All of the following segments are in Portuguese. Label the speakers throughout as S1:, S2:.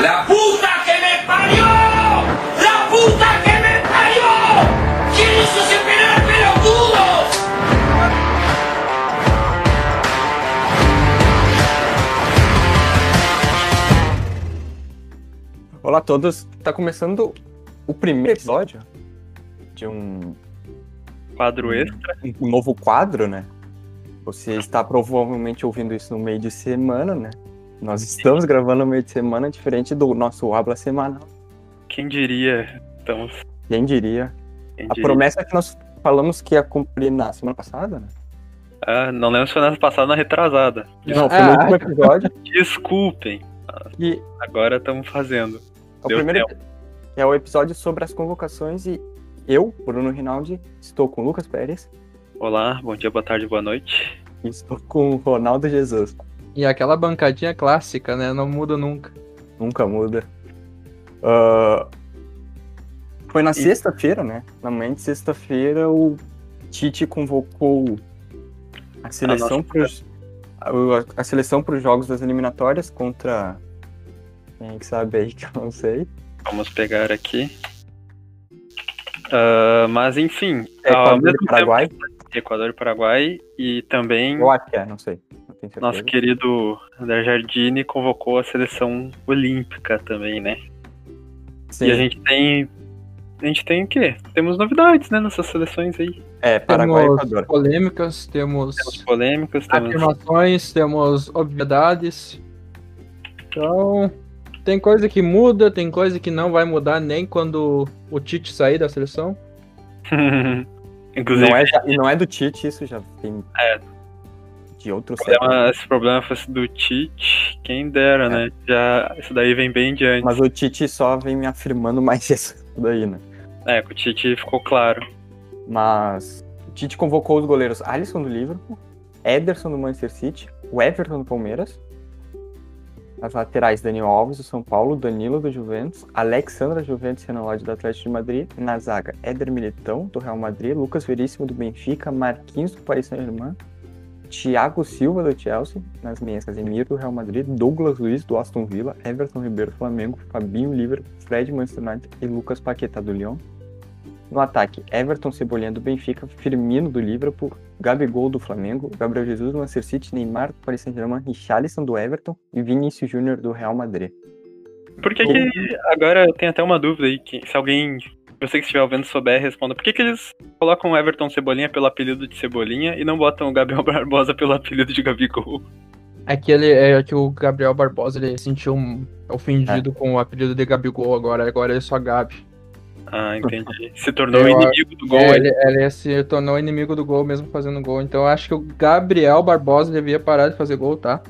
S1: La puta que me parió! La puta que me parió! ¿Quién hizo ese penal pelotudo?
S2: Olá a todos, tá começando o primeiro episódio de um,
S3: Quadro extra.
S2: um novo quadro, né? Você está provavelmente ouvindo isso no meio de semana, né? Nós estamos gravando meio de semana, diferente do nosso Habla Semanal.
S3: Quem diria? Estamos.
S2: Quem diria?
S3: Quem
S2: A
S3: diria?
S2: promessa que nós falamos que ia cumprir na semana passada, né?
S3: Ah, não lembro se foi na passada ou na retrasada.
S2: Não, foi no
S4: Ah.
S2: último episódio.
S3: Desculpem.
S2: E
S3: Agora estamos fazendo.
S2: é o
S3: Deu
S2: primeiro é o episódio sobre as convocações e eu, Bruno Rinaldi, estou com o Lucas Pérez
S3: Olá, bom dia, boa tarde, boa noite.
S2: e estou com o Ronaldo Jesus.
S4: E aquela bancadinha clássica, né? Não muda nunca.
S2: Nunca muda. Ah, foi na sexta-feira, né? Na manhã de sexta-feira, o Tite convocou a seleção
S3: nossa
S2: pros, a, seleção para os jogos das eliminatórias contra. Quem é que sabe aí que eu não sei?
S3: Vamos pegar aqui. Ah, mas enfim, ao
S2: Equador e Paraguai?
S3: tempo, Equador e Paraguai e também
S2: Eu acho que é, não sei. Certeza.
S3: nosso querido André Jardine convocou a seleção olímpica também, né?
S2: Sim,
S3: E a gente tem. A gente tem o quê? Temos novidades, né, nessas seleções aí.
S2: É, Paraguai e
S4: temos
S2: Equador.
S4: polêmicas, temos
S3: Temos polêmicas, temos.
S4: afirmações, temos obviedades. Então, tem coisa que muda, tem coisa que não vai mudar nem quando o Tite sair da seleção.
S3: Inclusive,
S2: Não é, e não é do Tite, isso já tem.
S3: É.
S2: De outros
S3: problema- esse problema fosse do Tite, quem dera, né? Já, isso daí vem bem de antes.
S2: Mas o Tite só vem me afirmando mais isso daí, né?
S3: É, o Tite ficou claro.
S2: Mas o Tite convocou os goleiros Alisson do Liverpool, Ederson do Manchester City, o Everton do Palmeiras, as laterais Daniel Alves do São Paulo, Danilo do Juventus, Alexandra Juventus Renolade do Atlético de Madrid, na zaga Éder Militão do Real Madrid, Lucas Veríssimo do Benfica, Marquinhos do Paris Saint-Germain, Thiago Silva do Chelsea, nas meias Casemiro do Real Madrid, Douglas Luiz do Aston Villa, Everton Ribeiro do Flamengo, Fabinho Liverpool, Fred Manchester United e Lucas Paquetá do Lyon. No ataque, Everton Cebolinha do Benfica, Firmino do Liverpool, Gabigol do Flamengo, Gabriel Jesus do Manchester City, Neymar do Paris Saint-Germain, Richarlison do Everton e Vinícius Júnior do Real Madrid.
S3: Por que que. Agora eu tenho até uma dúvida aí, que se alguém. Você que estiver ouvindo souber, responda. Por que, que eles colocam o Everton Cebolinha pelo apelido de Cebolinha e não botam o Gabriel Barbosa pelo apelido de Gabigol?
S4: É que ele é que o Gabriel Barbosa ele se sentiu um- ofendido com o apelido de Gabigol agora, agora ele é só Gabi.
S3: Ah, entendi. Se tornou
S4: Eu-
S3: inimigo do gol.
S4: É,
S3: ele-
S4: ele, ele se tornou inimigo do gol mesmo fazendo gol. Então eu acho que o Gabriel Barbosa devia parar de fazer gol, tá?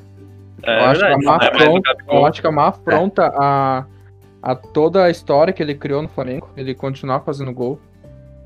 S3: É,
S4: eu, acho que é
S3: verdade, é
S4: afronta, eu acho que é uma afronta a, a toda a história que ele criou no Flamengo. Ele continuar fazendo gol.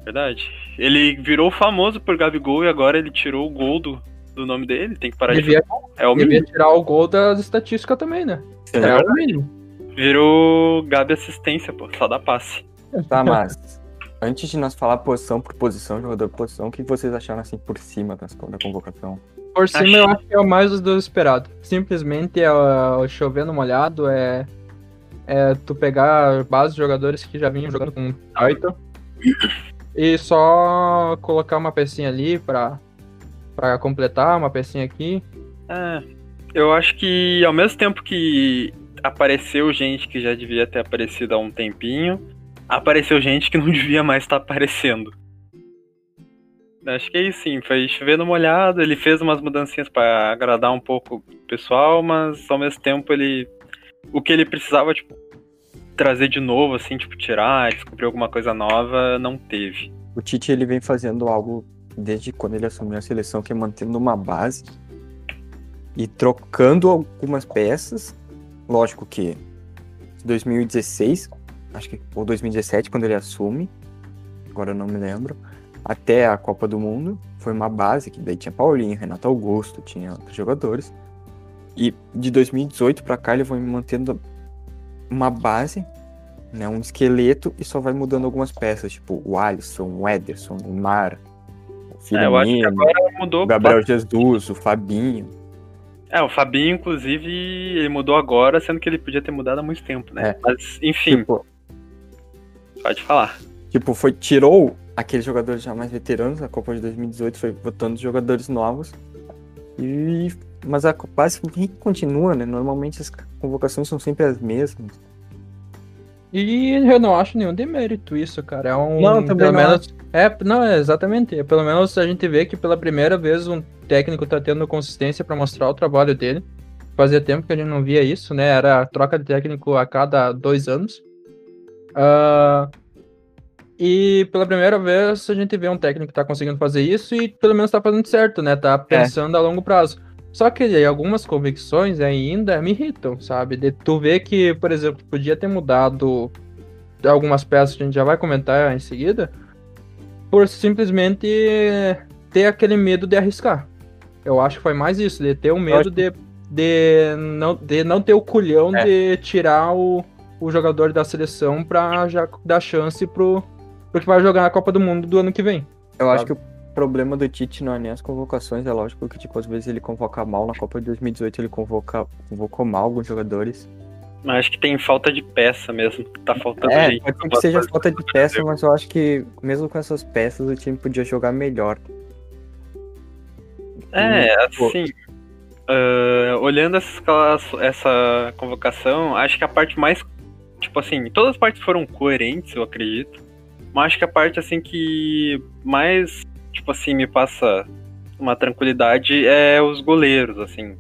S3: Verdade. Ele virou famoso por Gabigol e agora ele tirou o gol do, do nome dele. Tem que parar de
S4: Devia,
S3: É o
S4: devia tirar o gol das estatísticas também, né?
S2: É
S4: É, o mínimo.
S3: Virou Gabi assistência, pô. Só dá passe.
S2: Tá, mas antes de nós falar posição por posição, jogador por posição, o que vocês acharam assim por cima das- da convocação?
S4: Por cima
S3: Acho-
S4: eu acho que é o mais do esperado. Simplesmente é o chovendo molhado, é, é tu pegar base de jogadores que já vinham jogando com Taito e só colocar uma pecinha ali pra, pra completar, uma pecinha aqui.
S3: É, eu acho que ao mesmo tempo que apareceu gente que já devia ter aparecido há um tempinho, apareceu gente que não devia mais estar aparecendo. Acho que é isso sim, foi chovendo molhado, ele fez umas mudancinhas pra agradar um pouco o pessoal, mas ao mesmo tempo ele. O que ele precisava, tipo, trazer de novo, assim, tipo, tirar, descobrir alguma coisa nova, não teve.
S2: O Tite ele vem fazendo algo desde quando ele assumiu a seleção, que é mantendo uma base e trocando algumas peças. Lógico que 2016, acho que ou 2017 quando ele assume, agora eu não me lembro, até a Copa do Mundo foi uma base que daí tinha Paulinho, Renato Augusto, tinha outros jogadores. E de 2018 pra cá ele vai mantendo uma base né, um esqueleto e só vai mudando algumas peças, tipo o Alisson, o Ederson, o Neymar, o
S3: É, eu acho que
S2: Firmino,
S3: agora mudou
S2: o Gabriel Jesus, o Fabinho.
S3: É, o Fabinho, inclusive, ele mudou agora, sendo que ele podia ter mudado há muito tempo, né?
S2: É.
S3: Mas, enfim,
S2: Tipo,
S3: pode falar.
S2: tipo, foi, tirou aqueles jogadores já mais veteranos da Copa de 2018, foi botando jogadores novos. E, mas a base continua, né? Normalmente as convocações são sempre as mesmas.
S4: E eu não acho nenhum demérito isso, cara. É um.
S2: Não, também
S4: pelo
S2: não
S4: menos. É, não, é exatamente. É, Pelo menos a gente vê que pela primeira vez um técnico tá tendo consistência pra mostrar o trabalho dele. Fazia tempo que a gente não via isso, né? Era troca de técnico a cada dois anos. Ah, e pela primeira vez a gente vê um técnico que tá conseguindo fazer isso e pelo menos tá fazendo certo, né? Tá pensando a longo prazo. Só que algumas convicções ainda me irritam, sabe? De tu ver que, por exemplo, podia ter mudado algumas peças que a gente já vai comentar em seguida, por simplesmente ter aquele medo de arriscar. Eu acho que foi mais isso, de ter o medo
S2: acho
S4: de, de, não, de não ter o culhão
S2: É.
S4: de tirar o, o jogador da seleção pra já dar chance pro, pro que vai jogar na Copa do Mundo do ano que vem.
S2: Eu acho
S4: Sabe?
S2: que o problema do Tite não é nem as convocações, é lógico que, tipo, às vezes ele convoca mal. Na Copa de 2018 ele convoca, convocou mal alguns jogadores.
S3: Mas acho que tem falta de peça mesmo. Tá faltando
S2: É,
S3: gente.
S2: pode ser que seja falta de peça, mas eu acho que mesmo com essas peças o time podia jogar melhor.
S3: É,
S2: Pô.
S3: assim. ah, olhando essa convocação, acho que a parte mais. Tipo assim, todas as partes foram coerentes, eu acredito. Mas acho que a parte assim que mais, tipo assim, me passa uma tranquilidade é os goleiros, assim.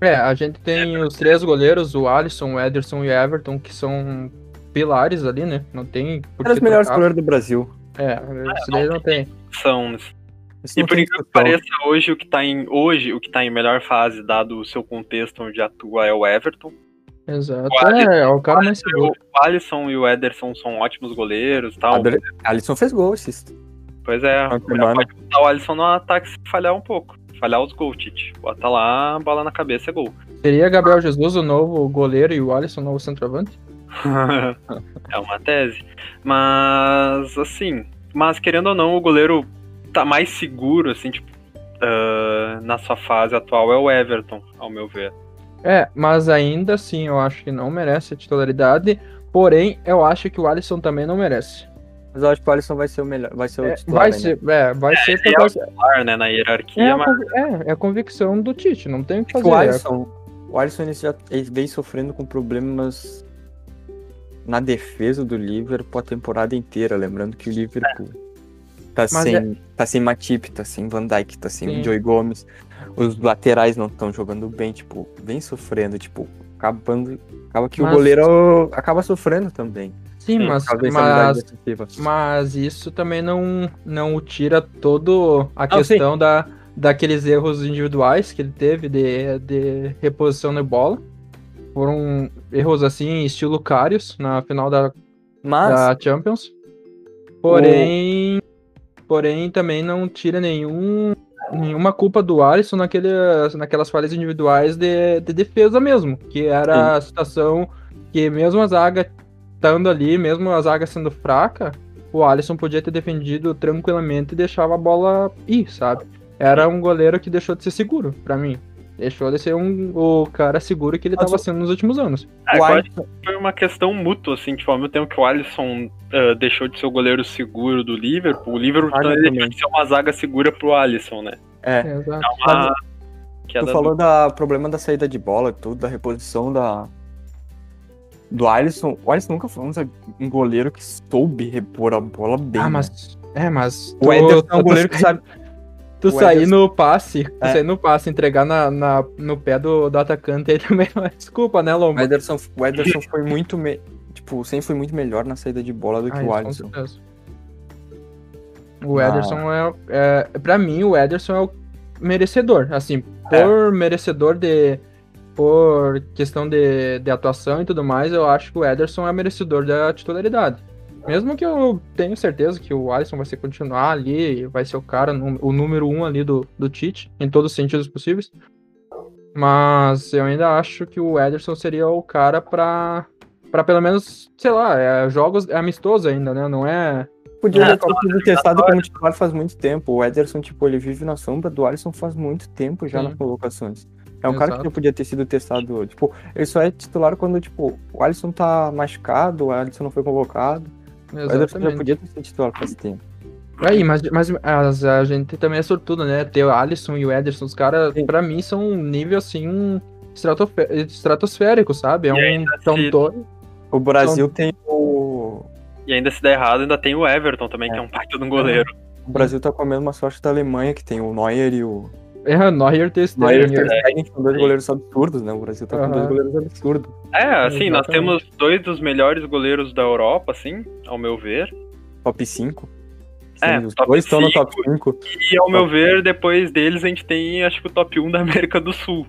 S4: É, a gente tem os três goleiros, o Alisson, o Ederson e o Everton, que são pilares ali, né? Não tem por
S2: Era os melhores
S4: trocar.
S2: goleiros do Brasil.
S4: É, isso daí não tem.
S3: São.
S2: Isso
S3: E
S2: não
S3: por incrível que pareça, hoje o que tá em. Hoje, o que tá em melhor fase, dado o seu contexto onde atua, é o Everton.
S4: Exato.
S3: O Alisson-
S4: É, é o cara mais seguro.
S3: O Alisson e o Ederson são ótimos goleiros e tal.
S2: Alisson fez gol, esses.
S3: Pois é, pode botar o Alisson no ataque se falhar um pouco. Falhar os gols, Tite. Bota lá, bola na cabeça, é gol.
S4: Seria Gabriel Jesus o novo goleiro e o Alisson o novo centroavante?
S3: é uma tese. Mas, assim, mas querendo ou não, o goleiro tá mais seguro, assim, tipo, ah, na sua fase atual é o Everton, ao meu ver.
S4: É, mas ainda assim eu acho que não merece a titularidade. Porém, eu acho que o Alisson também não merece.
S2: Mas eu acho que o Alisson vai ser o melhor. Vai ser o
S4: É,
S2: titular.
S4: vai
S2: né?
S4: ser, é, vai ser por
S3: ele é
S4: causa.
S3: Claro, né, na hierarquia,
S4: É, a
S3: mas
S4: é, é a convicção do Tite, não tem o que
S2: É que
S4: fazer.
S2: o Alisson, o Alisson ele já ele vem sofrendo com problemas na defesa do Liverpool a temporada inteira. Lembrando que o Liverpool tá,
S4: Mas
S2: sem, tá sem Matip, tá sem Van Dijk, tá sem
S4: Sim.
S2: o Joey Gomes. Os laterais não estão jogando bem, tipo, vem sofrendo, tipo, acabando. Acaba que
S4: Mas-
S2: o goleiro acaba sofrendo também.
S4: Sim, mas, mas, mas isso também não, não tira todo a
S2: Não,
S4: questão da, daqueles erros individuais que ele teve de, de reposição de bola. Foram erros assim, estilo Karius, na final da,
S2: Mas,
S4: da Champions. Porém, porém também não tira nenhum, nenhuma culpa do Alisson naquele, naquelas falhas individuais de, de defesa mesmo, que era a situação que mesmo a zaga estando ali, mesmo a zaga sendo fraca, o Alisson podia ter defendido tranquilamente e deixava a bola ir, sabe? Era um goleiro que deixou de ser seguro, pra mim. Deixou de ser um, o cara seguro que ele
S2: Mas
S4: tava
S2: o-
S4: sendo nos últimos anos.
S3: é,
S2: o Alisson,
S3: foi uma questão mútua, assim, tipo, ao mesmo tempo que o Alisson ah, deixou de ser o goleiro seguro do Liverpool, o Liverpool
S2: Zaga
S3: também deixou de ser uma zaga segura pro Alisson, né?
S2: É,
S4: Exato.
S3: Uma
S2: Tu falou da problema da saída de bola, tudo, da reposição da do Alisson. O Alisson nunca foi um um goleiro que soube repor a bola bem.
S4: Ah,
S2: né?
S4: mas. É, mas.
S2: o Ederson é um goleiro que sabe.
S4: Tu
S2: o
S4: sair
S2: Ederson-
S4: no passe, tu
S2: É.
S4: sair no passe, entregar na, na- no pé do, do atacante aí também não é desculpa, né,
S2: O
S4: Lomba?
S2: Ederson, o Ederson foi muito me... tipo, sempre foi muito melhor na saída de bola do que
S4: Ah,
S2: o
S4: isso, com
S2: Alisson.
S4: O
S2: Ah.
S4: Ederson é, é. Pra mim, o Ederson é o merecedor. Assim,
S2: É.
S4: por merecedor de. Por questão de, de atuação e tudo mais, eu acho que o Ederson é merecedor da titularidade. Mesmo que eu tenho certeza que o Alisson vai ser continuar ali, vai ser o cara, o número um ali do, do Tite, em todos os sentidos possíveis. Mas eu ainda acho que o Ederson seria o cara pra, pra pelo menos, sei lá, é, jogos é amistoso ainda, né? Não é.
S2: Podia
S3: É,
S2: ter sido testado como titular faz muito tempo. O Ederson, tipo, ele vive na sombra do Alisson faz muito tempo já
S4: Sim.
S2: nas colocações. É um cara que
S4: Exato.
S2: já podia ter sido testado. Tipo, ele só é titular quando, tipo, o Alisson tá machucado, o Alisson não foi convocado. O Ederson já
S4: Exatamente.
S2: podia ter sido titular faz tempo.
S4: Aí, mas, mas as- a gente também é sortudo, né? Ter o Alisson e o Ederson, os caras, pra mim, são um nível assim. estratosférico, sabe? É um. São dois.
S2: O Brasil tem o.
S3: E ainda se der errado, ainda tem o Everton também, que é um baita de um goleiro.
S2: O Brasil tá com a mesma sorte da Alemanha, que tem o Neuer e o.
S4: É, Neuer ter esse
S2: Neuer e Stegen, que são dois goleiros absurdos, né? O Brasil tá com dois goleiros absurdos.
S3: É, assim, nós temos dois dos melhores goleiros da Europa, assim, ao meu ver.
S2: Top 5.
S3: É,
S2: os
S3: top
S2: dois estão no top 5.
S3: E ao meu ver, depois deles a gente tem, acho que o top 1 da América do Sul.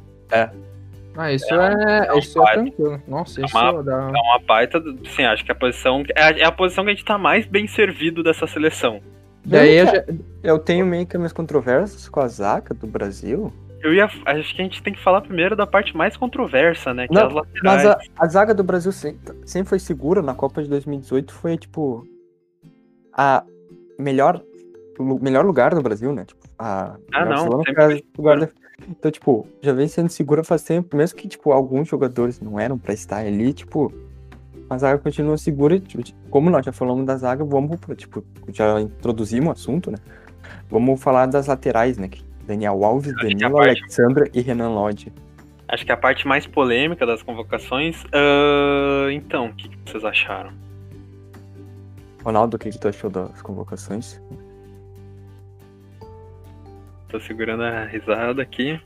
S4: Ah, isso
S3: É
S4: é,
S3: é um
S4: isso é tranquilo. Nossa,
S3: É
S4: isso
S3: uma-
S4: dá.
S3: É uma baita, sim, acho que a posição. É a, é a posição que a gente tá mais bem servido dessa seleção.
S4: Daí
S2: Eu,
S4: gente-
S2: eu tenho meio que as minhas controvérsias com a zaga do Brasil.
S3: Eu ia. Acho que a gente tem que falar primeiro da parte mais controversa, né? Que
S2: Não,
S3: é as laterais.
S2: Mas a, a zaga do Brasil sempre, sempre foi segura. Na Copa de 2018 foi, tipo, a melhor, o melhor lugar do Brasil, né? Tipo, a
S3: Ah, não,
S2: lugar da- Então, tipo, já vem sendo segura faz tempo. Mesmo que, tipo, alguns jogadores não eram pra estar ali, tipo, a zaga continua segura. Tipo, como nós já falamos da zaga, vamos, tipo, já introduzimos o assunto, né? Vamos falar das laterais, né? Daniel Alves, Danilo,
S3: parte-
S2: Alexandra e Renan Lodge.
S3: Acho que a parte mais polêmica das convocações. ah, então, o que, que vocês acharam?
S2: Ronaldo, o que, que tu achou das convocações?
S3: Tô segurando a risada aqui.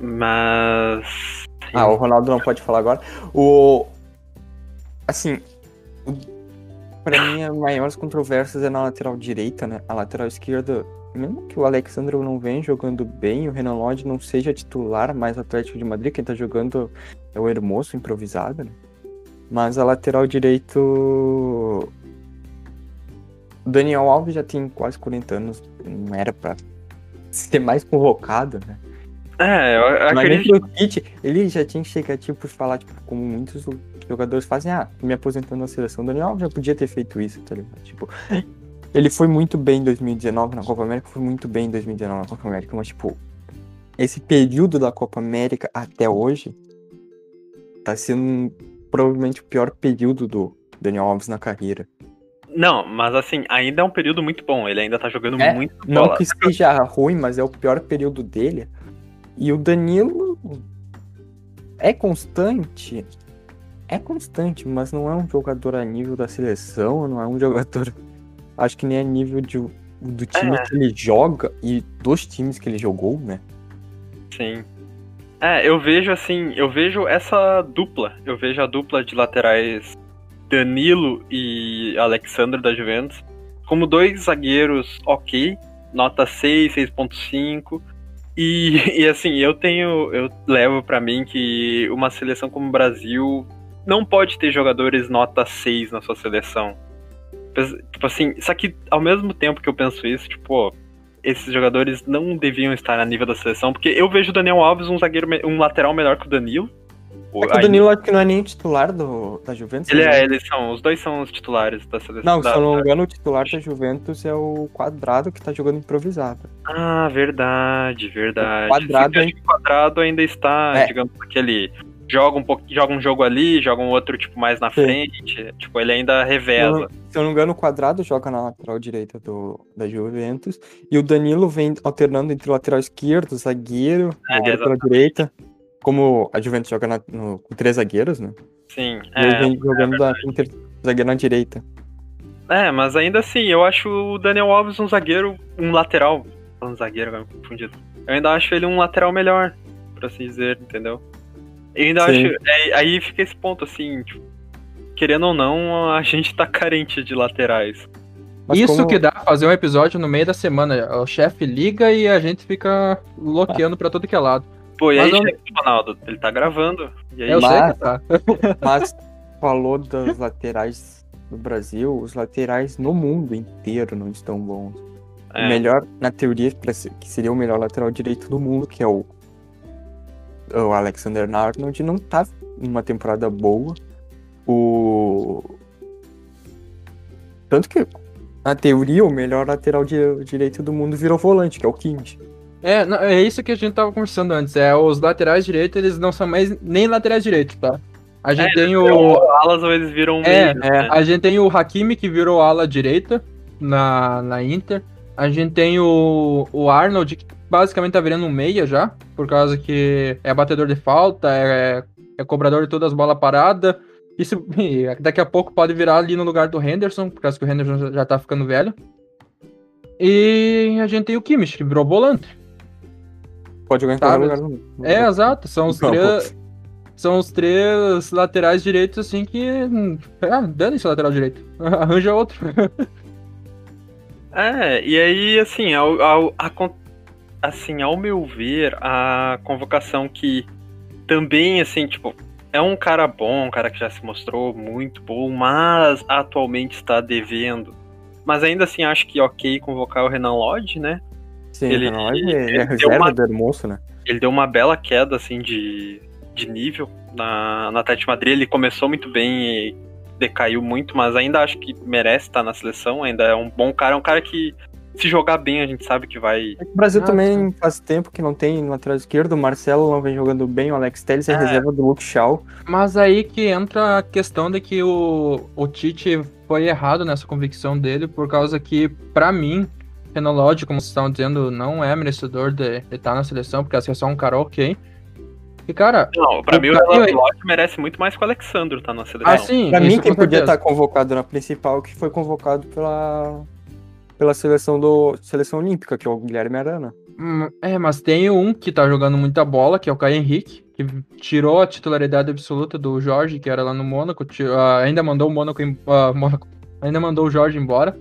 S3: Mas.
S2: Ah, o Ronaldo não pode falar agora. O. Assim. O... Pra mim, as maiores controvérsias é na lateral direita, né? A lateral esquerda, mesmo que o Alexandre não venha jogando bem, o Renan Lodge não seja titular mais do Atlético de Madrid, quem tá jogando é o Hermoso improvisado, né? Mas a lateral direito. O Daniel Alves já tem quase 40 anos, não era pra ser mais convocado, né?
S3: É, eu
S2: Mas nem
S3: acredito.
S2: pro Tite, ele já tinha que chegar, tipo, falar, tipo, como muitos jogadores fazem, ah, me aposentando na seleção, o Daniel Alves já podia ter feito isso, tá ligado? Tipo, ele foi muito bem em 2019 na Copa América, foi muito bem em 2019 na Copa América, mas, tipo, esse período da Copa América até hoje tá sendo provavelmente o pior período do Daniel Alves na carreira.
S3: Não, mas assim, ainda é um período muito bom. Ele ainda tá jogando
S2: É,
S3: muito
S2: Não
S3: bola.
S2: que seja ruim, mas é o pior período dele. E o Danilo é constante. É constante, mas não é um jogador a nível da seleção, não é um jogador. Acho que nem a nível de, do time
S3: É.
S2: que ele joga e dos times que ele jogou, né?
S3: Sim. É, eu vejo assim, eu vejo essa dupla. Eu vejo a dupla de laterais Danilo e Alexandre da Juventus como dois zagueiros ok, nota 6, 6.5. E, e assim, eu tenho. Eu levo pra mim que uma seleção como o Brasil não pode ter jogadores nota 6 na sua seleção. Tipo assim, só que ao mesmo tempo que eu penso isso, tipo, ó, esses jogadores não deviam estar a nível da seleção, porque eu vejo o Daniel Alves um zagueiro, um lateral melhor que o Danilo. O-
S2: É que o Danilo acho que não é nem titular do, da Juventus.
S3: ele
S2: né?
S3: é, eles são, os dois são os titulares da seleção.
S2: Não, se eu não me engano, o titular da Juventus é o Quadrado que tá jogando improvisado.
S3: Ah, verdade, verdade.
S2: O Quadrado
S3: Sim, que o quadrado ainda está,
S2: É.
S3: digamos, aquele. Joga um, pouco, joga um jogo ali, joga um outro, tipo, mais na
S2: Sim.
S3: frente. Tipo, ele ainda
S2: não- Se eu não me engano, o Quadrado joga na lateral direita do, da Juventus. E o Danilo vem alternando entre o lateral esquerdo, zagueiro,
S3: É,
S2: pela direita. Como a Juventus joga na- no- com três zagueiros, né?
S3: Sim.
S2: E ele
S3: É,
S2: vem jogando da, com ter- zagueiro na direita.
S3: é, mas ainda assim, eu acho o Daniel Alves um zagueiro, um lateral. Um zagueiro, agora me confundido. Eu ainda acho ele um lateral melhor, por assim dizer, entendeu? Eu ainda
S2: Sim.
S3: acho. é, aí fica esse ponto, assim, tipo, querendo ou não, a gente tá carente de laterais.
S2: Mas
S4: Isso
S2: como-
S4: que dá fazer um episódio no meio da semana. O chefe liga e a gente fica bloqueando pra todo que é lado.
S3: Pô, e
S4: Mas
S3: aí,
S4: não-
S3: Ronaldo? Ele tá gravando. E aí,
S4: Eu
S2: Mas-
S4: tá.
S2: Mas falou das laterais do Brasil, os laterais no mundo inteiro não estão bons.
S3: é,
S2: O melhor, na teoria, que seria o melhor lateral direito do mundo, que é o, o Alexander Arnold, não tá numa temporada boa. O. Tanto que, na teoria, o melhor lateral di- direito do mundo virou volante, que é o Kimmich.
S4: É, não, é isso que a gente tava conversando antes. É, os laterais direitos, eles não são mais nem laterais direitos, tá? A gente tem
S3: Ou
S4: o.
S3: alas ou eles viram
S4: É,
S3: meio,
S2: é.
S3: né?
S4: A gente tem o Hakimi que virou ala direita na, na Inter. A gente tem o, o Arnold que basicamente tá virando um meia já, por causa que é batedor de falta, é, é cobrador de todas as bolas paradas. Isso daqui a pouco pode virar ali no lugar do Henderson, por causa que o Henderson já- já tá ficando velho. E a gente tem o Kimmich, que virou volante.
S2: Pode jogar em qualquer lugar do
S4: É, exato. São os três. São os três laterais direitos, assim, que. hum, Ah, dane-se o lateral direito. Arranja outro.
S3: É, e aí, assim, ao, ao, a assim, ao meu ver, a convocação que também, assim, tipo, é um cara bom, um cara que já se mostrou muito bom, mas atualmente está devendo. Mas ainda assim, acho que ok convocar o Renan Lodge, né?
S2: Sim,
S3: Ele-
S2: ele, não, ele,
S3: ele
S2: é
S3: deu
S2: reserva
S3: uma-
S2: do Hermoso, né?
S3: Ele deu uma bela queda, assim, de, de nível na, na Atlético de Madrid. Ele começou muito bem e decaiu muito, mas ainda acho que merece estar na seleção. Ainda é um bom cara, é um cara que, se jogar bem, a gente sabe que vai.
S2: É que o Brasil
S4: Ah,
S2: também faz tempo que não tem no lateral esquerdo. O Marcelo não vem jogando bem. O Alex Telles é,
S3: É.
S2: reserva do Luke Shaw.
S4: Mas aí que entra a questão de que o, o Tite foi errado nessa convicção dele, por causa que, pra mim, Renan Lodge, como vocês estavam dizendo, não é merecedor de estar na seleção, porque é só um cara ok. E, cara,
S3: Não, pra
S4: O
S3: mim o Renan
S4: é-
S3: Lodge merece muito mais que o Alexandro tá na seleção.
S4: assim,
S2: Pra mim, quem podia estar convocado na principal, que foi convocado pela, pela seleção do seleção olímpica, que é o Guilherme Arana.
S4: Hum, É, mas tem um que tá jogando muita bola, que é o Caio Henrique, que tirou a titularidade absoluta do Jorge, que era lá no Mônaco, ah, ainda mandou o Mônaco, em- ah, Mônaco- ainda mandou o Jorge embora.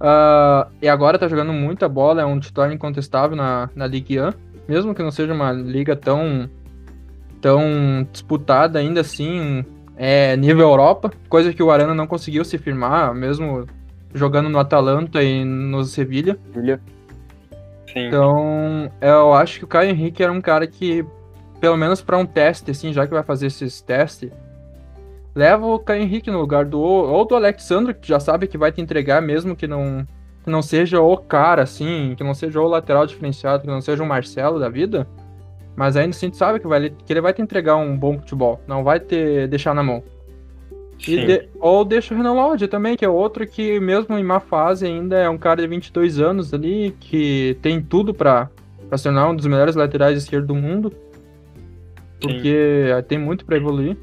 S4: Ah, e agora tá jogando muita bola, é um titular incontestável na, na Ligue 1, mesmo que não seja uma liga tão, tão disputada, ainda assim é nível Europa, coisa que o Arana não conseguiu se firmar, mesmo jogando no Atalanta e no Sevilha.
S3: Sim.
S4: Então, eu acho que o Caio Henrique era um cara que, pelo menos pra um teste, assim, já que vai fazer esses testes, leva o Caio Henrique no lugar do ou do Alexandre, que já sabe que vai te entregar, mesmo que não, que não seja o cara, assim, que não seja o lateral diferenciado, que não seja o Marcelo da vida. Mas ainda assim, tu sabe que, vai, que ele vai te entregar um bom futebol, não vai te deixar na mão.
S3: Sim.
S4: de- ou deixa o Renan Lodge também, que é outro que, mesmo em má fase, ainda é um cara de 22 anos ali, que tem tudo pra, pra se tornar um dos melhores laterais esquerdos do mundo. Porque tem muito pra evoluir.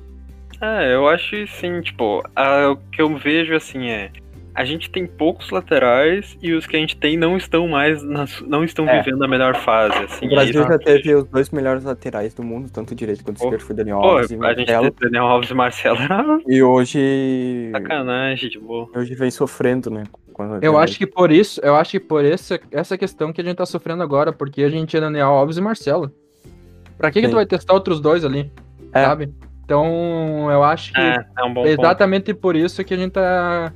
S3: É, eu acho sim, tipo, a- o que eu vejo assim é. A gente tem poucos laterais e os que a gente tem não estão mais. nas- não estão
S2: É.
S3: vivendo a melhor fase. Assim,
S2: O Brasil
S3: é
S2: já teve os dois melhores laterais do mundo, tanto direito quanto
S3: Pô,
S2: esquerdo, foi Daniel
S3: Pô,
S2: Alves e
S3: a gente
S2: Marcelo.
S3: Daniel Alves e Marcelo
S2: E hoje.
S3: sacanagem, de boa.
S2: Hoje vem sofrendo, né?
S4: Eu acho que por isso, eu acho que por essa, essa questão que a gente tá sofrendo agora, porque a gente é Daniel Alves e Marcelo. Pra que, que tu vai testar outros dois ali?
S2: É.
S4: Sabe? Então, eu acho que
S3: É, é um bom ponto.
S4: exatamente por isso que a gente tá.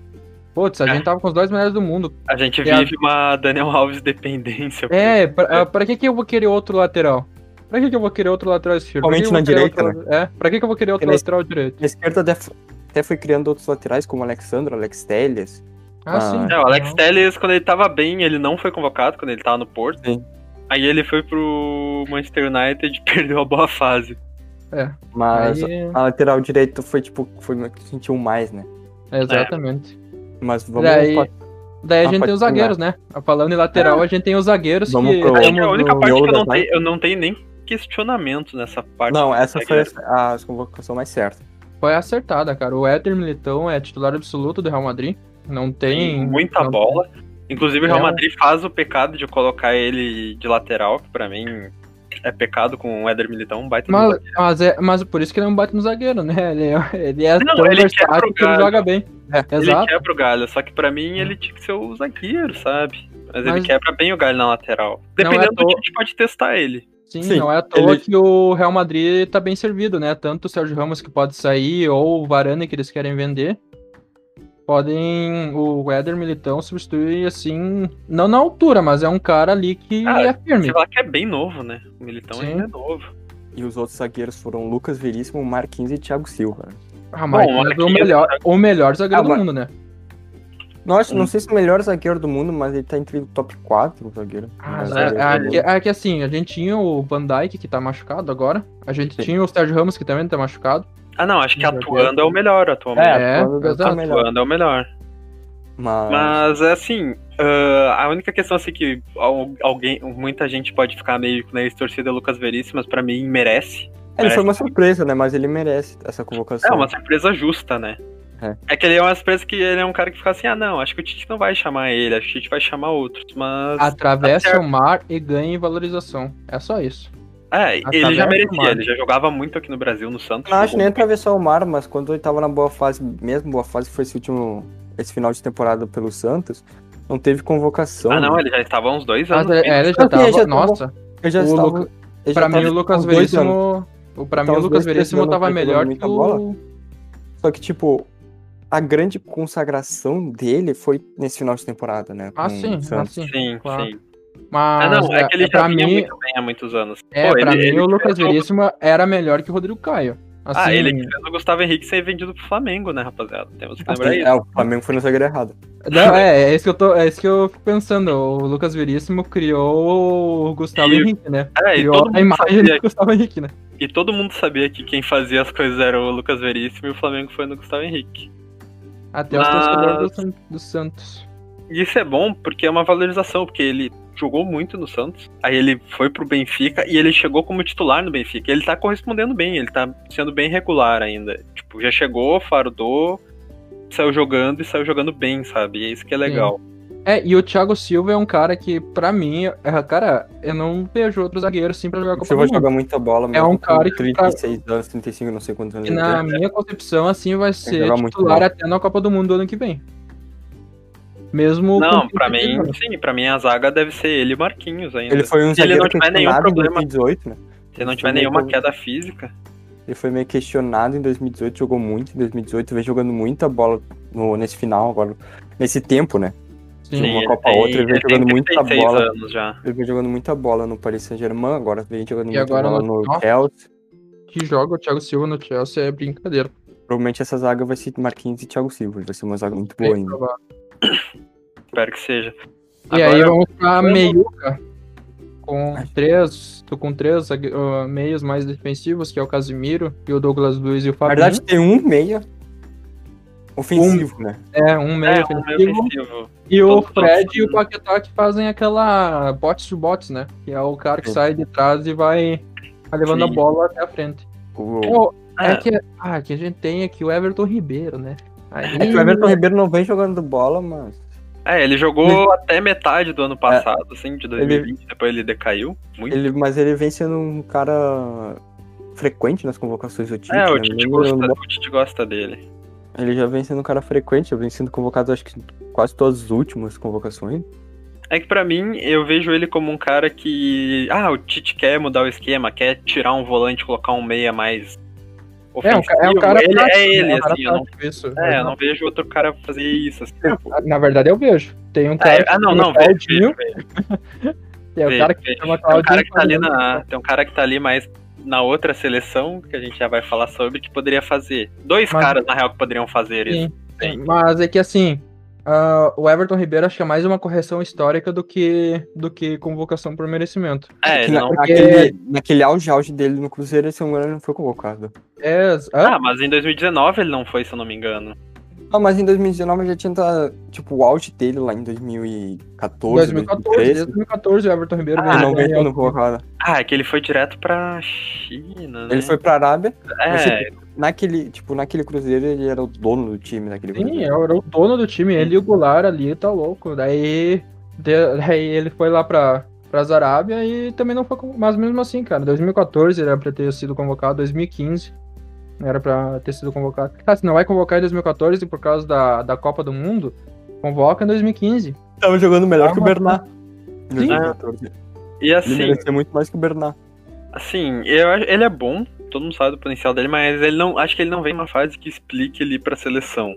S4: Putz, a
S3: É.
S4: gente tava com os dois melhores do mundo.
S3: A gente
S4: É a-
S3: vive uma Daniel Alves dependência.
S4: É, pra, pra que, que eu vou querer outro lateral? Pra que, que eu vou querer outro lateral esquerdo? Pra que
S2: Principalmente na
S4: vou querer
S2: direita,
S4: outro- É, pra que, que eu vou querer outro
S2: na
S4: lateral direito?
S2: A esquerda até foi criando outros laterais, como o Alexandre, Alex Telles.
S4: Ah,
S2: Ah,
S4: sim.
S3: É, o Alex
S4: Não.
S3: Telles, quando ele tava bem, ele não foi convocado quando ele tava no Porto.
S2: Sim.
S3: Aí ele foi pro Manchester United e perdeu a boa fase.
S2: Mas
S4: Aí,
S2: a lateral direito foi tipo, foi uma que sentiu mais, né?
S4: exatamente.
S2: Mas vamos.
S4: Daí-
S2: pa-
S4: Daí a
S2: Ah,
S4: gente tem os zagueiros, né? Falando em lateral, a gente tem os zagueiros
S2: Vamos
S4: que.
S2: pro-
S3: Acho que
S4: estamos
S3: a única parte que eu não, tenho, eu não tenho nem questionamento nessa parte.
S2: Não, essa foi a, a convocação mais certa.
S4: Foi acertada, cara. O Éder Militão é titular absoluto do Real Madrid. Não tem.
S3: Tem muita
S4: não-
S3: bola. Inclusive o Real
S4: É
S3: Madrid faz o pecado de colocar ele de lateral, que pra mim é pecado com o Éder Militão, um baita
S4: Mas,
S3: zagueiro.
S4: mas, é, mas por isso que ele não bate no zagueiro, né? Ele é, ele é
S3: Não,
S4: tão
S3: ele
S4: versátil que ele joga bem.
S2: É,
S3: Ele
S4: Exato.
S3: quebra o galho, só que pra mim ele tinha que ser o zagueiro, sabe? Mas, ele
S4: Mas-
S3: quebra bem o galho na lateral.
S4: É
S3: Dependendo
S4: à
S3: do time, a gente pode testar ele.
S4: Sim,
S2: Sim,
S4: não é à toa
S2: ele-
S4: que o Real Madrid tá bem servido, né? Tanto o Sérgio Ramos que pode sair, ou o Varane que eles querem vender. Podem. O Éder Militão substituir assim. Não na altura, mas é um cara ali que
S3: Ah,
S4: é firme.
S3: Sei lá que é bem novo, né? O Militão
S4: Sim.
S3: ainda é novo.
S2: E os outros zagueiros foram Lucas Veríssimo, Marquinhos e Thiago Silva.
S4: Ah, mas
S3: Bom,
S4: é o
S3: Marquinhos-
S4: melhor, o melhor zagueiro
S2: Ah,
S4: do mundo, né?
S2: Não, acho, não sei se é o melhor zagueiro do mundo, mas ele tá entre o top 4 zagueiro.
S4: Ah, é, é, é que assim, a gente tinha o Van Dijk que tá machucado agora. A gente
S2: Sim.
S4: tinha o Sérgio Ramos que também tá machucado.
S3: Ah, não, acho que atuando é o melhor atualmente.
S2: É,
S4: É,
S2: atuando
S4: exato.
S2: melhor.
S3: Atuando é o melhor.
S2: Mas,
S3: Mas é assim, ah, a única questão assim que al- alguém, muita gente pode ficar meio com nariz torcida é o Lucas Veríssimo, mas pra mim merece.
S2: ele foi uma surpresa, né? Mas ele merece essa convocação.
S3: É uma surpresa justa, né?
S2: É.
S3: É. que ele é uma surpresa que ele é um cara que fica assim, ah não, acho que o Tite não vai chamar ele, acho que o Tite vai chamar outros, mas.
S4: Atravessa
S3: certo.
S4: o mar e ganha em valorização. É só isso.
S3: É, ele já merecia, ele já jogava muito aqui no Brasil, no Santos.
S2: Não acho nem atravessar o mar, mas quando ele tava na boa fase, mesmo boa fase, foi esse último. Esse final de temporada pelo Santos, não teve convocação.
S3: Ah não,
S2: né?
S3: ele já estava há uns dois
S4: Mas
S3: anos.
S4: é, é, ele já tava.
S2: já tava-
S4: Nossa,
S2: Eu já
S4: o
S2: estava.
S4: Luca-
S2: já
S4: pra mim
S2: tava
S4: o Lucas. Veríssimo. o- Pra mim
S2: Tá
S4: o Lucas Veríssimo tava melhor que
S2: muita
S4: o.
S2: bola. Só que, tipo, a grande consagração dele foi nesse final de temporada, né?
S4: Ah, sim, ah, sim.
S3: Sim,
S4: claro.
S3: sim.
S4: Mas
S3: Ah não, é que ele já
S4: pra
S3: vinha
S4: mim,
S3: muito bem há muitos anos.
S4: é,
S3: Pô,
S4: pra
S3: ele-
S4: mim
S3: ele
S4: o Lucas
S3: fez o-
S4: Veríssimo era melhor que o Rodrigo Caio. Assim,
S3: Ah, ele que fez o Gustavo Henrique ser vendido pro Flamengo, né, rapaziada? Temos que lembrar
S2: É,
S3: isso.
S2: o Flamengo foi no zagueiro errado.
S4: Não, é, é isso que eu tô, é isso que eu fico pensando. O Lucas Veríssimo criou o Gustavo
S3: E-
S4: Henrique, né?
S3: É,
S4: Criou a imagem do Gustavo Henrique, né?
S3: e todo mundo sabia que quem fazia as coisas era o Lucas Veríssimo e o Flamengo foi no Gustavo Henrique.
S4: Até os
S3: Mas-
S4: torcedores do, do Santos.
S3: E isso é bom porque é uma valorização, porque ele jogou muito no Santos, aí ele foi pro Benfica e ele chegou como titular no Benfica. Ele tá correspondendo bem, ele tá sendo bem regular ainda. Tipo, já chegou, fardou, saiu jogando e saiu jogando bem, sabe? E é isso que é legal.
S4: É, e o Thiago Silva é um cara que, pra mim, é, cara, eu não vejo outro zagueiro assim pra jogar
S2: O
S4: Copa
S2: Silva
S4: do Mundo.
S2: joga muita bola, mesmo
S4: um
S2: com
S4: cara que
S2: 36 anos, 35, não sei quantos anos
S4: E na minha concepção, assim, vai ser titular até na Copa do Mundo do ano que vem. Mesmo
S3: Não, pra
S4: 36
S3: mim, sim, pra mim a zaga deve ser ele e Marquinhos ainda.
S2: Ele foi um
S3: Se ele não tiver nenhum problema,
S2: 2018, né?
S3: se não
S2: ele
S3: tiver
S2: foi meio
S3: nenhuma
S2: pro-
S3: queda física.
S2: Ele foi meio questionado em 2018, jogou muito em 2018, vem jogando muita bola no- nesse final agora, nesse tempo, né?
S4: Sim.
S2: uma
S3: ele
S2: Copa a outra, ele vem
S3: tem
S2: jogando muita
S3: 36
S2: bola.
S3: anos já.
S2: Ele vem jogando muita bola no Paris Saint-Germain, agora vem jogando
S4: E
S2: muita
S4: agora
S2: bola
S4: no-
S2: no. Chelsea.
S4: Que joga o Thiago Silva no Chelsea é brincadeira.
S2: Provavelmente essa zaga vai ser Marquinhos e Thiago Silva, vai ser uma zaga muito boa
S4: Bem
S2: ainda.
S4: provável.
S3: Espero que seja.
S4: E aí
S3: Agora,
S4: vamos pra
S3: vamos-
S4: meiuca. Com três. Tô com três ah, meios mais defensivos, que é o Casimiro e o Douglas Luiz e o
S2: Na
S4: Fabinho.
S2: verdade, tem um meia ofensivo, né?
S4: é, um meio
S3: é, um meio
S4: ofensivo.
S3: ofensivo.
S4: E o Fred e o? Paquetá que fazem aquela bots to bots, né? Que é o cara que
S2: Sim.
S4: sai de trás e vai, levando a
S3: Sim.
S4: bola até a frente. Pô, é,
S3: É.
S4: que, ah, que a gente tem aqui o Everton Ribeiro, né? Aí,
S2: É que o Everton Ribeiro não vem jogando bola, mas.
S3: É, ele jogou até metade do ano passado, assim, de 2020,
S2: Ele-
S3: depois ele decaiu muito.
S2: Ele, mas ele vem sendo um cara frequente nas convocações do Tite.
S3: é, o
S2: né?
S3: Tite,
S2: Ele-
S3: gosta, o Tite gosta dele.
S2: Ele já vem sendo um cara frequente, já vem sendo convocado, acho que quase todas as últimas convocações.
S3: É que pra mim, eu vejo ele como um cara que. Ah, o Tite quer mudar o esquema, quer tirar um volante, colocar um meia mais
S4: é, um,
S3: ofensivo.
S4: ca- é um cara
S3: ele
S4: prático,
S3: é
S4: né?
S3: ele,
S4: um
S3: assim, eu não,
S4: isso.
S3: é, eu não vejo outro cara fazer isso. Assim.
S4: Na verdade, eu vejo. Tem um
S3: Ah,
S4: cara.
S3: é- ah, não, não, vejo,
S4: Claudinho,
S3: vejo, vejo.
S4: Tem o
S3: vejo,
S4: cara que chama
S3: Tem um
S4: Claudinho.
S3: cara que tá ali na. Tem um cara que tá ali mais na outra seleção, que a gente já vai falar sobre, que poderia fazer. Dois
S4: Mas-
S3: caras, na real, que poderiam fazer isso.
S4: Sim, sim. Mas é que assim, ah, o Everton Ribeiro acho que é mais uma correção histórica do que, do que convocação por merecimento.
S3: É,
S2: na-
S3: não.
S2: naquele, naquele auge, auge dele no Cruzeiro, esse um não foi convocado.
S4: É, ah,
S3: Ah, mas em 2019 ele não foi, se eu não me engano.
S2: Ah, mas em 2019 já tinha, tá, tipo, o auge dele lá em 2014,
S4: 2014,
S2: 2013.
S4: desde 2014 o Everton Ribeiro
S3: Ah,
S4: veio
S2: não sendo convocado.
S3: Ah, é que ele foi direto pra China, né?
S2: Ele foi pra Arábia,
S3: É,
S2: naquele, tipo, naquele Cruzeiro ele era o dono do time daquele
S4: Sim,
S2: Cruzeiro.
S4: era o dono do time, ele e o Goulart ali, tá louco. Daí, de- daí ele foi lá pra, pra Arábia e também não foi. Mas mesmo assim, cara, 2014 ele era pra ter sido convocado, 2015 era pra ter sido convocado. Ah, se não vai convocar em 2014 por causa da, da Copa do Mundo, convoca em 2015.
S2: Tava jogando melhor que o. Bernat. Em
S4: Sim.
S2: 2014.
S3: e
S2: Ele
S3: assim,
S2: merecia muito mais que o Bernat.
S3: assim, eu, ele é bom, todo mundo sabe do potencial dele, mas ele não, acho que ele não vem numa fase que explique ele pra seleção.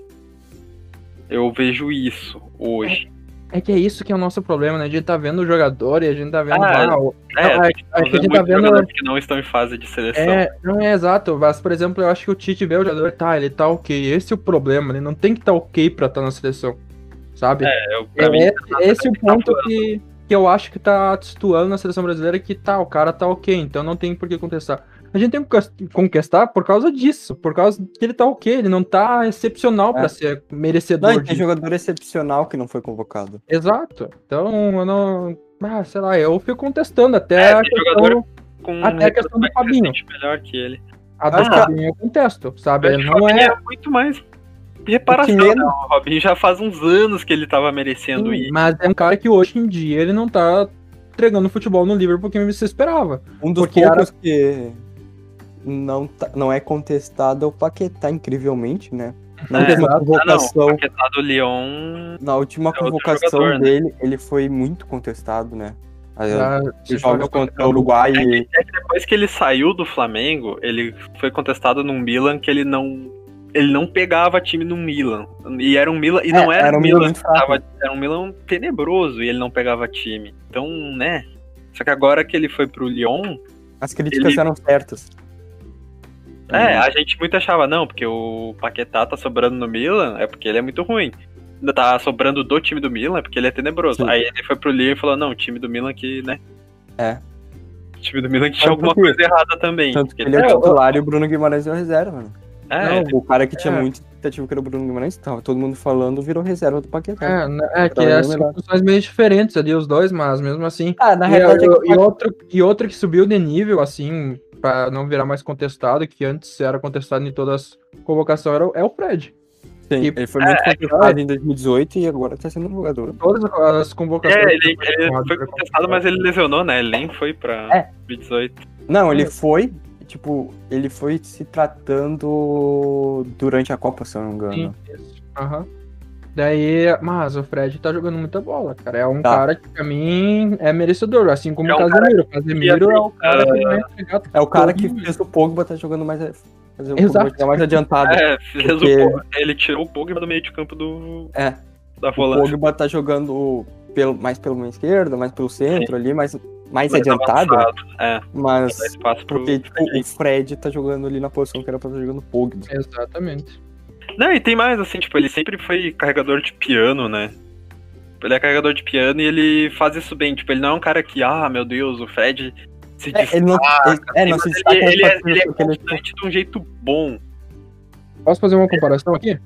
S3: Eu vejo isso hoje.
S4: É que é isso que é o nosso problema, né? A gente tá vendo o jogador e a gente tá vendo.
S3: Ah,
S4: ah, o-
S3: É,
S4: não, é, é que a
S3: vê
S4: gente tá vendo.
S3: jogadores que não estão em fase de seleção.
S4: É, não é exato, mas por exemplo, eu acho que o Tite vê o jogador, tá, ele tá ok, esse é o problema, ele não tem que estar tá ok pra estar na seleção. sabe?
S3: É, eu, pra mim,
S4: esse, esse é o
S3: tá
S4: ponto que, que eu acho que tá situando na seleção brasileira que tá, o cara tá ok, então não tem por que contestar. A gente tem que contestar por causa disso, por causa que ele tá ok, ele não tá excepcional pra
S2: É.
S4: ser
S2: Não,
S4: merecedor
S2: tem
S4: de...
S2: jogador excepcional que não foi convocado.
S4: Exato. Então, eu não... Ah, sei lá, eu fico contestando até
S3: É,
S4: a
S3: tem
S4: questão...
S3: jogador com
S4: Até a questão do Fabinho.
S3: melhor que ele.
S4: A do
S2: Ah.
S4: Fabinho eu contesto, sabe?
S3: O
S4: Não é...
S3: é muito mais reparação.
S2: Menos-
S3: né? O Robinho já faz uns anos que ele tava merecendo
S4: Sim,
S3: ir.
S4: mas é um cara que hoje em dia ele não tá entregando futebol no Liverpool que você esperava.
S2: Um dos
S4: Porque
S2: poucos que não, tá- não é contestado é o Paquetá, incrivelmente, né? Na
S3: É.
S2: última.
S3: Ah, não.
S2: convocação,
S3: O Paquetá do Lyon.
S2: na última
S3: outro
S2: convocação
S3: jogador, né?
S2: dele, ele foi muito contestado, né? Aí, Os jogos contra o Uruguai e
S3: É que depois que ele saiu do Flamengo, ele foi contestado num Milan que ele não. Ele não pegava time no Milan. E era um Milan. E não
S2: É,
S3: era,
S2: era
S3: um
S2: Milan
S3: Milan que tava, Era um Milan tenebroso e ele não pegava time. Então, né? Só que agora que ele foi pro Lyon,
S2: as críticas
S3: Ele-
S2: eram certas.
S3: É, a gente muito achava, não, porque o Paquetá tá sobrando no Milan, é porque ele é muito ruim. Ainda Tá sobrando do time do Milan, é porque ele é tenebroso.
S2: Sim.
S3: Aí ele foi pro Lyon e falou, não, o time do Milan que, né?
S2: É.
S3: O time do Milan que tinha alguma
S2: que-
S3: coisa errada também.
S2: Tanto que ele é
S4: É,
S2: o
S4: eu-
S2: titular e o Bruno Guimarães é o reserva, né?
S3: é,
S2: Não, o cara que tinha
S4: é.
S2: muita expectativa que era o Bruno Guimarães, tava todo mundo falando, virou reserva do Paquetá.
S4: É, né, é que
S2: mim é
S4: funções meio diferentes ali, os dois, mas mesmo assim.
S2: Ah, na
S4: E,
S2: realidade,
S4: e, e outro, e outro que subiu de nível, assim, pra não virar mais contestado, que antes era contestado em todas as convocações, era, o- é o Fred.
S2: sim,
S4: e-
S2: ele foi muito contestado em 2018 e agora tá sendo um jogador.
S4: Todas as convocações.
S3: É, ele, ele
S4: foi
S3: contestado, mas ele lesionou, né? Ele nem foi pra
S2: É.
S3: 18.
S2: Não, ele foi, tipo, ele foi se tratando durante a Copa, se eu não me engano.
S4: Sim, isso. Aham. Daí, mas o Fred tá jogando muita bola, cara. É um
S2: Tá.
S4: cara que pra mim é merecedor, assim como
S3: É
S4: o Casemiro. O Casemiro é o cara que vai entregar
S2: É o cara que fez o Pogba tá jogando mais, fazer o
S4: Exato.
S2: Mais adiantado.
S3: É, fez
S2: Porque-
S3: o, Pogba- ele tirou o Pogba do meio de campo do,
S2: É,
S3: da
S2: o
S3: volante.
S2: Pogba tá jogando pelo, mais pelo meio esquerdo, mais pelo centro ali, mais, mais,
S3: Mais
S2: adiantado,
S3: avançado, É,
S2: mas
S3: pro.
S2: porque tipo, o Fred tá jogando ali na posição que era pra estar jogando Pogba.
S4: Exatamente.
S3: Não, e tem mais, assim, tipo, ele sempre foi carregador de piano, né? Ele é carregador de piano e ele faz isso bem. Tipo, ele não é um cara que, ah, meu Deus, o Fred se
S2: É, ele não, ele, é, não
S3: mas
S2: se
S3: ele,
S2: destaca
S3: ele é, ele é
S2: porque ele-
S3: constante de um jeito bom.
S4: Posso fazer uma comparação aqui?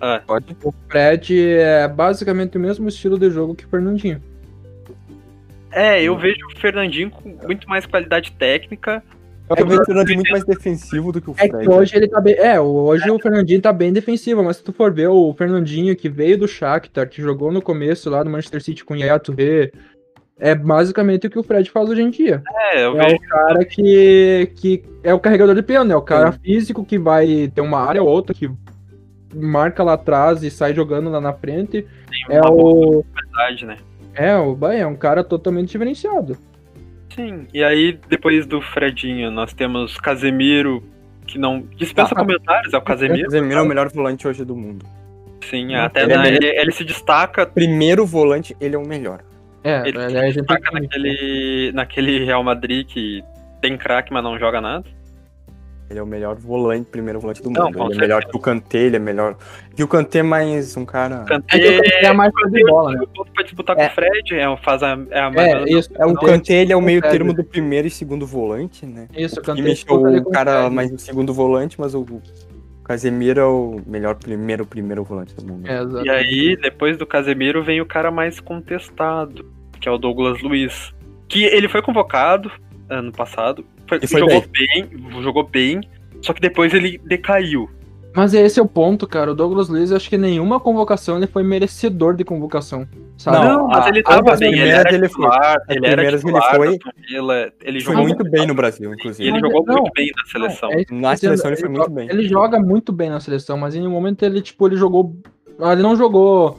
S3: Ah,
S2: Pode.
S4: O Fred é basicamente o mesmo estilo de jogo que o Fernandinho.
S3: É, eu vejo o Fernandinho com muito mais qualidade técnica.
S2: Eu vejo o Fernandinho muito mais defensivo do que o
S4: É
S2: Fred.
S4: que hoje ele tá bem. É, hoje o Fernandinho tá bem defensivo, mas se tu for ver o Fernandinho que veio do Shakhtar, que jogou no começo lá do Manchester City com o Yaya Touré, é basicamente o que o Fred faz hoje em dia.
S3: É, eu
S4: É
S3: vejo.
S4: o cara que, que é o carregador de piano, é o cara físico que vai ter uma área ou outra que marca lá atrás e sai jogando lá na frente. É
S3: uma boa
S4: o.
S3: qualidade, né?
S4: É, o Bahia é um cara totalmente diferenciado.
S3: Sim. E aí, depois do Fredinho, nós temos Casemiro, que não dispensa
S2: Ah.
S3: comentários, é o
S2: O
S3: Casemiro.
S2: Casemiro é o melhor volante hoje do mundo.
S3: Sim, até
S2: Ele é
S3: na-
S2: melhor.
S3: ele, ele se destaca
S2: Primeiro volante, ele é o melhor.
S4: É,
S3: Ele
S4: é,
S3: se
S4: a gente tem
S3: destaca
S4: que-
S3: naquele, naquele Real Madrid que tem craque, mas não joga nada.
S2: Ele é o melhor volante, primeiro volante do
S3: Não,
S2: mundo.
S3: com
S2: ele é melhor que o Kanté, ele é melhor. Que o Kanté é mais um cara.
S3: Kanté,
S4: É que o Kanté é mais de bola, né?
S3: pra disputar com
S2: É.
S3: o Fred, é, faz a, é a
S4: É, isso.
S2: É, o Kanté, ele é o meio termo do primeiro e segundo volante, né?
S4: Isso, o
S2: O
S4: Kanté
S2: é
S4: ali
S2: o
S4: com
S2: cara mais o segundo volante, mas o Casemiro é o melhor primeiro, primeiro volante do mundo.
S4: É.
S3: E aí, depois do Casemiro, vem o cara mais contestado, que é o Douglas Luiz. Que ele foi convocado ano passado, foi-
S2: E foi
S3: jogou bem. jogou bem, só que depois ele decaiu.
S4: Mas esse é o ponto, cara. O Douglas Luiz, eu acho que nenhuma convocação ele foi merecedor de convocação. Sabe?
S2: Não,
S3: Não, mas ele tava bem, ele
S2: primeiras
S3: era
S2: ele foi.
S3: titular, ele era
S2: ele foi-
S3: ele
S2: Ele
S3: jogou
S2: muito bem no Brasil, inclusive.
S3: ele
S4: Mas
S3: jogou
S4: não,
S3: muito bem na seleção.
S4: É que eu
S2: Na
S4: dizendo,
S2: seleção ele foi muito bem.
S4: Ele joga muito bem na seleção, mas em um momento ele, tipo, ele jogou. ah, Ele não jogou.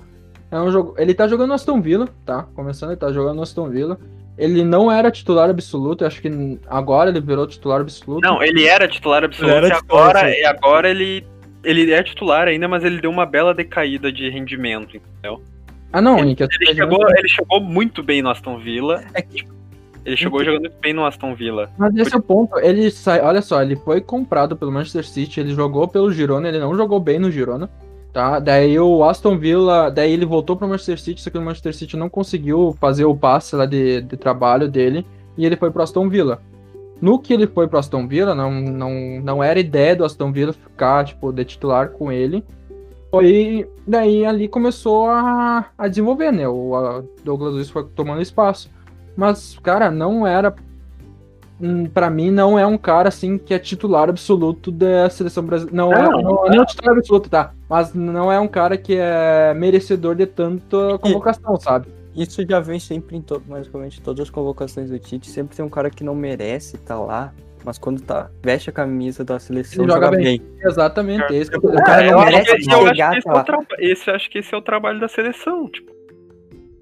S4: Ele, não jogou, ele tá jogando no Aston Villa, tá? Começando, ele tá jogando no Aston Villa. Ele não era titular absoluto, eu acho que agora ele virou titular absoluto.
S3: Não, ele era titular absoluto
S2: Ele era
S3: e
S2: titular,
S3: agora,
S2: sim.
S3: e agora ele, ele é titular ainda, mas ele deu uma bela decaída de rendimento, entendeu?
S4: ah, não,
S3: ele, Ele
S4: de-
S3: chegou, ele chegou muito bem no Aston Villa.
S2: É que-
S3: Ele chegou jogando muito bem no Aston Villa.
S4: Mas esse é o ponto. Ele sai. Olha só, ele foi comprado pelo Manchester City, ele jogou pelo Girona, ele não jogou bem no Girona. Tá? Daí o Aston Villa, daí ele voltou para o Manchester City, só que o Manchester City não conseguiu fazer o passe lá de, de trabalho dele e ele foi para Aston Villa. No que ele foi para Aston Villa, não, não, não era ideia do Aston Villa ficar tipo de titular com ele. Foi daí ali começou a, a desenvolver, né? O Douglas Luiz foi tomando espaço. Mas, cara, não era para mim não é um cara assim que é titular absoluto da seleção brasileira. Não, é, não, não, não é titular absoluto, tá? Mas não é um cara que é merecedor de tanta convocação, sabe?
S2: Isso já vem sempre em todo, basicamente todas as convocações do Tite, sempre tem um cara que não merece estar tá lá, mas quando tá veste a camisa da seleção
S4: Ele joga, bem. Exatamente,
S3: é.
S4: esse,
S3: o cara não merece chegar esse, é esse acho que esse é o trabalho da seleção, tipo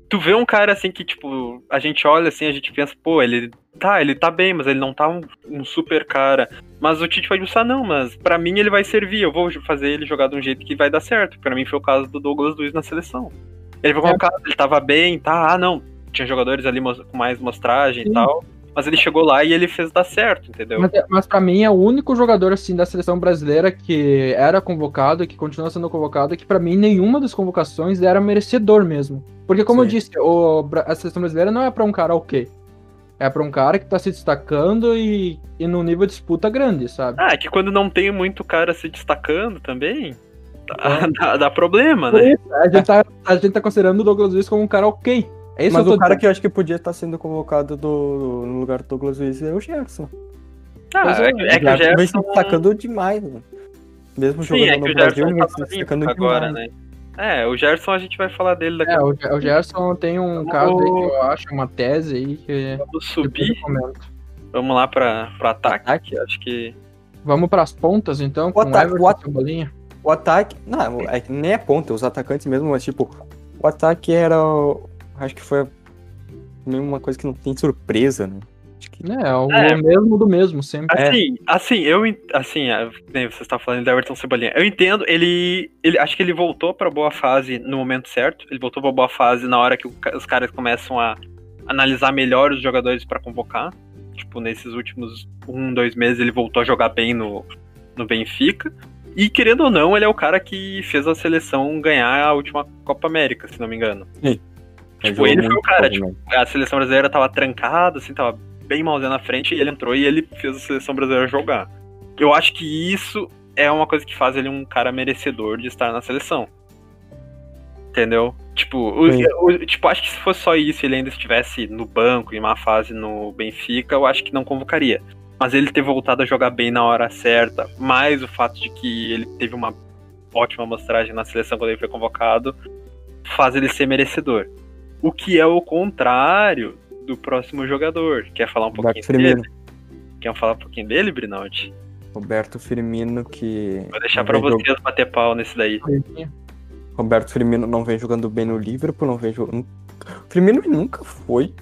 S3: tu vê um cara assim que, tipo, a gente olha assim, a gente pensa, pô, ele tá, ele tá bem, mas ele não tá um, um super cara. Mas o Tite vai pensar, não, mas para mim ele vai servir, eu vou fazer ele jogar de um jeito que vai dar certo. Para mim foi o caso do Douglas Luiz na seleção. Ele foi é. caso, ele tava bem, tá, ah, não, tinha jogadores ali com mais mostragem Sim. e tal. Mas ele chegou lá e ele fez dar certo, entendeu?
S4: Mas, mas para mim é o único jogador assim da seleção brasileira que era convocado, que continua sendo convocado, que para mim nenhuma das convocações era merecedor mesmo. Porque como Sim. eu disse, o, a seleção brasileira não é para um cara ok. É pra um cara que tá se destacando e, e no nível de disputa grande, sabe?
S3: Ah, é que quando não tem muito cara se destacando também, dá, dá, dá problema, né?
S4: A, gente tá, a gente tá considerando o Douglas Luiz como um cara ok.
S2: É Mas o cara que eu acho que podia estar sendo convocado do, no lugar do Douglas Luiz é o Gerson.
S3: Ah, é, é, é que o Gerson...
S2: Vem se destacando demais, mano. Mesmo Sim, jogando é no Brasil, ele vem se destacando
S3: agora,
S2: demais.
S3: Né? É, o Gerson a gente vai falar dele daqui
S4: é, a pouco. O Gerson tem um Vamos... caso aí que eu acho, uma tese aí que.
S3: Vamos subir. Vamos lá pra, pra ataque. ataque. Acho que.
S4: Vamos pras pontas então,
S2: o com ataque, Everton, o, at bolinha. o ataque. Não, é, nem é ponta, os atacantes mesmo, mas tipo, o ataque era acho que foi uma coisa que não tem surpresa, né?
S4: Que... É, o é, mesmo do mesmo, sempre.
S3: Assim, é. assim, eu assim, você está falando de Everton Cebolinha. Eu entendo, ele, ele acho que ele voltou para boa fase no momento certo. Ele voltou para boa fase na hora que os caras começam a analisar melhor os jogadores para convocar. Tipo, nesses últimos um, dois meses ele voltou a jogar bem no, no Benfica. E querendo ou não, ele é o cara que fez a seleção ganhar a última Copa América, se não me engano.
S2: Sim.
S3: Tipo, ele foi o cara, tipo, a seleção brasileira tava trancada, assim, tava bem malzinho na frente, e ele entrou e ele fez a seleção brasileira jogar. Eu acho que isso é uma coisa que faz ele um cara merecedor de estar na seleção. Entendeu? Tipo, o, o, tipo, acho que se fosse só isso, ele ainda estivesse no banco, em uma fase no Benfica, eu acho que não convocaria. Mas ele ter voltado a jogar bem na hora certa, mais o fato de que ele teve uma ótima amostragem na seleção quando ele foi convocado, faz ele ser merecedor. O que é o contrário do próximo jogador. Quer falar um pouquinho
S2: Roberto dele?
S3: Firmino. Quer falar um pouquinho dele, Brinaldi?
S2: Roberto Firmino que.
S3: Vou deixar pra vocês jog... bater pau nesse daí.
S2: Roberto Firmino não vem jogando bem no Liverpool, não vem jogando. Firmino nunca foi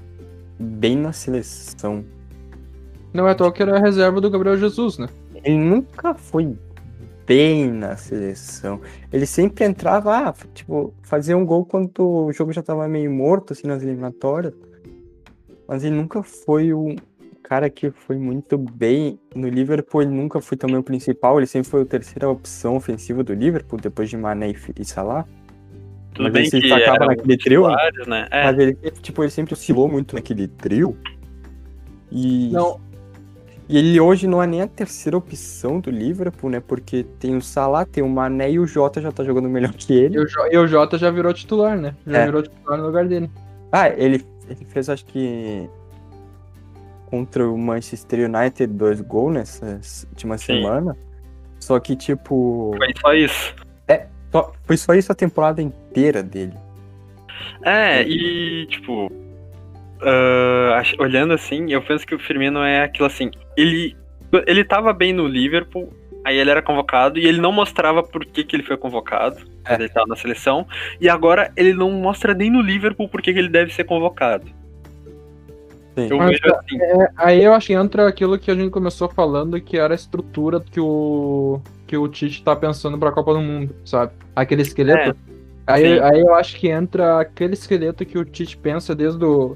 S2: bem na seleção.
S4: Não é à toa que era a reserva do Gabriel Jesus, né?
S2: Ele nunca foi bem na seleção. Ele sempre entrava, ah, tipo, fazia um gol quando o jogo já tava meio morto, assim, nas eliminatórias. Mas ele nunca foi um cara que foi muito bem no Liverpool. Ele nunca foi também o principal. Ele sempre foi a terceira opção ofensiva do Liverpool, depois de Mané e Salah.
S3: Tudo mas bem ele se destacava naquele trio. Né?
S2: É. Mas ele, tipo, ele sempre oscilou muito naquele trio. E...
S4: Não,
S2: e ele hoje não é nem a terceira opção do Liverpool, né? Porque tem o Salah, tem o Mané e o Jota já tá jogando melhor que ele.
S4: E o, e o Jota já virou titular, né? Já é. virou titular no lugar dele.
S2: Ah, ele, ele fez acho que contra o Manchester United dois gols nessa última Sim. semana. Só que, tipo.
S3: Foi só isso.
S2: É, só, foi só isso a temporada inteira dele.
S3: É, e, tipo, uh, olhando assim, eu penso que o Firmino é aquilo assim, ele, ele tava bem no Liverpool, aí ele era convocado e ele não mostrava por que, que ele foi convocado, é. ele tava na seleção, e agora ele não mostra nem no Liverpool por que, que ele deve ser convocado.
S4: Sim. Eu vejo assim. É, aí eu acho que entra aquilo que a gente começou falando, que era a estrutura que o que o Tite tá pensando pra Copa do Mundo, sabe? Aquele esqueleto. É. Aí, aí eu acho que entra aquele esqueleto que o Tite pensa desde o,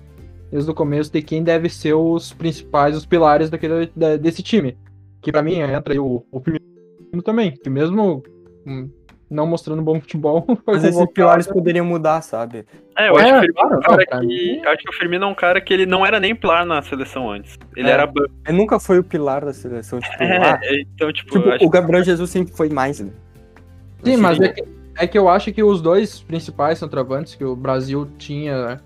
S4: desde o começo de quem deve ser os principais, os pilares daquele, desse time. Que para mim entra aí o, o Firmino também, que mesmo hum, não mostrando bom futebol.
S2: Mas esses
S4: convocado.
S2: pilares poderiam mudar, sabe?
S3: É, eu
S4: É,
S3: acho que o Firmino é um
S4: claro,
S3: cara
S4: não,
S3: que. Eu acho que o Firmino é um cara que ele não era nem pilar na seleção antes. Ele
S2: É.
S3: era banco.
S2: Ele nunca foi o pilar da seleção, tipo,
S3: É,
S2: ah,
S3: então, tipo,
S2: tipo, o Gabriel Jesus sempre foi mais, né?
S4: Sim, mas é que, é que eu acho que os dois principais centroavantes que o Brasil tinha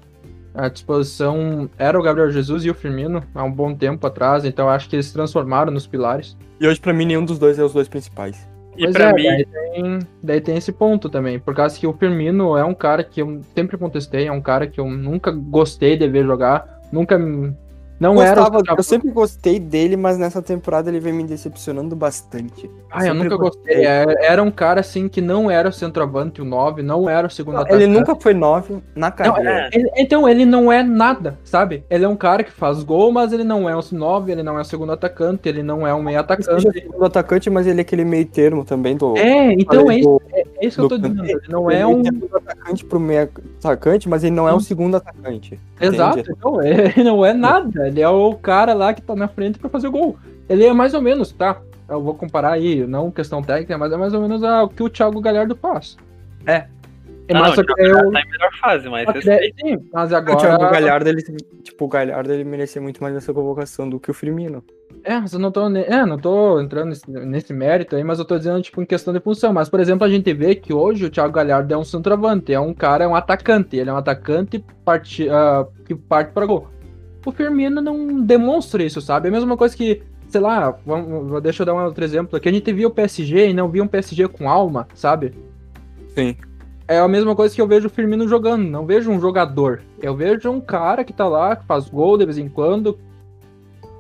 S4: à disposição era o Gabriel Jesus e o Firmino há um bom tempo atrás, então acho que eles se transformaram nos pilares.
S2: E hoje, pra mim, nenhum dos dois é os dois principais.
S3: E
S4: Pois
S3: pra
S4: é,
S3: mim,
S4: daí tem, daí tem esse ponto também, por causa que o Firmino é um cara que eu sempre contestei, é um cara que eu nunca gostei de ver jogar, nunca não era o
S2: Gostava- eu
S4: centroavante.
S2: sempre gostei dele, mas nessa temporada ele vem me decepcionando bastante.
S4: Ah, eu nunca
S2: gostei.
S4: gostei. É- Era um cara assim que não era o centroavante, o 9, não era o segundo
S2: Ele
S4: atacante.
S2: nunca foi nove na
S4: Não,
S2: carreira.
S4: ele- então, ele não é nada, sabe? Ele é um cara que faz gol, mas ele não é um 9, ele não é o segundo atacante, ele não é um meio
S2: Ele
S4: atacante.
S2: seja segundo atacante, mas ele é aquele meio termo também do.
S4: É, então é isso,
S2: do-
S4: é isso que eu tô
S2: do
S4: dizendo. Ele não
S2: ele
S4: é um.
S2: termo do atacante pro meio atacante, mas ele não é um segundo atacante.
S4: Exato,
S2: entende?
S4: então, ele não é nada. Ele é o cara lá que tá na frente pra fazer gol. Ele é mais ou menos, tá? Eu vou comparar aí, não questão técnica, mas é mais ou menos o que o Thiago Galhardo faz.
S2: É.
S4: É
S3: não, o
S4: que eu.
S3: tá em melhor fase, mas
S4: daí- sim, mas
S2: O
S4: agora.
S2: Thiago Galhardo, ele, tipo, o Galhardo ele merecia muito mais essa convocação do que o Firmino.
S4: É, mas eu não tô, é, não tô entrando nesse, nesse mérito aí, mas eu tô dizendo, tipo, em questão de função. Mas, por exemplo, a gente vê que hoje o Thiago Galhardo é um centroavante, é um cara, é um atacante. Ele é um atacante ah, que parte para gol. O Firmino não demonstra isso, sabe? É a mesma coisa que, sei lá, vamos, deixa eu dar um outro exemplo aqui. A gente via o PSG e não via um PSG com alma, sabe?
S2: Sim.
S4: É a mesma coisa que eu vejo o Firmino jogando. Não vejo um jogador. Eu vejo um cara que tá lá, que faz gol de vez em quando.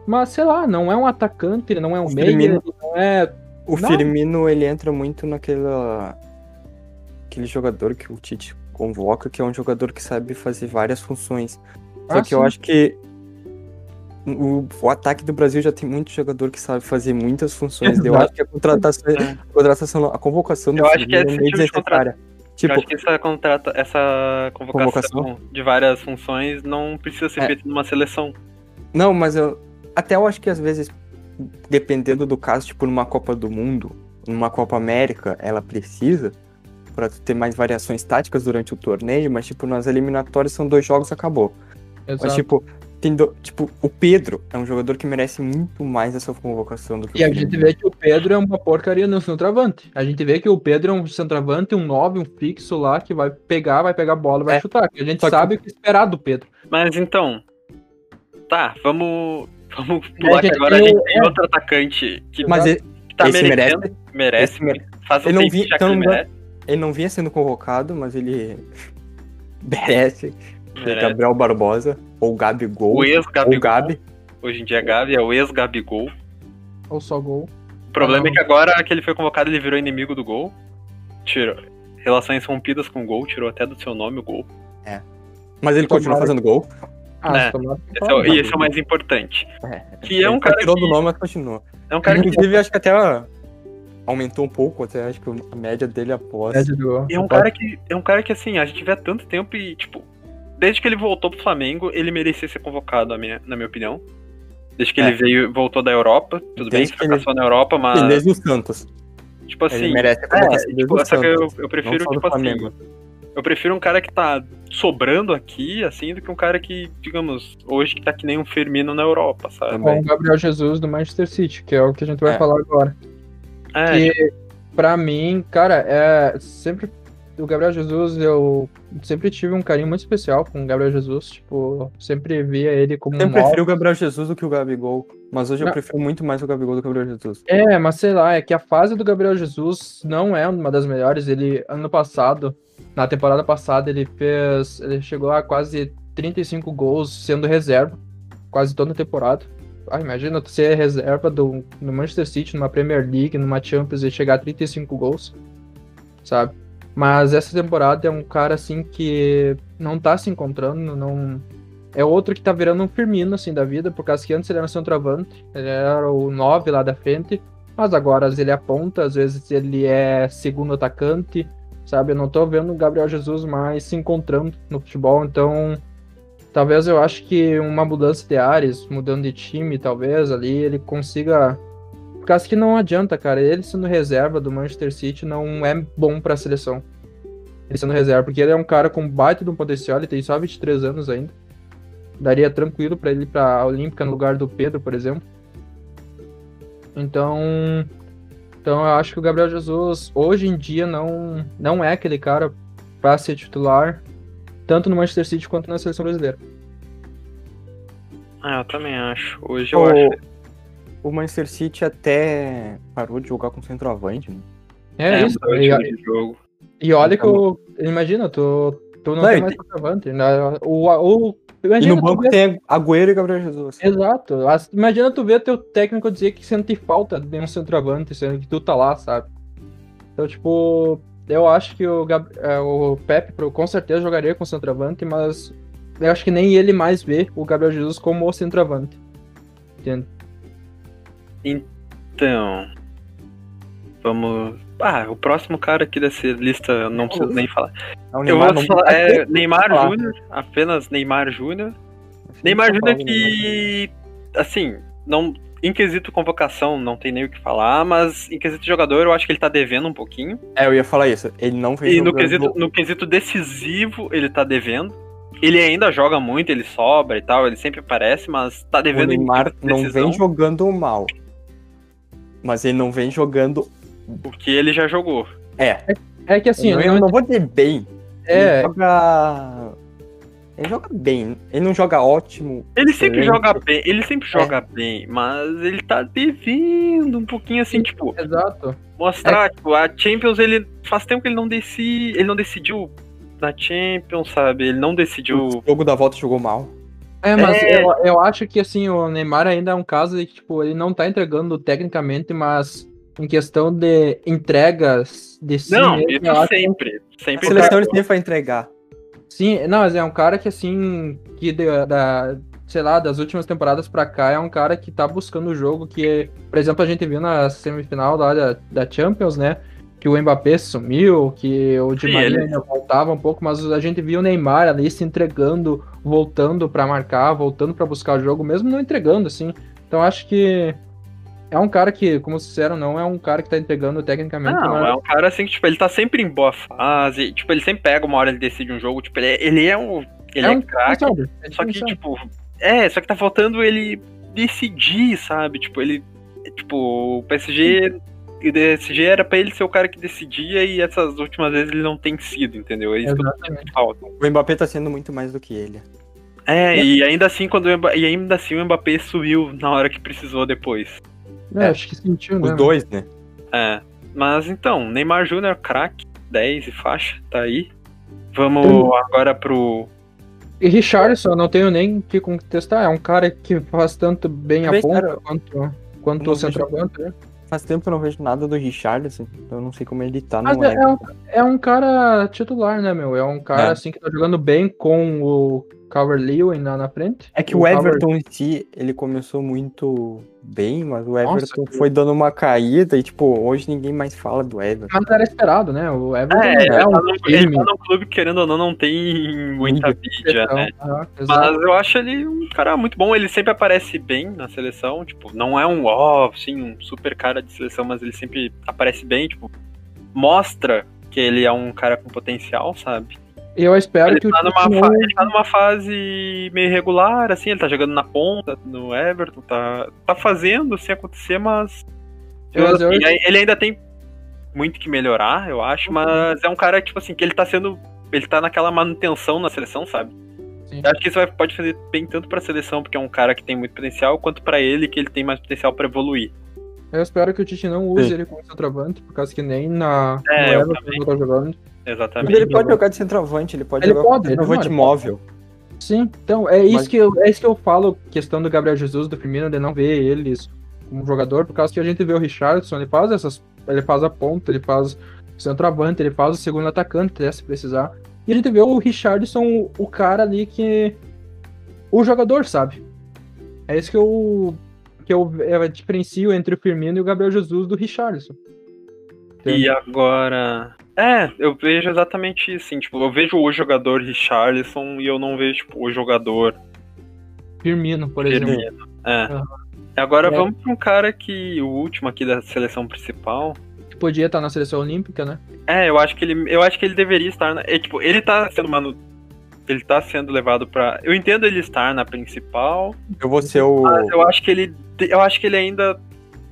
S4: Mas, sei lá, não é um atacante, ele não é um meio,
S2: Firmino-
S4: não é.
S2: O
S4: Não.
S2: Firmino, ele entra muito naquela. Aquele jogador que o Tite convoca, que é um jogador que sabe fazer várias funções. Só
S4: Ah,
S2: que eu
S4: sim.
S2: acho que o, o ataque do Brasil já tem muito jogador que sabe fazer muitas funções. Eu
S4: Exato.
S2: acho que a contratação, a contratação, a convocação do
S3: Eu acho que
S2: é meio
S3: tipo de
S2: desnecessária.
S3: Eu
S2: Tipo,
S3: acho que essa, contrata, essa convocação,
S2: Convocação?
S3: de várias funções não precisa ser
S2: É.
S3: feita numa seleção.
S2: Não, mas eu. Até eu acho que às vezes, dependendo do caso, tipo numa Copa do Mundo, numa Copa América, ela precisa pra tu ter mais variações táticas durante o torneio, mas tipo, nas eliminatórias são dois jogos acabou. Mas
S4: Exato.
S2: tipo, tem do- tipo, o Pedro é um jogador que merece muito mais essa convocação do que
S4: E
S2: o
S4: a gente vê que o Pedro é uma porcaria no centroavante. A gente vê que o Pedro é um centroavante, um 9, um fixo lá, que vai pegar, vai pegar a bola, vai
S2: É.
S4: chutar. Que a gente
S2: Só que-
S4: sabe o que esperar do Pedro.
S3: Mas então. Tá, vamos. Vamos
S4: É,
S3: pular
S4: a
S3: que agora a gente tem outro atacante que,
S2: Mas ele,
S3: que tá
S2: esse
S3: merecendo.
S2: merece.
S3: Merece.
S2: esse mere-
S3: Faz um
S2: Ele não vi-
S3: já que
S2: então
S3: ele merece.
S2: ele não vinha sendo convocado, mas ele merece.
S3: Merece.
S2: Gabriel Barbosa, ou Gabigol,
S3: O
S2: ou
S3: ex-Gabigol.
S2: Gabi.
S3: Hoje em dia é Gabi, é o ex-Gabigol.
S4: Ou só gol.
S3: O problema
S4: Ah,
S3: é que agora que ele foi convocado, ele virou inimigo do gol. Tirou. Relações rompidas com o gol, tirou até do seu nome o gol.
S2: Mas ele continua fazendo gol.
S4: Ah,
S3: É.
S4: que
S3: Esse é, o- e esse é o mais importante.
S2: É.
S3: Que é um
S2: Ele
S3: cara
S2: tirou
S3: que,
S2: do nome, mas continua.
S3: é um cara que
S2: Inclusive, acho que até aumentou um pouco, até acho que a média dele após.
S4: Média do-
S3: é um cara que é um cara que assim, a gente vê há tanto tempo e tipo, desde que ele voltou pro Flamengo, ele merecia ser convocado, na minha, na minha opinião. Desde que
S2: É.
S3: ele veio, voltou da Europa, tudo
S2: Desde
S3: bem,
S2: que
S3: fracassou na Europa, mas
S2: desde o Santos.
S3: tipo assim,
S2: ele merece a
S3: é, tipo, que eu,
S2: Santos.
S3: eu prefiro tipo assim,
S2: Flamengo.
S3: eu prefiro um cara que tá sobrando aqui, assim, do que um cara que, digamos, hoje que tá que nem um Firmino na Europa, sabe?
S2: Também.
S4: Com o Gabriel Jesus do Manchester City, que é o que a gente vai
S2: É.
S4: falar agora.
S3: É,
S4: Que, pra mim, cara, é sempre. O Gabriel Jesus, eu sempre tive um carinho muito especial com o Gabriel Jesus. Tipo, sempre via ele como
S2: Eu
S4: um
S2: prefiro o Gabriel Jesus do que o Gabigol. Mas hoje eu
S4: Não.
S2: prefiro muito mais o Gabigol do que o Gabriel Jesus.
S4: É, mas sei lá, é que a fase do Gabriel Jesus não é uma das melhores. Ele, ano passado, na temporada passada, ele fez. Ele chegou a quase 35 gols sendo reserva, quase toda a temporada. Ah, imagina ser reserva do, no Manchester City, numa Premier League, numa Champions e chegar a 35 gols, sabe? Mas essa temporada é um cara assim que não tá se encontrando, não. É outro que tá virando um Firmino assim da vida, por causa que antes ele era centroavante, ele era o 9 lá da frente, mas agora às vezes ele aponta, às vezes ele é segundo atacante, sabe? Eu não tô vendo o Gabriel Jesus mais se encontrando no futebol, então talvez eu acho que uma mudança de áreas, mudando de time, talvez ali ele consiga Por causa que não adianta, cara. Ele sendo reserva do Manchester City não é bom pra seleção. Ele sendo reserva, porque ele é um cara com baita de um potencial, ele tem só 23 anos ainda. Daria tranquilo pra ele ir pra Olímpica no lugar do Pedro, por exemplo. Então. Então eu acho que o Gabriel Jesus hoje em dia não, não é aquele cara pra ser titular, tanto no Manchester City quanto na seleção brasileira.
S3: Ah, eu também acho. Hoje eu
S2: O,
S3: acho.
S2: O Manchester City até parou de jogar com centroavante, né?
S4: É, isso.
S3: mudou o
S4: E, e olha que eu. Imagina, tu, tu não,
S2: Não,
S4: tem
S2: e
S4: mais centroavante. né? O, o,
S2: E
S4: imagina
S2: no
S4: tu
S2: banco
S4: ver-
S2: tem Agüero e Gabriel Jesus.
S4: Exato. As- Imagina tu ver teu técnico dizer que sente falta de um centroavante, sendo que tu tá lá, sabe? Então, tipo, eu acho que o, Gab- é, o Pepe com certeza jogaria com centroavante, mas eu acho que nem ele mais vê o Gabriel Jesus como o centroavante. Entende?
S3: Então. Vamos. Ah, o próximo cara aqui dessa lista eu não preciso nem falar.
S2: É o
S3: Eu vou
S2: não-
S3: falar. É Neymar. Júnior, apenas Neymar Júnior. Neymar Júnior que. Assim, não. Em quesito convocação, não tem nem o que falar, mas em quesito jogador, eu acho que ele tá devendo um pouquinho.
S2: É, eu ia falar isso. Ele não fez
S3: E no quesito, no quesito decisivo, ele tá devendo. Ele ainda joga muito, ele sobra e tal, ele sempre aparece, mas tá
S2: O
S3: devendo em
S2: Neymar não vem jogando mal. Mas ele não vem jogando.
S3: o que ele já jogou.
S2: É.
S4: É que assim,
S2: eu, não,
S4: ele
S2: eu
S4: não-
S2: não vou dizer bem.
S4: é,
S2: Ele joga. Ele joga bem. Ele não joga ótimo.
S3: Ele sempre
S2: Excelente.
S3: joga bem, ele sempre
S2: É.
S3: joga bem, mas ele tá devendo um pouquinho assim, tipo,
S4: exato.
S3: mostrar, tipo, a Champions, ele faz tempo que ele não decide, ele não decidiu na Champions, sabe? Ele não decidiu.
S2: O jogo da volta jogou mal.
S4: É, mas
S3: É.
S4: Eu, eu acho que assim, o Neymar ainda é um caso de que, tipo, ele não tá entregando tecnicamente, mas em questão de entregas de si
S3: Não,
S4: mesmo,
S3: isso
S4: que-
S3: sempre.
S2: A
S3: Sempre.
S2: seleção ele sempre vai entregar.
S4: Sim, não, mas é um cara que assim, que de- da, sei lá, das últimas temporadas pra cá, é um cara que tá buscando o jogo que, por exemplo, a gente viu na semifinal lá da, da Champions, né? Que o Mbappé sumiu, que o Di Maria ainda voltava um pouco, mas a gente viu o Neymar ali se entregando, voltando pra marcar, voltando pra buscar o jogo, mesmo não entregando, assim. Então acho que é um cara que, como vocês disseram, não é um cara que tá entregando tecnicamente,
S3: Não,
S4: mas
S3: é um cara assim que, tipo, ele tá sempre em boa fase. Tipo, ele sempre pega uma hora ele decide um jogo. Tipo, ele é, ele é um. Ele é,
S4: um
S3: craque.
S4: diferencial, é
S3: Só que, tipo. É, só que tá faltando ele decidir, sabe? Tipo, ele. Tipo, o PSG. O PSG era pra ele ser o cara que decidia e essas últimas vezes ele não tem sido, entendeu? É isso que eu
S4: Exatamente.
S3: tô falta.
S2: O Mbappé tá sendo muito mais do que ele.
S3: É, e ainda assim, quando o Mba- e ainda assim o Mbappé subiu na hora que precisou depois.
S4: É, acho que sentiu, né?
S2: Os dois, né?
S3: É. Mas então, Neymar Júnior, craque, 10 e faixa, tá aí. Vamos
S4: Hum.
S3: agora pro.
S4: E Richardson, eu não tenho nem o que contestar. É um cara que faz tanto bem a ponta quanto, quanto o centroavante. né?
S2: Faz tempo que eu não vejo nada do Richardson. Então eu não sei como ele tá
S4: Mas
S2: no
S4: é, é um, é um cara titular, né, meu? É um cara
S2: É.
S4: assim que tá jogando bem com o Calvert-Lewin na, na frente.
S2: É que o,
S4: Calvert-
S2: Everton em si, ele começou muito bem, mas o
S4: Nossa,
S2: Everton
S4: que-
S2: foi dando uma caída e, tipo, hoje ninguém mais fala do Everton.
S4: Mas era esperado, né? O Everton
S3: É,
S4: é,
S3: ele,
S4: um
S3: tá ele tá num clube que, querendo ou não, não tem muita mídia, né?
S4: ah,
S3: Mas eu acho ele um cara muito bom. Ele sempre aparece bem na seleção. Tipo, não é um ó, assim, um super cara de seleção, mas ele sempre aparece bem, tipo, mostra que ele é um cara com potencial, sabe?
S4: Eu espero
S3: Ele
S4: que o
S3: tá, numa
S4: Tite
S3: fa-
S4: não-
S3: ele tá numa fase meio irregular, assim, ele tá jogando na ponta no Everton, tá, tá fazendo sem acontecer, mas. eu,
S4: Mas eu-
S3: assim, ele ainda tem muito que melhorar, eu acho, mas é um cara, tipo assim, que ele tá sendo. Ele tá naquela manutenção na seleção, sabe?
S4: Sim.
S3: Eu acho que isso vai- pode fazer bem tanto pra seleção, porque é um cara que tem muito potencial, quanto pra ele, que ele tem mais potencial pra evoluir.
S4: Eu espero que o Tite não use
S2: Sim.
S4: ele como centroavante, por causa que nem na
S3: É,
S4: no
S3: eu
S4: Everton não tá jogando.
S2: Mas
S3: Exatamente.
S2: ele pode jogar de centroavante, ele pode
S4: Ele
S2: jogar
S4: pode, ele
S2: centroavante
S4: pode.
S2: móvel.
S4: Sim, então é isso,
S2: Mas-
S4: que eu, é isso que eu falo, questão do Gabriel Jesus, do Firmino, de não ver eles como jogador, por causa que a gente vê o Richardson, ele faz essas. Ele faz a ponta, ele faz o centroavante, ele faz o segundo atacante, se precisar. E a gente vê o Richardson, o, cara ali que. O jogador, sabe? É isso que eu. que eu, eu diferencio entre o Firmino e o Gabriel Jesus do Richardson.
S3: E agora. É, eu vejo exatamente isso, assim, tipo, eu vejo o jogador Richarlison e eu não vejo, tipo, o jogador
S4: Firmino, por exemplo.
S3: Firmino. É. Agora
S4: É.
S3: vamos pra um cara que. O último aqui da seleção principal.
S4: Que podia estar na seleção olímpica, né?
S3: É, eu acho que ele. Eu acho que ele deveria estar na. É, tipo, ele tá sendo mano. Ele tá sendo levado pra. Eu entendo ele estar na principal,
S2: Eu vou ser o.
S3: mas eu acho que ele. Eu acho que ele ainda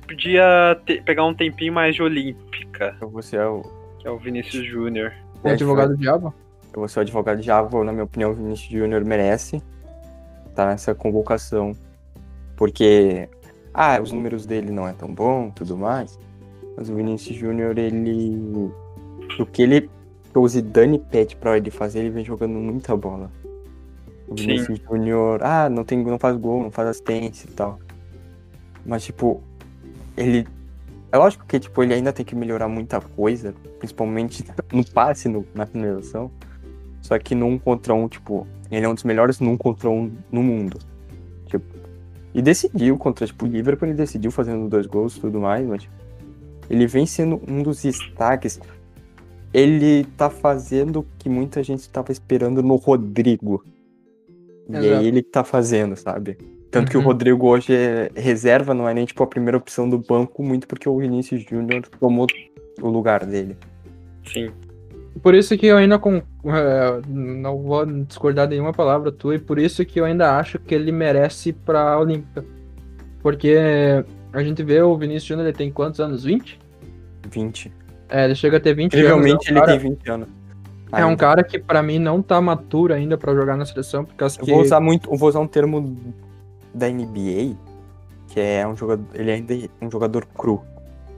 S3: podia ter- pegar um tempinho mais de olímpica,
S2: Eu vou ser o.
S3: que é o Vinícius Júnior.
S4: O
S2: É,
S4: advogado do diabo.
S2: Eu vou ser o advogado de Java, na minha opinião, o Vinícius Júnior merece estar nessa convocação. Porque, ah, os números dele não é tão bom, tudo mais. Mas o Vinícius Júnior, ele. O que ele. O Zidane pede pra ele fazer, ele vem jogando muita bola. O. Vinícius Júnior, ah, não, tem, não faz gol, não faz assistência e tal. Mas, tipo, ele. É lógico que, tipo, ele ainda tem que melhorar muita coisa, principalmente no passe, no, na finalização. Só que no um contra um, tipo, ele é um dos melhores no um contra um no mundo. Tipo, e decidiu contra, tipo, o Liverpool, ele decidiu fazendo dois gols e tudo mais, mas tipo, ele vem sendo um dos destaques. Ele tá fazendo o que muita gente tava esperando no Rodrigo. E
S4: Exato.
S2: é ele que tá fazendo, sabe? Tanto que o
S4: Uhum.
S2: Rodrigo hoje é reserva, não é nem tipo a primeira opção do banco, muito porque o Vinícius Júnior tomou o lugar dele.
S3: Sim.
S4: Por isso que eu ainda com, é, não vou discordar de nenhuma palavra tua, e por isso que eu ainda acho que ele merece ir pra Olímpica. Porque a gente vê o Vinícius Júnior, ele tem quantos anos? 20?
S2: 20.
S4: É, ele chega a ter 20
S2: Incrivelmente
S4: anos. é um
S2: ele
S4: cara-
S2: tem 20 anos.
S4: É um
S2: Ainda.
S4: cara que pra mim não tá maturo ainda pra jogar na seleção, porque acho
S2: Eu
S4: que
S2: vou usar muito, eu vou usar um termo da NBA, que é um jogador, ele ainda é um jogador cru.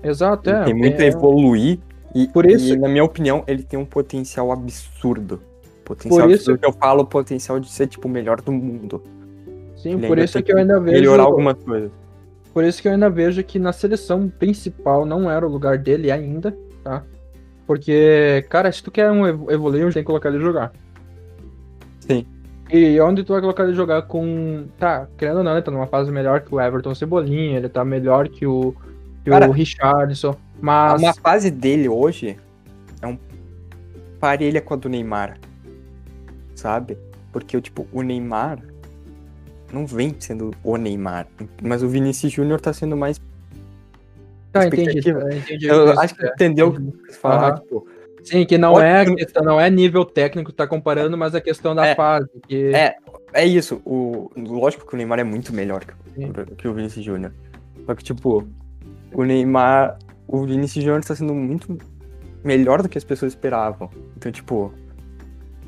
S4: Exato,
S2: Ele
S4: é.
S2: tem muito a
S4: é-
S2: evoluir e,
S4: Por isso-
S2: e, na minha opinião, ele tem um potencial absurdo. Potencial
S4: Por isso-
S2: absurdo que eu falo, potencial de ser tipo o melhor do mundo.
S4: Sim,
S2: Ele
S4: por isso que eu ainda vejo.
S2: Melhorar algumas coisas.
S4: Por isso que eu ainda vejo que na seleção principal não era o lugar dele ainda, tá? Porque, cara, se tu quer um evo- evoluir, tem que colocar ele jogar.
S2: Sim.
S4: E onde tu vai colocar ele jogar com. Tá, querendo ou não, ele tá numa fase melhor que o Everton Cebolinha, ele tá melhor que o, que
S2: Cara,
S4: o Richardson. Mas.
S2: Uma fase dele hoje é um parelha com a do Neymar. Sabe? Porque tipo, o Neymar não vem sendo o Neymar, mas o Vinícius Júnior tá sendo mais
S4: Tá, entendi. tá, entendi
S2: Eu acho que entendeu o que falar,
S4: Aham.
S2: tipo,
S4: Sim, que não é, questão, não é nível técnico que tá comparando, mas a questão da
S2: É.
S4: fase. Que...
S2: É. é isso, o, lógico que o Neymar é muito melhor que, que o Vinícius Júnior. Só que, tipo, o Neymar, o Vinícius Júnior tá sendo muito melhor do que as pessoas esperavam. Então, tipo,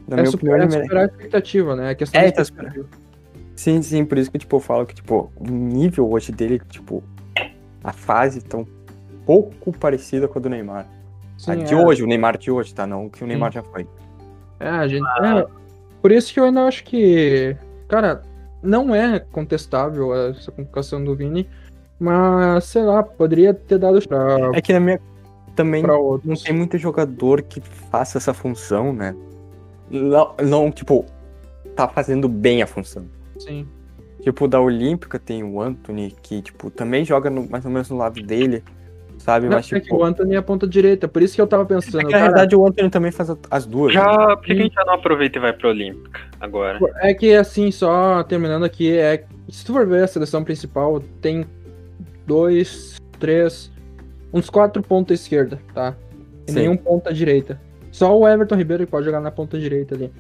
S2: na
S4: é
S2: minha
S4: super-
S2: opinião,
S4: é superar a expectativa, né? A questão
S2: É, tá
S4: expectativa.
S2: Sim, sim, por isso que, tipo, eu falo que, tipo, o nível hoje dele, tipo, a fase um pouco parecida com a do Neymar.
S4: Sim,
S2: a de
S4: é.
S2: hoje, o Neymar de hoje, tá? Não o que o Neymar já foi.
S4: É, a gente. é, por isso que eu ainda acho que. Cara, não é contestável essa convocação do Vini, mas sei lá, poderia ter dado pra,
S2: É que na minha. Também não tem muito jogador que faça essa função, né? Não, não, tipo, tá fazendo bem a função.
S4: Sim.
S2: Tipo, da Olímpica tem o Anthony, que, tipo, também joga no- mais ou menos no lado dele, sabe?
S4: Não,
S2: Mas,
S4: é que
S2: tipo.
S4: o Anthony é a ponta direita, por isso que eu tava pensando.
S2: É que, na
S4: cara,
S2: verdade, o Anthony também faz as duas. né?
S3: Já, por que, a gente já não aproveita e vai pra Olímpica agora?
S4: É que assim, só terminando aqui, é. Se tu for ver a seleção principal, tem dois, três, uns quatro ponta esquerda, tá? E
S2: Sim.
S4: nenhum ponta direita. Só o Everton Ribeiro que pode jogar na ponta direita ali.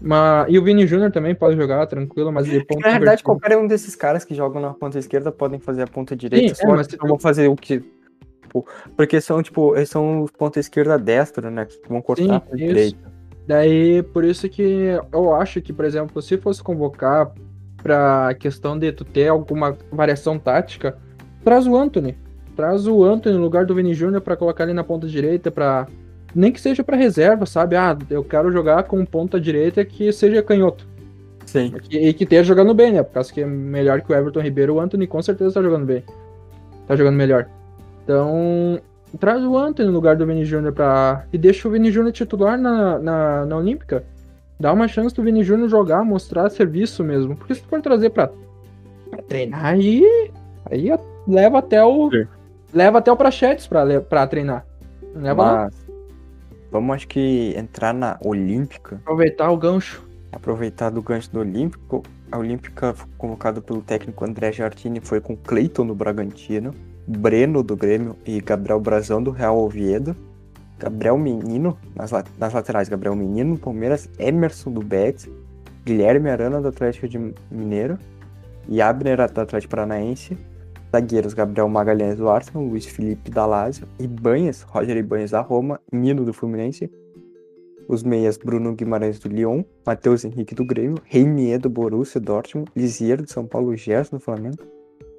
S4: Mas, e o Vini Júnior também pode jogar, tranquilo, mas de ponta
S2: Na verdade, qualquer um desses caras que jogam na ponta esquerda podem fazer a ponta direita,
S4: Sim, é, mas
S2: não vão fazer o que. Tipo, porque são, tipo, eles são os ponta esquerda destra, né? Que vão cortar
S4: Sim,
S2: direita.
S4: Daí, por isso que eu acho que, por exemplo, se fosse convocar pra questão de tu ter alguma variação tática, traz o Anthony. Traz o Anthony no lugar do Vini Júnior pra colocar ele na ponta direita, pra. Nem que seja pra reserva, sabe? Ah, eu quero jogar com ponta direita que seja canhoto.
S2: Sim.
S4: E, e que esteja jogando bem, né? Por causa que é melhor que o Everton Ribeiro, o Anthony com certeza tá jogando bem. Tá jogando melhor. Então, traz o Anthony no lugar do Vini Júnior pra. E deixa o Vini Júnior titular na, na, na Olímpica. Dá uma chance do Vini Júnior jogar, mostrar serviço mesmo. Porque se tu for trazer pra, pra treinar, aí. Aí leva até o.
S2: Sim.
S4: Leva até o Prachetes pra, le- pra treinar. Leva lá.
S2: Mas vamos, acho que, entrar na Olímpica,
S4: Aproveitar o gancho.
S2: aproveitar do gancho do Olímpico. a Olímpica convocada pelo técnico André Jardine foi com Cleiton do Bragantino, Breno do Grêmio e Gabriel Brazão do Real Oviedo. Gabriel Menino, nas, nas laterais, Gabriel Menino do Palmeiras, Emerson do Betis, Guilherme Arana do Atlético de Mineiro e Abner do Atlético Paranaense. Zagueiros Gabriel Magalhães do Arsenal, Luiz Felipe da Lazio, Ibanhas, Roger Ibanhas da Roma, Nino do Fluminense, os meias Bruno Guimarães do Lyon, Matheus Henrique do Grêmio, Reinier do Borussia Dortmund, Lisiero do São Paulo, Gerson do Flamengo,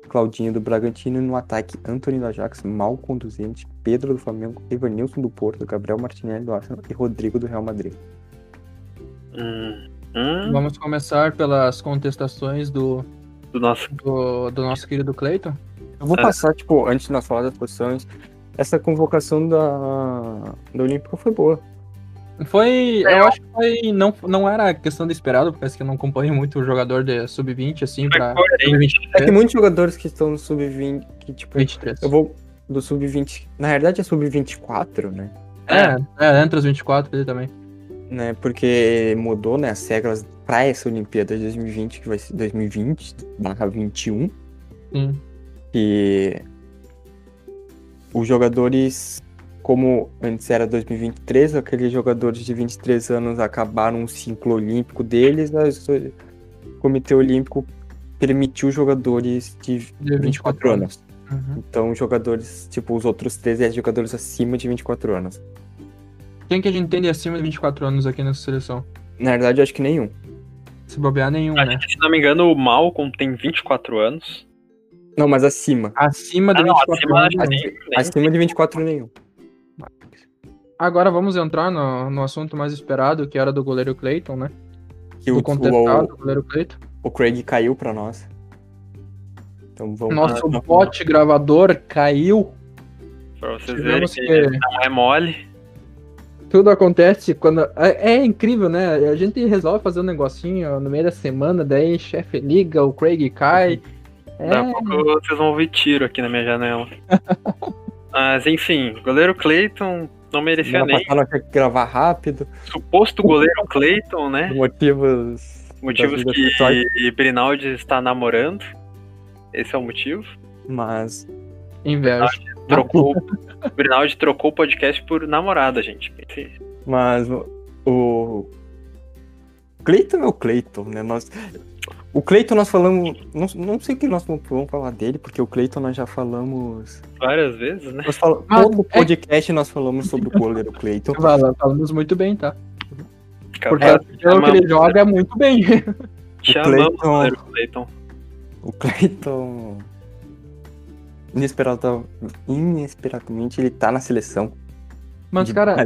S2: Claudinho do Bragantino e no ataque Antony do Ajax, mal conduzente, Pedro do Flamengo, Evanilson do Porto, Gabriel Martinelli do Arsenal e Rodrigo do Real Madrid.
S3: Hum, hum,
S4: Vamos começar pelas contestações do,
S3: do nosso.
S4: do, do nosso querido Cleiton.
S2: Eu vou
S3: É.
S2: passar, tipo, antes de nós falar das posições, essa convocação da, da Olímpica foi boa.
S4: Foi. Eu acho que foi. Não, não era questão de esperado, porque parece que eu não acompanho muito o jogador de sub-20, assim, pra.
S2: É que muitos jogadores que estão no sub-20, que, tipo,
S4: 23.
S2: eu vou do sub-20, na verdade é sub-24, né?
S4: É, é, entre os 24 ali também.
S2: né? Porque mudou, né, as regras para essa Olimpíada de 2020, que vai ser 2020 barra 21,
S4: Sim.
S2: que os jogadores, como antes era 2023, aqueles jogadores de 23 anos acabaram o ciclo olímpico deles, mas o Comitê Olímpico permitiu jogadores de
S4: De
S2: 24 anos.
S4: Uhum.
S2: Então, jogadores, tipo, os outros 13 é jogadores acima de 24 anos.
S4: Quem que a gente tem de acima de 24 anos aqui nessa seleção?
S2: Na verdade, eu acho que nenhum.
S4: Se bobear nenhum, né?
S3: Se não me engano, o Malcolm tem 24 anos.
S2: Não, mas acima.
S4: Acima de
S3: Ah, não,
S4: 24
S3: acima
S4: anos.
S3: que
S4: nenhum.
S2: Acima de 24 nenhum.
S4: Agora vamos entrar no, no assunto mais esperado, que era do goleiro Cleiton, né?
S2: Que
S4: Do
S2: o,
S4: contestado,
S2: o,
S4: goleiro Cleiton.
S2: o Craig caiu pra nós. Então vamos.
S4: Nosso
S2: não,
S4: bot gravador caiu.
S3: Pra vocês verem
S4: Tivemos
S3: que
S4: que.
S3: não é mole.
S4: Tudo acontece quando. É, é incrível, né? A gente resolve fazer um negocinho no meio da semana, daí chefe liga, o Craig cai. É,
S3: Daqui a pouco vocês vão ouvir tiro aqui na minha janela. Mas enfim, goleiro Clayton não merecia nem.
S2: tinha que gravar rápido.
S3: Suposto goleiro Clayton, né?
S2: Motivos.
S3: Motivos que Brinaldi está namorando. Esse é o motivo.
S2: Mas.
S4: inveja.
S3: Trocou. Brinaldi trocou o podcast por namorada, gente.
S2: Mas o. o Cleiton é o Cleiton, né? Nós, o Cleiton nós falamos. Não, não sei o que nós vamos, falar dele, porque o Cleiton nós já falamos.
S3: Várias vezes, né?
S2: Nós
S4: Ah,
S2: todo
S4: é-
S2: podcast nós falamos sobre o goleiro Cleiton.
S4: Fala- Falamos muito bem, tá? Porque
S3: Capaz,
S4: pelo que ele
S3: chamamos-
S4: joga é muito bem.
S3: Chamamos o
S2: Clayton. O Cleiton. Inesperado, inesperadamente ele tá na seleção.
S4: Mas,
S2: De-
S4: cara,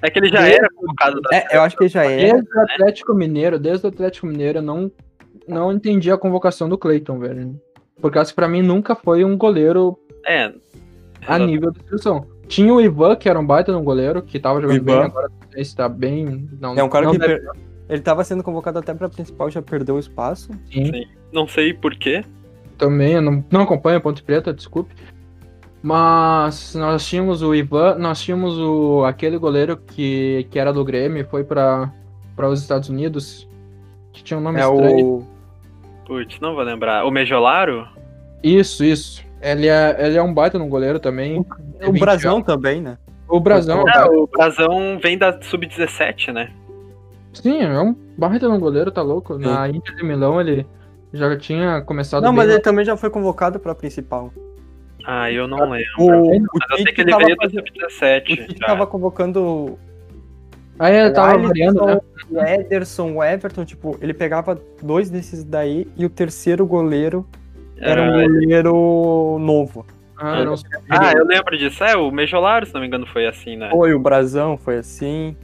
S3: É que ele já
S4: Desde-
S3: era convocado da
S2: É, eu acho que ele já é.
S4: desde o Atlético Mineiro, desde o Atlético Mineiro, eu não, não entendi a convocação do Cleiton, velho. Por causa que pra mim nunca foi um goleiro
S3: É.
S4: a nível da seleção. Tinha o Ivan, que era um baita no goleiro, que tava jogando
S2: Ivan.
S4: bem, agora não sei se tá bem. Não,
S2: É um cara
S4: não
S2: que
S4: deve-
S2: per- ele tava sendo convocado até pra principal, já perdeu o espaço.
S4: sim.
S3: Não sei porquê.
S4: também, eu não, não acompanho a Ponte Preta, desculpe. Mas nós tínhamos o Ivan, nós tínhamos o aquele goleiro que, que era do Grêmio e foi para os Estados Unidos, que tinha um nome
S2: É
S4: estranho.
S2: o.
S3: Putz, não vou lembrar. O Mejolaro?
S4: Isso, isso. Ele é, ele é um baita no goleiro também.
S2: O
S4: 20
S2: Brasão
S4: anos.
S2: também, né?
S4: O Brasão,
S3: É, o Brasão vem da Sub-17, né?
S4: sim, é um baita no goleiro, tá louco. Na Inter de Milão ele já tinha começado
S2: Não,
S4: bem
S2: mas
S4: na-
S2: ele também já foi convocado pra principal.
S3: Ah, eu não lembro.
S2: O, o
S3: Mas eu sei que
S2: Tite
S3: ele
S2: tava,
S3: veio da
S2: fazendo- o
S3: Sub-17.
S2: Tite tava convocando
S4: Aí ele
S2: o
S4: tava
S2: Alisson,
S4: variando, né?
S2: o Ederson, o Everton, tipo, ele pegava dois desses daí e o terceiro goleiro era um
S3: Era-
S2: goleiro novo.
S4: Ah.
S3: Ah, eu lembro disso. É, o Mejolaro, se não me engano, foi assim, né?
S2: Foi o Brasão, foi assim.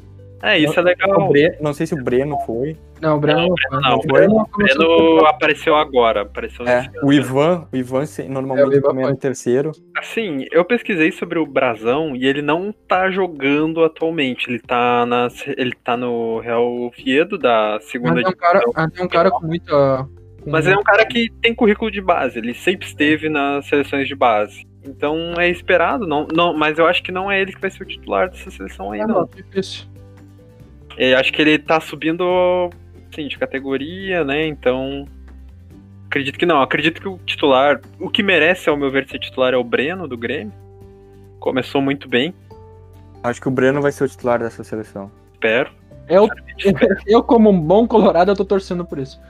S3: É, isso é
S2: O
S3: legal.
S2: Bre- Não sei se o Breno foi.
S4: Não, o Breno não foi.
S3: Não,
S2: o
S3: o
S2: Breno
S3: O Breno apareceu agora. Apareceu
S2: É, o Ivan, o Ivan se-
S4: É,
S2: normalmente
S4: o Ivan
S2: também era
S4: foi.
S2: o terceiro.
S3: Assim, eu pesquisei sobre o Brasão e ele não tá jogando atualmente. Ele tá, na, ele tá no Real Oviedo da segunda
S4: Mas é um cara, é um cara com muita. com
S3: Mas é um cara que tem currículo de base, ele sempre esteve nas seleções de base. Então é esperado, não, não, mas eu acho que não é ele que vai ser o titular dessa seleção aí,
S4: Ah,
S3: não.
S4: não, difícil.
S3: Eu acho que ele tá subindo sim, de categoria, né? Então. Acredito que não. Acredito que o titular. O que merece, ao meu ver, ser titular é o Breno, do Grêmio. Começou muito bem,
S2: Acho que o Breno vai ser o titular dessa seleção.
S3: espero.
S4: Eu, eu, como um bom colorado, eu tô torcendo por isso.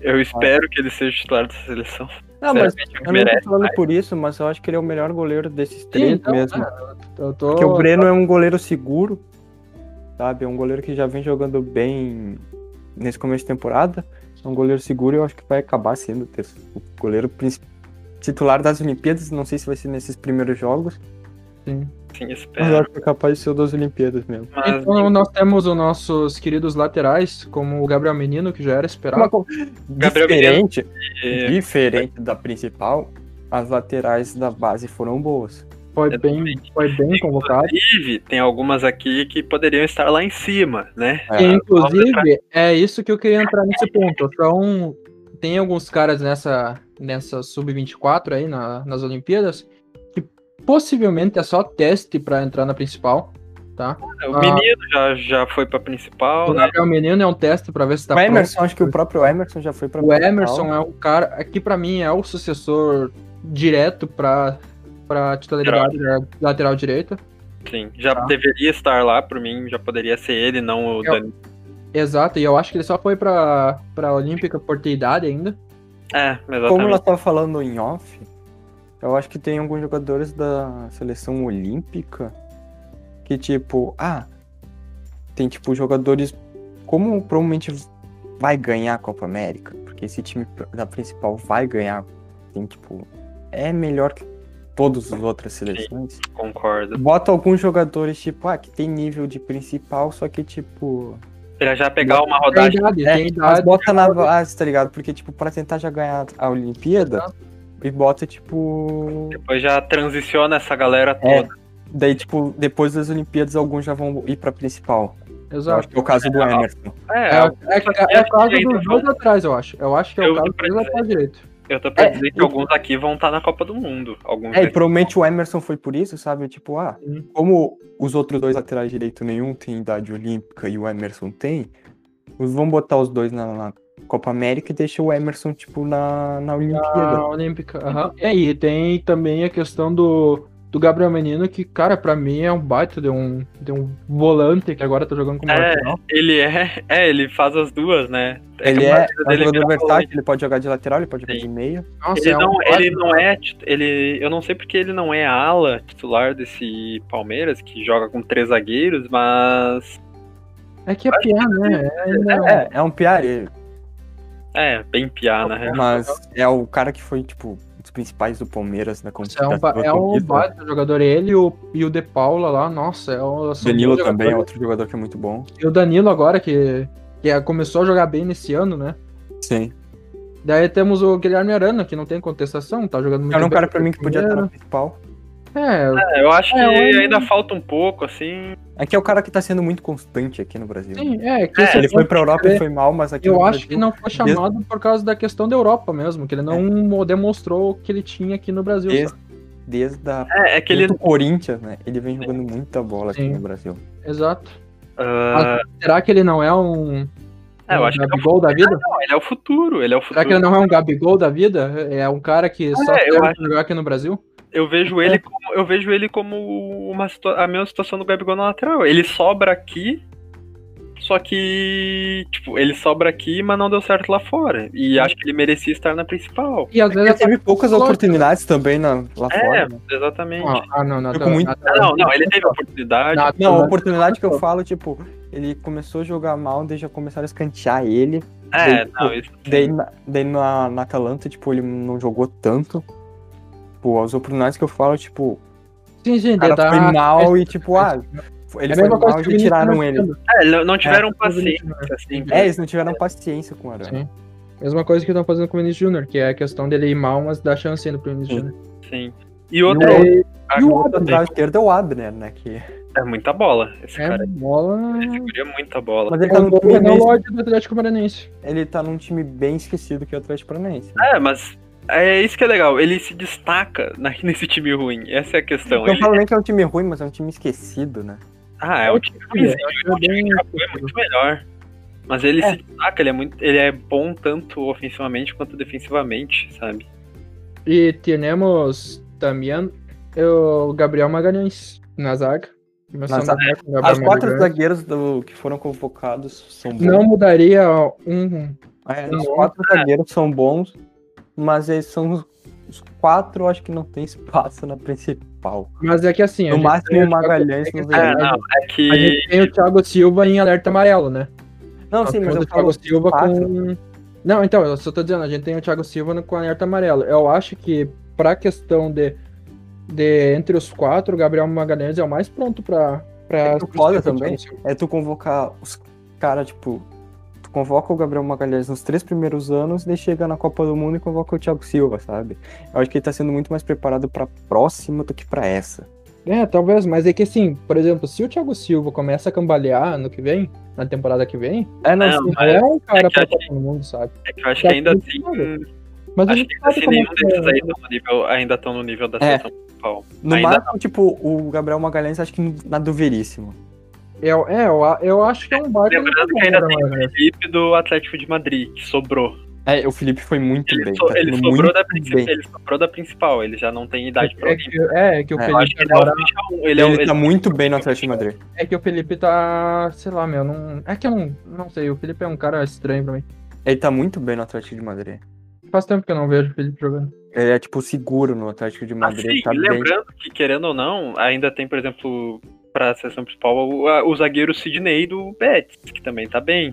S3: Eu espero que ele seja titular dessa seleção.
S2: Não, mas
S3: é
S2: eu não tô
S3: merece
S2: falando
S3: mais.
S2: por isso, mas eu acho que ele é o melhor goleiro desses três
S4: então,
S2: mesmo.
S4: é, Eu tô...
S2: Porque o Breno é um goleiro seguro, sabe? É um goleiro que já vem jogando bem nesse começo de temporada. É um goleiro seguro e eu acho que vai acabar sendo o o goleiro titular das Olimpíadas. Não sei se vai ser nesses primeiros jogos,
S4: Sim.
S3: Sim,
S2: mas eu
S3: espero.
S2: acho que é capaz de ser o das Olimpíadas mesmo.
S3: Mas,
S4: Então nós temos os nossos queridos laterais, como o Gabriel Menino, que já era esperado.
S3: Gabriel
S2: diferente,
S3: é,
S2: diferente da principal, as laterais da base foram boas.
S4: Foi bem, foi bem convocado.
S3: Inclusive, tem algumas aqui que poderiam estar lá em cima, né?
S2: É,
S4: inclusive, é isso que eu queria entrar nesse ponto. São, tem alguns caras nessa, nessa sub-24 aí na- nas Olimpíadas que possivelmente é só teste pra entrar na principal, tá?
S3: O
S4: Ah.
S3: menino já, já foi pra principal,
S4: O
S3: né?
S4: Gabriel Menino é um teste pra ver se tá
S2: o
S4: pronto.
S2: Emerson, acho que o próprio Emerson já foi pra
S4: O Emerson é o cara, aqui pra mim é o sucessor direto pra, pra titularidade da lateral direita.
S3: Sim, já
S4: Tá.
S3: deveria estar lá, por mim, já poderia ser ele, não o
S4: Eu-
S3: Dani.
S4: Exato, e eu acho que ele só foi pra, pra Olímpica por ter idade ainda.
S3: É,
S2: Como
S3: exatamente.
S2: nós tava falando em off, eu acho que tem alguns jogadores da seleção olímpica que, tipo, ah, tem, tipo, jogadores. Como provavelmente vai ganhar a Copa América, porque esse time da principal vai ganhar, tem, tipo, é melhor que todas as outras seleções.
S3: Concordo.
S2: Bota alguns jogadores, tipo, ah, que tem nível de principal, só que, tipo.
S3: Pra já pegar uma
S4: Tem
S3: rodagem.
S4: idade,
S2: É,
S4: tem
S2: mas
S4: idade.
S2: bota na base, tá ligado? Porque, tipo, pra tentar já ganhar a Olimpíada, e bota, tipo.
S3: Depois já transiciona essa galera
S2: É.
S3: toda.
S2: Daí, tipo, depois das Olimpíadas, alguns já vão ir pra principal. Eu
S4: Exato.
S2: acho que é o caso do Emerson.
S3: É,
S4: É, é, é, é o caso dos dois atrás, eu acho. Eu acho que é o caso dos dois atrás direito.
S3: Eu tô pra
S2: É,
S3: dizer que
S2: eu-
S3: alguns aqui vão estar na Copa do Mundo. Alguns
S2: É, e provavelmente o Emerson foi por isso, sabe? Tipo, ah, como os outros dois laterais direito nenhum tem idade olímpica e o Emerson tem, os vão botar os dois na, na Copa América e deixa o Emerson, tipo, na, na Olimpíada.
S4: A Olímpica. aham. E aí, tem também a questão do, do Gabriel Menino, que, cara, pra mim é um baita de um, de um volante que agora tá jogando como
S3: É,
S4: lateral.
S3: Ele é, é, ele faz as duas, né?
S2: Ele
S3: que a
S2: é, é um jogador versátil, ele pode jogar de lateral, ele pode jogar
S3: Sim.
S2: de meia.
S4: Nossa,
S3: Ele
S4: é um
S3: não,
S4: baita
S3: ele não é, ele, eu não sei porque ele não é ala titular desse Palmeiras, que joga com três zagueiros, mas
S4: É que é pior, né? É, ainda-
S2: É, é um piar, ele,
S3: é bem piá, na real.
S2: mas é o cara que foi, tipo, um principais do Palmeiras na conquista.
S4: é um, é um baita jogador. Ele e o, e o De Paula lá, nossa, é o, são
S2: Danilo também é outro jogador que é muito bom.
S4: E o Danilo agora, que, que é- começou a jogar bem nesse ano, né?
S2: Sim.
S4: Daí temos o Guilherme Arana, que não tem contestação, tá jogando muito
S2: Era um
S4: bem
S2: cara pra mim que podia estar na principal.
S4: É,
S3: É, eu acho que
S4: É, eu-
S3: ainda falta um pouco, assim.
S2: Aqui é o cara que tá sendo muito constante aqui no Brasil.
S4: sim, é. Que
S3: É,
S2: Ele foi pra Europa
S4: que
S2: e foi mal, mas aqui
S4: Eu
S2: no
S4: acho
S2: Brasil,
S4: que não foi chamado por causa da questão da Europa mesmo, que ele não mo- demonstrou o que ele tinha aqui no Brasil.
S2: Desde,
S4: sabe?
S2: desde a
S3: É, é que ele.
S2: desde o Corinthians, né? Ele vem jogando muita bola aqui
S4: Sim.
S2: no Brasil.
S4: Exato.
S3: ah,
S4: Será que ele não é um,
S3: é, eu
S4: um
S3: acho que ele é, o
S4: Gabigol da vida?
S3: não, ele é o futuro. Ele é o futuro.
S4: Será que ele não é um Gabigol da vida? É um cara que só
S3: É,
S4: serve
S3: acho-
S4: jogar aqui no Brasil?
S3: Eu vejo ele como, eu vejo ele como uma a mesma situação do Gabigol na lateral. Ele sobra aqui, só que tipo, ele sobra aqui, mas não deu certo lá fora. E acho que ele merecia estar na principal.
S4: E às
S2: Ele
S4: vezes
S2: teve poucas oportunidades também na, lá
S3: É,
S2: fora. né?
S3: exatamente.
S4: Ah, ah, não, não.
S2: Com muito-
S3: Não, não, ele teve oportunidade.
S4: Não,
S2: Não, a oportunidade que eu falo, tipo, ele começou a jogar mal, daí já começaram a escantear ele.
S3: é,
S2: daí,
S3: não, isso.
S2: Daí, na, daí na, na Atalanta, tipo, ele não jogou tanto. Tipo, as oportunidades que eu falo, tipo,
S4: Sim, sim,
S2: o cara
S4: tá-
S2: foi mal e, tipo, ah, ele
S4: é a
S2: foi mal e tiraram ele.
S3: É, não- não tiveram
S4: É,
S3: paciência, assim.
S2: É, eles não tiveram paciência com o Arana.
S4: Sim. Mesma coisa que estão fazendo com o Vinícius Júnior, que é a questão dele ir mal, mas dar chance ainda pro Vinícius. Júnior.
S3: Sim. E outra,
S4: E,
S2: E o outro atrás esquerdo é o Abner, né? Que...
S3: é muita bola. Esse
S4: é
S3: cara
S4: bola.
S3: ele muita bola.
S2: Mas ele
S4: É
S2: tá
S4: um
S2: num time
S4: Renan
S2: bem,
S4: do Atlético Paranaense.
S2: ele tá num time bem esquecido que é o Atlético Paranaense.
S3: É, mas é isso que é legal. Ele se destaca na- nesse time ruim. Essa é a questão.
S2: Não
S3: Ele-
S2: falo nem que é um time ruim, mas é um time esquecido, né?
S3: Ah, é um time ruim.
S4: É,
S3: O time que foi é muito melhor. Mas ele
S2: É.
S3: se destaca, ele é muito. Ele é bom tanto ofensivamente quanto defensivamente, sabe?
S4: E temos também o Gabriel Magalhães na zaga. Começando
S2: zaga.
S4: a com o Gabriel
S2: As quatro
S4: Magalhães.
S2: zagueiros do- que foram convocados são bons.
S4: Não mudaria um.
S2: É,
S4: não.
S2: os quatro zagueiros são bons, mas eles são os, os quatro, acho que não tem espaço na principal.
S4: Mas é que assim. a
S2: No máximo o Magalhães
S4: é
S2: no
S3: não, é
S4: A
S3: que.
S4: gente tem o Thiago Silva em alerta amarelo, né?
S2: Não,
S4: Nós
S2: sim, mas
S4: o Thiago Silva
S2: quatro.
S4: com. Não, então, eu só tô dizendo, a gente tem o Thiago Silva com alerta amarelo. Eu acho que, pra questão de, de entre os quatro, o Gabriel Magalhães é o mais pronto pra. pra
S2: É o foda também é tu convocar os caras, tipo, tu convoca o Gabriel Magalhães nos três primeiros anos, daí chega na Copa do Mundo e convoca o Thiago Silva, sabe? Eu acho que ele tá sendo muito mais preparado pra próxima do que pra essa.
S4: É, talvez, mas é que assim, por exemplo, se o Thiago Silva começa a cambalear no que vem, na temporada que vem,
S2: É, não,
S3: Não,
S4: não é um cara
S3: é
S4: pra Copa do Mundo, sabe?
S3: É que eu acho que ainda assim.
S4: Mas a
S3: Acho
S4: gente
S3: que ainda
S4: sabe
S3: assim
S4: como
S3: nenhum
S4: é que
S3: desses
S4: é.
S3: aí tão no nível, ainda estão no nível da
S2: É.
S3: seleção principal.
S2: no
S3: ainda
S2: máximo, tipo, o Gabriel Magalhães acho que na do Veríssimo.
S4: Eu, é, eu, a- eu acho que é um baita.
S3: Lembrando
S4: do
S3: que ainda tem o
S4: Magalhães.
S3: Felipe do Atlético de Madrid, que sobrou.
S2: É, o Felipe foi muito
S3: Ele,
S2: bem.
S3: so-
S2: tá
S3: ele sobrou
S2: muito bem.
S3: ele sobrou da principal, ele já não tem idade pra
S4: É
S3: alguém.
S4: que, é, que o
S2: É,
S3: Eu
S4: Felipe
S3: que ele é o
S4: agora.
S3: um, ele
S2: Ele,
S3: é o- ele-
S2: tá muito bem no Atlético de Madrid.
S4: É que o Felipe tá. Sei lá, meu, não. É que eu não, não sei, o Felipe é um cara estranho pra mim.
S2: Ele tá muito bem no Atlético de Madrid.
S4: Faz tempo que eu não vejo o Felipe jogando.
S2: Ele é, tipo, seguro no Atlético de Madrid.
S3: Assim,
S2: ele tá
S3: e
S2: bem.
S3: lembrando que, querendo ou não, ainda tem, por exemplo, pra seleção principal, o, a- o zagueiro Sidney do Betis, que também tá bem.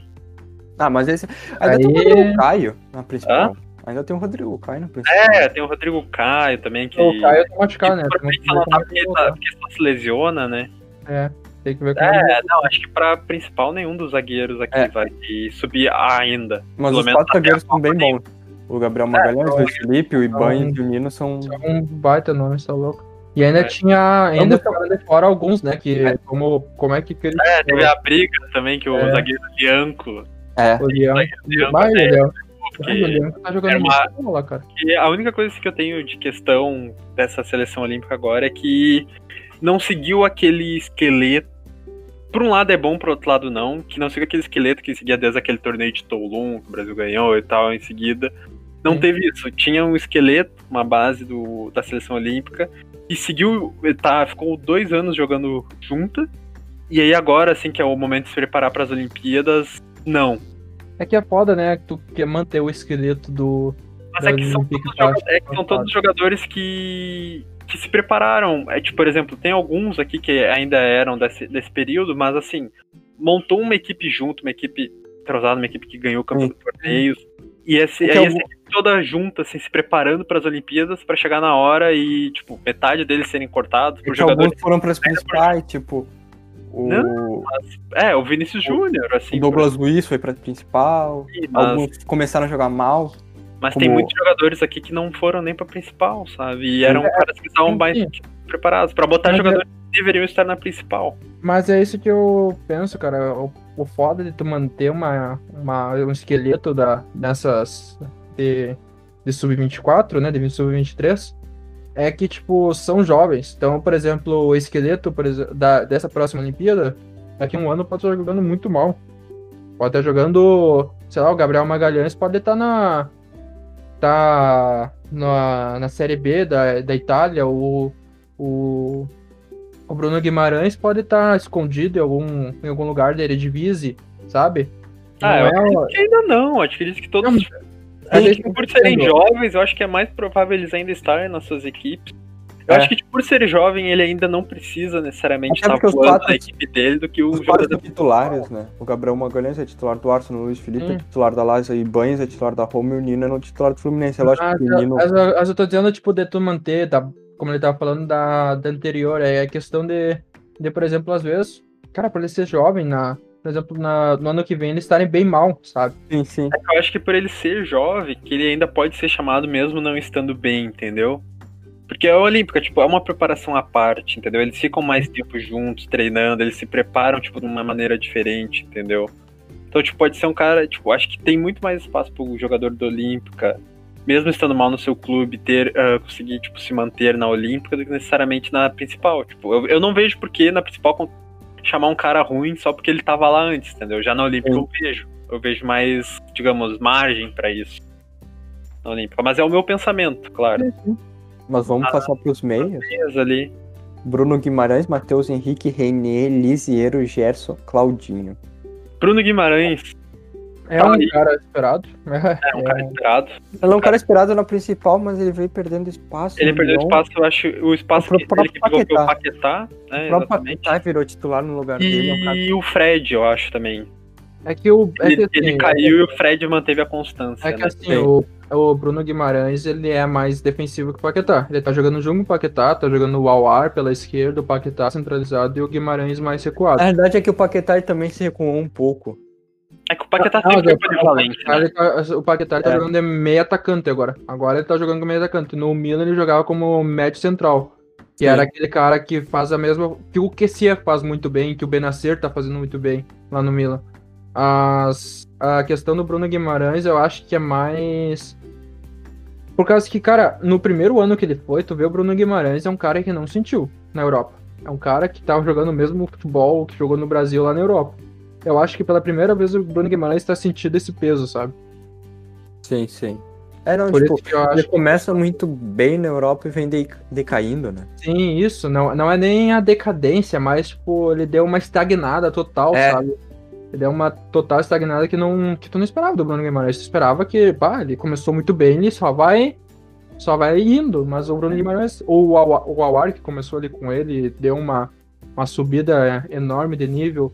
S2: Ah, mas esse. Ainda tem o
S4: Aí-
S2: Rodrigo Caio na principal. Ainda tem o Rodrigo Caio na principal.
S3: É, tem o Rodrigo Caio também, que.
S4: O Caio tá machucado, né?
S3: tá
S4: é
S3: porque, tá- porque só se lesiona, né?
S4: É, tem que ver como ele
S3: É, não, acho que pra principal nenhum dos zagueiros aqui
S2: É.
S3: vai subir ainda.
S2: Mas
S3: pelo
S2: os quatro zagueiros
S3: a
S2: são bem bons. O Gabriel Magalhães, o Luiz Felipe, o Ibanez e o Nino são.
S4: É um baita nome, você tá louco. E ainda
S3: É.
S4: tinha. Ainda de fora alguns, né? Que como, como é que que ele.
S3: É, teve a briga também, que o
S4: É.
S3: zagueiro Lianco.
S2: É.
S4: O.
S3: Lianco
S4: o
S3: é,
S4: Leão.
S3: porque-
S4: Ai, O Leão tá jogando
S3: é uma-
S4: lá, cara.
S3: E a única coisa que eu tenho de questão dessa seleção olímpica agora é que não seguiu aquele esqueleto. Por um lado é bom, por outro lado não. Que não seguiu aquele esqueleto que seguia desde aquele torneio de Toulon, que o Brasil ganhou e tal, em seguida. Não
S4: Sim.
S3: teve isso. Tinha um esqueleto, uma base do, da seleção olímpica, e seguiu, tá, ficou dois anos jogando junta. E aí agora, assim, que é o momento de se preparar para as Olimpíadas, não.
S4: É que é foda, né? Que tu quer manter o esqueleto do.
S3: Mas é que são todos,
S4: Task
S3: joga- é que são
S4: Force.
S3: todos jogadores que, que se prepararam. É, tipo, por exemplo, tem alguns aqui que ainda eram desse, desse período, mas assim, montou uma equipe junto, uma equipe entrosada, uma equipe que ganhou campeão
S2: Sim.
S3: de torneios. E esse,
S2: Porque
S3: aí essa equipe toda junta, assim, se preparando para as Olimpíadas para chegar na hora e, tipo, metade deles serem cortados por
S2: Porque
S3: jogadores.
S2: alguns foram para as principais, tipo. O,
S3: Não, É, o Vinícius Júnior, assim.
S2: o Douglas Luiz foi para principal.
S3: por- mas-
S2: Alguns começaram a jogar mal.
S3: Mas
S2: Como-
S3: tem muitos jogadores aqui que não foram nem pra principal, sabe? E eram
S4: É,
S3: caras que estavam
S4: sim,
S3: mais
S4: sim.
S3: preparados pra botar
S4: Mas é-
S3: jogadores que deveriam estar na principal.
S4: Mas é isso que eu penso, cara. O, o foda de tu manter uma, uma, um esqueleto da, dessas de, de sub-24, né? De sub-23, é que, tipo, são jovens. Então, por exemplo, o esqueleto por exemplo, da, dessa próxima Olimpíada, daqui a um ano pode estar jogando muito mal. Pode estar jogando, sei lá, o Gabriel Magalhães pode estar na. tá na, na Série B da, da Itália, o, o, o Bruno Guimarães pode estar escondido em algum, em algum lugar da Eredivisie, sabe?
S3: Ah, eu
S4: Não é-
S3: acredito que ainda não. Acho que eles que todos.
S4: Não,
S3: Acho que por serem jovens, eu acho que é mais provável eles ainda estarem nas suas equipes. Eu
S2: É.
S3: acho que tipo, por ser jovem, ele ainda não precisa necessariamente
S2: Até
S3: estar voando
S2: quatro-
S3: na equipe dele do que o
S2: Os
S3: jogador.
S2: titulares, né? O Gabriel Magalhães é titular do Arsenal, o Luiz Felipe é
S4: Hum.
S2: titular da Lazio e Banhes é titular da Roma e o Nino é no titular do Fluminense. É lógico
S4: Mas,
S2: que o Nino.
S4: mas, mas eu tô dizendo, tipo, de tu manter, da, como ele tava falando da, da anterior, é questão de, de, por exemplo, às vezes, cara, pra ele ser jovem, na, por exemplo, na, no ano que vem eles estarem bem mal, sabe?
S2: Sim, sim.
S3: Eu acho que por ele ser jovem, que ele ainda pode ser chamado mesmo não estando bem, entendeu? Porque a Olímpica, tipo, é uma preparação à parte, entendeu? Eles ficam mais tempo juntos, treinando, eles se preparam, tipo, de uma maneira diferente, entendeu? Então, tipo, pode ser um cara, tipo, acho que tem muito mais espaço pro jogador da Olímpica, mesmo estando mal no seu clube, ter, ah, conseguir, tipo, se manter na Olímpica do que necessariamente na principal. Tipo, eu, eu não vejo por que na principal chamar um cara ruim só porque ele tava lá antes, entendeu? Já na Olímpica eu vejo. Eu vejo mais, digamos, margem pra isso na Olímpica. Mas é o meu pensamento, claro.
S2: Mas vamos passar pros meios.
S3: Meias ali.
S2: Bruno Guimarães, Matheus Henrique, Renier, Lisiero, Gerson, Claudinho.
S3: Bruno Guimarães
S4: É um
S3: aí.
S4: cara esperado.
S3: é um cara esperado.
S2: Ele é um cara esperado na principal, mas ele veio perdendo espaço.
S3: Ele perdeu
S2: Lyon.
S3: espaço, eu acho, o espaço
S2: Pro
S3: que, ele que ficou foi o
S2: Paquetá.
S3: Né,
S2: O próprio. Paquetá virou titular no lugar dele. É um.
S3: E o Fred, eu acho também.
S4: É que o. É
S3: Ele,
S4: que, assim,
S3: ele caiu e o Fred manteve a constância,
S4: É que
S3: né?
S4: assim,
S2: Sim.
S4: o, o Bruno Guimarães, ele é mais defensivo que o Paquetá. Ele tá jogando junto com o Paquetá, tá jogando o Awar pela esquerda, o Paquetá centralizado e o Guimarães mais recuado.
S2: A verdade é que o Paquetá também se recuou um pouco.
S3: É que o Paquetá
S4: Não,
S3: sempre
S4: o
S3: foi polivalente, né?
S4: tá- o Paquetá ele tá
S2: É.
S4: jogando de meio atacante agora. Agora ele tá jogando como meio atacante. No Milan ele jogava como médio central. Que
S2: Sim.
S4: era aquele cara que faz a mesma. que o Kessie faz muito bem, que o Benacer tá fazendo muito bem lá no Milan. As, a questão do Bruno Guimarães eu acho que é mais. Por causa que, cara, no primeiro ano que ele foi, tu vê o Bruno Guimarães é um cara que não sentiu na Europa. É um cara que tava jogando o mesmo futebol que jogou no Brasil lá na Europa. Eu acho que pela primeira vez o Bruno Guimarães tá sentindo esse peso, sabe?
S2: Sim, sim. É, não,
S4: Por
S2: tipo,
S4: isso que eu
S2: ele
S4: acho
S2: começa muito bem na Europa e vem de- decaindo, né?
S4: Sim, isso. Não, não é nem a decadência, mas, tipo, ele deu uma estagnada total,
S2: É.
S4: sabe? Ele deu uma total estagnada que, não, que tu não esperava do Bruno Guimarães. Tu esperava que, pá, ele começou muito bem, ele só vai. Só vai indo. Mas o Bruno Guimarães, ou o Awa- o Awar, que começou ali com ele, deu uma, uma subida enorme de nível.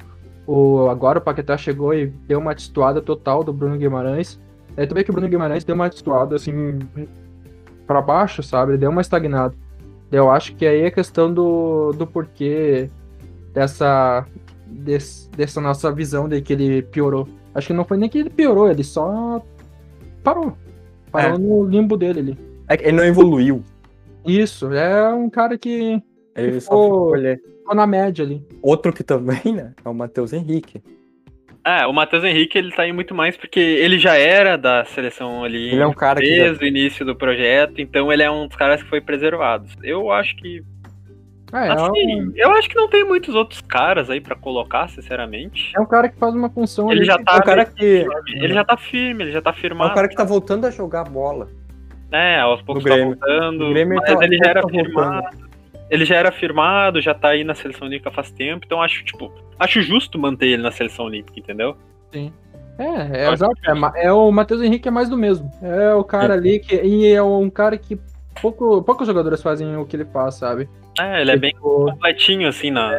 S4: O, agora o Paquetá chegou e deu uma destoada total do Bruno Guimarães. Tu vê que o Bruno Guimarães deu uma destoada assim pra baixo, sabe? Ele deu uma estagnada. Eu acho que aí é questão do, do porquê dessa, des- dessa nossa visão de que ele piorou. Acho que não foi nem que ele piorou, ele só parou. Parou
S2: É.
S4: no limbo dele ali.
S2: É que ele não evoluiu.
S4: Isso, é um cara que
S2: Ele só
S4: Ficou-
S2: ficou ali.
S4: Ficou na média ali.
S2: Outro que também, né? É o Matheus Henrique.
S3: É, o Matheus Henrique, ele tá aí muito mais porque ele já era da seleção ali
S2: Ele é um cara que já-
S3: desde o início do projeto, então ele é um dos caras que foi preservado. Eu acho que
S4: É, é,
S3: assim,
S4: um,
S3: eu acho que não tem muitos outros caras aí pra colocar, sinceramente.
S4: é um cara que faz uma função
S3: Ele
S4: ali.
S3: já tá
S2: É um cara que.
S3: Ele já tá firme, ele já tá
S2: É
S3: firmado.
S2: um cara que tá voltando a jogar bola.
S3: É, aos poucos
S2: No
S3: tá
S2: Grêmio.
S3: voltando, mas
S2: tá-
S3: ele já era
S2: tá voltando.
S3: firmado. Ele já era firmado, já tá aí na seleção olímpica faz tempo, então acho, tipo, acho justo manter ele na seleção olímpica, entendeu?
S4: É, é,
S3: Acho
S4: exato. É, é o Matheus Henrique é mais do mesmo. É o cara
S2: É.
S4: ali que. E é um cara que pouco, poucos jogadores fazem o que ele faz, sabe?
S3: É, ele é bem
S4: Tipo,
S3: completinho, assim, na.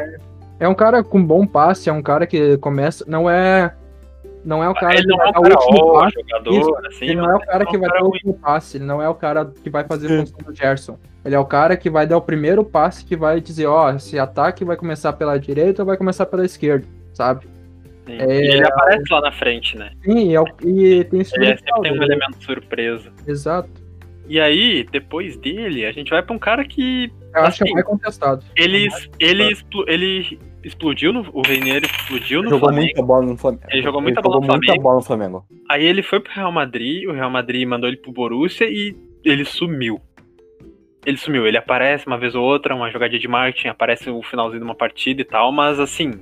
S4: É um cara com bom passe, é um cara que começa. Não é. Não é o cara
S3: ele
S4: que
S3: não
S4: vai
S3: é
S4: dar o
S3: cara
S4: último
S3: ó,
S4: passe.
S3: jogador, assim.
S4: Ele não é o cara que vai dar o último passe, ele não é o cara que vai fazer a
S2: Sim.
S4: função do Gerson. Ele é o cara que vai dar o primeiro passe que vai dizer, ó, esse ataque vai começar pela direita ou vai começar pela esquerda, sabe?
S3: Sim.
S4: É,
S3: E ele aparece lá na frente, né?
S4: Sim, e, é o- e tem esse
S3: Ele é- sempre tem um
S4: dele.
S3: elemento surpresa.
S4: Exato.
S3: E aí, depois dele, a gente vai pra um cara que
S4: Eu acho que é
S3: Assim,
S4: mais contestado.
S3: ele, ele, explo- ele explodiu no. O Reinier explodiu no
S2: jogou
S3: Flamengo.
S2: muita bola no Flamengo.
S3: Ele jogou muita bola no
S2: muita
S3: Flamengo.
S2: bola no Flamengo.
S3: Aí ele foi pro Real Madrid, o Real Madrid mandou ele pro Borussia e ele sumiu. Ele sumiu, ele aparece uma vez ou outra, uma jogadinha de marketing, aparece o finalzinho de uma partida e tal, mas assim,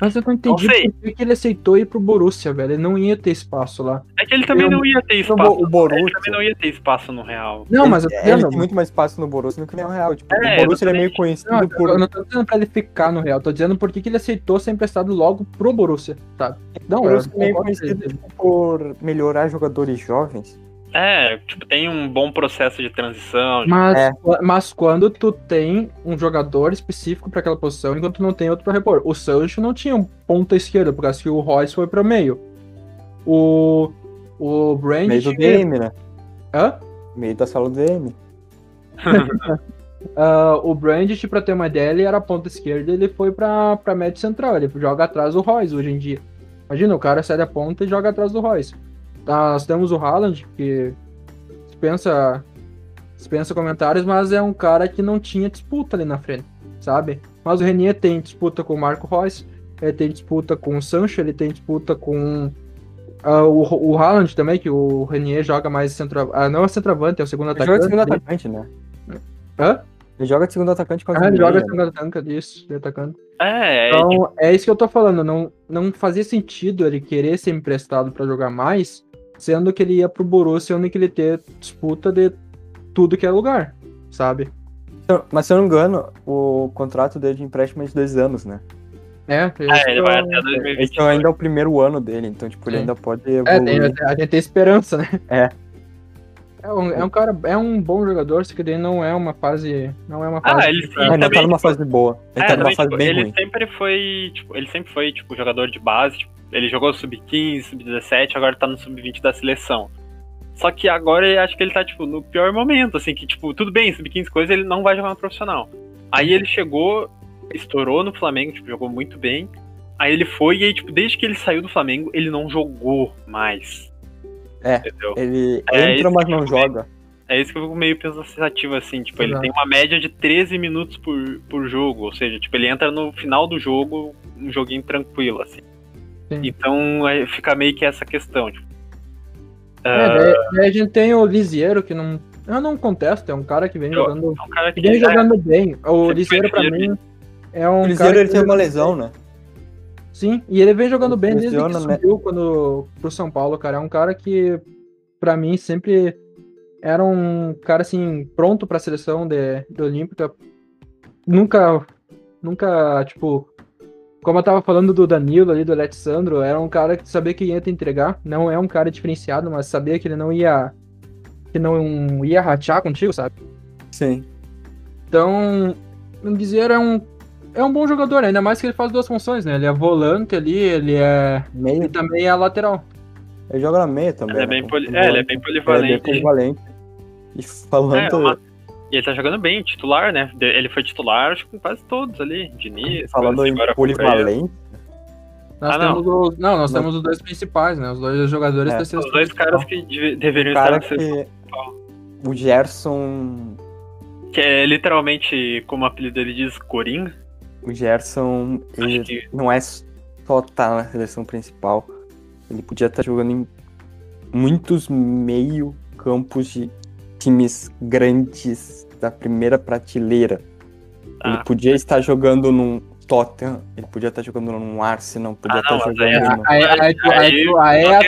S4: Mas eu não entendi
S3: Não
S4: por que ele aceitou ir pro Borussia, velho. Ele não ia ter espaço lá.
S3: é que ele também
S4: Eu-
S3: não ia ter espaço.
S2: O
S3: Ele
S2: Borussia.
S3: também não ia ter espaço no Real.
S4: Não, mas eu
S2: ele,
S4: tô
S2: ele
S4: dizendo,
S2: tem muito mais espaço no Borussia do que no Real. Tipo,
S3: É,
S2: o Borussia ele é meio conhecido
S4: Não,
S2: por.
S4: eu não tô dizendo pra ele ficar no Real, tô dizendo por que ele aceitou ser emprestado logo pro Borussia, sabe? Não,
S2: o Borussia é meio conhecido
S4: ele.
S2: tipo, por melhorar jogadores jovens.
S3: É, tipo, tem um bom processo de transição.
S4: Mas,
S2: É.
S4: mas quando tu tem um jogador específico pra aquela posição, enquanto tu não tem outro pra repor. O Sancho não tinha um ponta esquerda, por causa que o Royce foi pro meio. O. O Brand.
S2: Meio do DM, né?
S4: Hã?
S2: Meio da sala do DM.
S4: Ah, o Brandt, pra ter uma ideia, ele era ponta esquerda ele foi pra, pra médio central. Ele joga atrás do Royce hoje em dia. Imagina, o cara sai da ponta e joga atrás do Royce. Nós temos o Haaland, que dispensa, dispensa comentários, mas é um cara que não tinha disputa ali na frente, sabe? Mas o Renier tem disputa com o Marco Royce, ele tem disputa com o Sancho, ele tem disputa com ah, o, o Haaland também, que o Renier joga mais centroavante. Ah, não é centroavante, é o segundo
S2: Ele joga de
S4: atacante.
S2: segundo atacante, né?
S4: Hã?
S2: Ele joga de segundo atacante quase
S4: Ah, ele joga
S2: né?
S4: segundo atacante, isso, de atacante.
S3: É, é,
S4: Então, é isso que eu tô falando. Não, não fazia sentido ele querer ser emprestado pra jogar mais, sendo que ele ia pro Borussia, onde que ele ter disputa de tudo que é lugar, sabe?
S2: Então, Mas se eu não me engano, o contrato dele de empréstimo é de dois anos, né?
S4: É,
S3: é, ele vai até
S2: Esse
S3: 2022.
S2: é ainda é o primeiro ano dele, então, tipo, ele
S4: Sim.
S2: ainda pode
S4: É,
S2: evoluir.
S4: tem, a gente tem esperança, né?
S2: É.
S4: É um, é um cara, é um bom jogador, só que daí não é uma fase. Não é uma
S3: Ah,
S4: fase.
S3: ele sim,
S2: Ele ainda tá numa
S3: tipo,
S2: fase boa. Ele
S3: É,
S2: tá numa
S3: também,
S2: fase
S3: tipo,
S2: bem
S3: ele
S2: ruim.
S3: sempre foi, tipo, ele sempre foi, tipo, jogador de base, tipo, ele jogou sub-15, sub-17, agora tá no sub-20 da seleção. Só que agora eu acho que ele tá, tipo, no pior momento, assim, que, tipo, tudo bem, sub-15 coisa, ele não vai jogar no profissional. Aí ele chegou, estourou no Flamengo, tipo, jogou muito bem. Aí ele foi e aí, tipo, desde que ele saiu do Flamengo, ele não jogou mais.
S2: É.
S3: Entendeu?
S2: Ele
S3: É,
S2: entra,
S3: esse
S2: mas não joga.
S3: É isso que eu fico meio pensativo, assim, tipo, ele
S4: Exato.
S3: tem uma média de 13 minutos por, por jogo, ou seja, tipo, ele entra no final do jogo, um joguinho tranquilo, assim.
S4: Sim.
S3: Então aí fica meio que essa questão, tipo.
S4: É,
S3: ah,
S4: daí, daí a gente tem o Lisieiro, que não. Eu não contesto, é um cara que vem
S3: Eu-
S4: jogando.
S3: é um cara que
S4: vem
S3: já-
S4: jogando bem. O Lisieiro, pra mim, é um
S2: O. Cruzeiro ele teve uma lesão, né?
S4: Sim, e ele vem jogando bem desde que
S2: né?
S4: subiu quando, pro São Paulo, cara. É um cara que, pra mim, sempre era um cara, assim, pronto pra seleção de, de Olímpica. Nunca, nunca, tipo, como eu tava falando do Danilo ali, do Alexandro, era um cara que sabia que ia te entregar. Não é um cara diferenciado, mas sabia que ele não ia, que não ia rachar contigo, sabe?
S2: Sim.
S4: Então, o Guiziero é um, é um bom jogador, ainda mais que ele faz duas funções, né? Ele é volante ali, ele é.
S2: Meio,
S4: E também é lateral.
S2: ele joga na meia também.
S3: Ele é
S2: né?
S3: bem, poli-
S2: Como
S3: é, ele é
S2: volante.
S3: bem
S2: Ele é bem
S3: polivalente.
S2: polivalente. E falando.
S3: É, uma- E ele tá jogando bem, titular, né? Ele foi titular, acho que com quase todos ali. Diniz,
S2: Falando
S3: quase
S2: em polivalente,
S4: Nós
S3: Ah, não.
S4: os, não, nós
S2: Não.
S4: temos os dois principais, né? Os dois jogadores
S2: É,
S4: da
S3: Os
S4: seleção.
S3: dois caras que deve- deveriam
S2: o cara
S3: estar na seleção.
S2: que. O Gerson.
S3: Que é literalmente, como o apelido dele diz, Coringa.
S2: O Gerson. Ele
S3: Acho que
S2: não é só estar na seleção principal. Ele podia estar jogando em muitos meio campos de times grandes da primeira prateleira. Ele
S3: Ah.
S2: podia estar jogando num Tottenham, ele podia estar jogando num Arsenal, podia
S3: Ah,
S2: estar
S3: não, mas aí
S2: jogando
S3: é-
S2: no...
S4: Aí, aí, aí,
S3: aí,
S4: Aí-
S3: não
S4: é a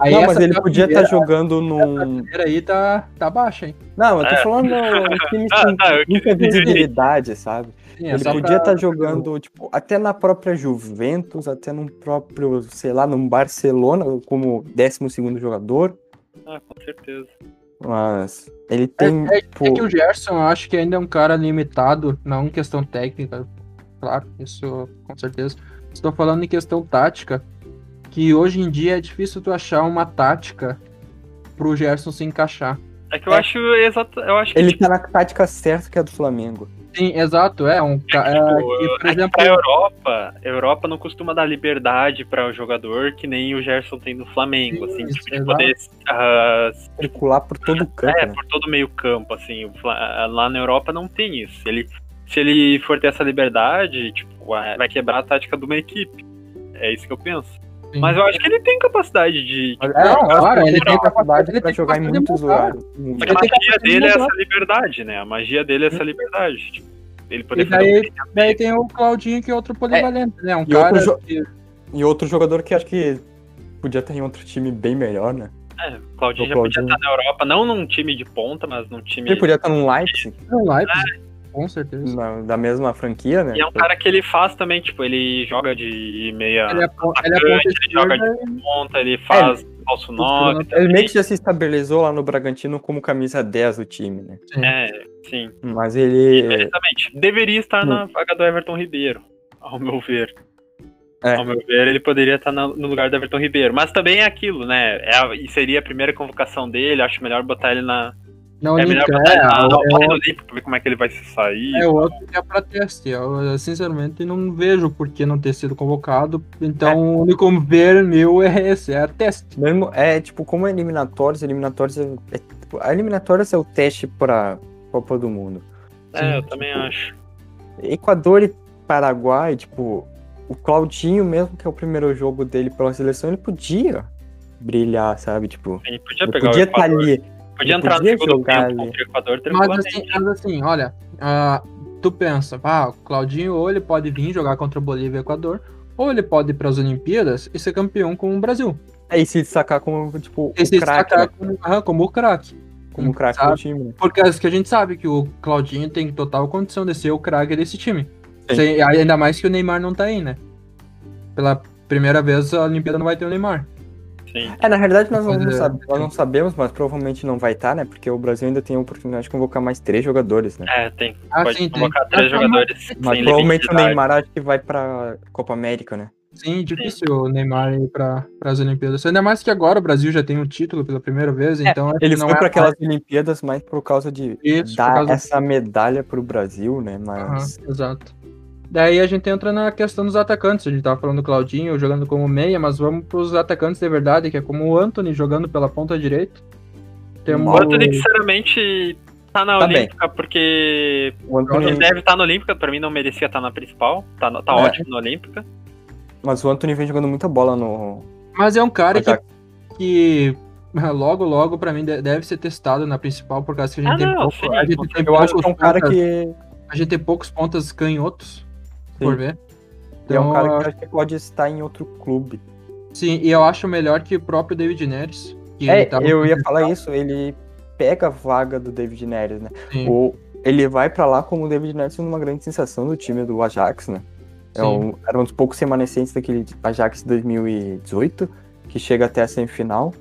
S4: aí
S2: Não, mas ele
S4: é a
S2: podia estar jogando num.
S4: primeira aí tá, tá baixa, hein?
S2: Não, eu tô
S3: É.
S2: falando um time
S3: Ah,
S2: com
S3: tá, eu
S2: muita visibilidade, sabe?
S4: Sim, é
S2: Ele podia
S4: pra-
S2: estar jogando, tipo, até na própria Juventus, até num próprio, sei lá, num Barcelona, como 12 jogador,
S3: Ah, com certeza.
S2: Mas ele tem,
S4: É, é
S2: tipo,
S4: que o Gerson, eu acho que ainda é um cara limitado, não em questão técnica, claro, isso com certeza. Estou falando em questão tática, que hoje em dia é difícil tu achar uma tática pro Gerson se encaixar.
S3: É que eu
S2: É.
S3: acho exato. Eu acho que
S2: ele
S3: tipo,
S2: tá na tática certa que é a do Flamengo.
S4: Sim, exato, é um ca- é,
S3: tipo,
S4: que, por
S3: é que
S4: exemplo,
S3: pra Europa, a Europa não costuma dar liberdade para o jogador que nem o Gerson tem no Flamengo, assim,
S4: Isso,
S3: tipo, de poder ah,
S2: Circular por todo o campo,
S3: É,
S2: né?
S3: por todo o meio campo, assim. o Fla- Lá na Europa não tem isso. Se ele, se ele for ter essa liberdade, tipo, vai vai quebrar a tática de uma equipe. É isso que eu penso.
S4: Sim.
S3: Mas eu acho que ele tem capacidade de.
S2: É,
S4: claro,
S2: que
S4: ele tem
S2: capacidade
S4: ele
S2: pra
S4: tem
S2: jogar em muitos lugares.
S3: a
S4: Ele tem
S3: magia dele é essa liberdade, né? A magia dele é essa liberdade. Tipo, ele
S4: E
S3: poder fazer o
S4: daí,
S3: que ele
S4: daí tem o Claudinho, que é outro polivalente, né? Um
S2: e
S4: cara
S2: outro jo-
S4: que
S2: E outro jogador que acho que podia estar em outro time bem melhor, né?
S3: É, o Claudinho
S2: O
S3: já podia
S2: Claudinho.
S3: estar na Europa, não num time de ponta, mas num time.
S2: Ele podia estar num Leipzig,
S4: é um Leipzig, com certeza.
S2: na- da mesma franquia, né?
S3: E é um cara que ele faz também, tipo, ele joga de meia
S4: Ele é, ele é
S3: ele joga
S4: esquerda
S3: ponta, ele faz falso nove.
S2: Ele
S3: também.
S2: meio que já se estabilizou lá no Bragantino como camisa 10 do time, né?
S4: Sim.
S3: É, sim.
S2: Mas ele.
S3: Exatamente. Deveria estar
S2: Hum.
S3: na vaga do Everton Ribeiro, ao meu ver.
S2: É.
S3: Ao meu ver, ele poderia estar no lugar do Everton Ribeiro. Mas também é aquilo, né? É a- e seria a primeira convocação dele, acho melhor botar ele na.
S4: Não,
S3: é melhor
S4: Olímpica,
S3: botar
S4: é,
S3: ele
S4: é, o-
S3: Copa do Olímpico pra ver como é que ele vai se sair.
S4: É outro que é pra teste. Eu, sinceramente, não vejo por que não ter sido convocado. Então, o único ver meu é esse, é teste.
S2: Mesmo, é tipo, como eliminatórios, eliminatórios é, é, tipo, a eliminatórias é o teste pra Copa do Mundo.
S3: É, eu
S2: Sim,
S3: também
S2: tipo,
S3: acho.
S2: Equador e Paraguai, tipo, o Claudinho mesmo, que é o primeiro jogo dele pela seleção, ele podia brilhar, sabe? Tipo,
S3: Ele podia
S2: ele
S3: pegar
S2: podia
S3: o
S2: estar ali.
S3: Podia entrar no
S2: podia
S3: segundo
S2: jogar
S3: tempo contra o Equador
S4: Mas assim, mas assim, olha, ah, tu pensa, ah, o Claudinho ou ele pode vir jogar contra Bolívia e Equador, ou ele pode ir para as Olimpíadas e ser campeão com o Brasil.
S2: É, e se destacar como, tipo,
S4: E se
S2: o craque,
S4: destacar
S2: né?
S4: como, ah, como o craque.
S2: como o craque do time. né?
S4: Porque as que a gente sabe que o Claudinho tem total condição de ser o craque desse time.
S2: Sim.
S4: Sem- ainda mais que o Neymar não tá aí, né? Pela primeira vez a Olimpíada não vai ter o Neymar.
S3: Sim.
S2: É, na verdade nós não,
S4: é,
S2: sabe- nós não sabemos, mas provavelmente não vai estar, né? Porque o Brasil ainda tem a oportunidade de convocar mais três jogadores, né?
S3: É, tem.
S4: Ah,
S3: Pode
S4: sim, tem.
S3: convocar três
S4: Mas-
S3: jogadores
S2: Mas
S3: sem
S2: provavelmente o Neymar acho que vai pra Copa América, né?
S4: Sim, difícil o Neymar ir para as Olimpíadas. Ainda mais que agora o Brasil já tem o título pela primeira vez, então acho
S2: Ele
S4: que não
S2: foi
S4: é
S2: para aquelas Olimpíadas mais por causa de
S4: Isso,
S2: dar
S4: causa-
S2: essa medalha pro Brasil, né? Mas
S4: exato. Daí a gente entra na questão dos atacantes. A gente tava falando do Claudinho jogando como meia, mas vamos pros atacantes de verdade, que é como o Anthony jogando pela ponta direita. Temos
S3: O Anthony, sinceramente, tá na
S2: Tá bem.
S3: Olímpica porque
S2: o
S3: ele
S2: Anthony,
S3: deve estar na Olímpica. Pra mim, não merecia estar na principal. Tá, no- tá
S2: É.
S3: ótimo na Olímpica.
S2: mas o Anthony vem jogando muita bola no
S4: Mas é um cara que, que logo, logo, pra mim, de- deve ser testado na principal, por causa que a gente
S3: Ah,
S4: tem
S3: não,
S4: pouco.
S3: sim,
S4: a gente tem
S2: Eu acho
S4: poucos
S2: que é um cara
S4: pontas-
S2: que
S4: A gente tem poucos pontas canhotos, por ver.
S2: é um
S4: Então,
S2: cara que acho que pode estar em outro clube.
S4: Sim, e eu acho melhor que o próprio David Neres. que
S2: É,
S4: ele tava
S2: eu ia falar isso, ele pega a vaga do David Neres, né?
S4: Sim,
S2: O, ele vai pra lá como o David Neres sendo uma grande sensação do time do Ajax, né? É um, era um dos poucos remanescentes daquele Ajax 2018, que chega até a semifinal.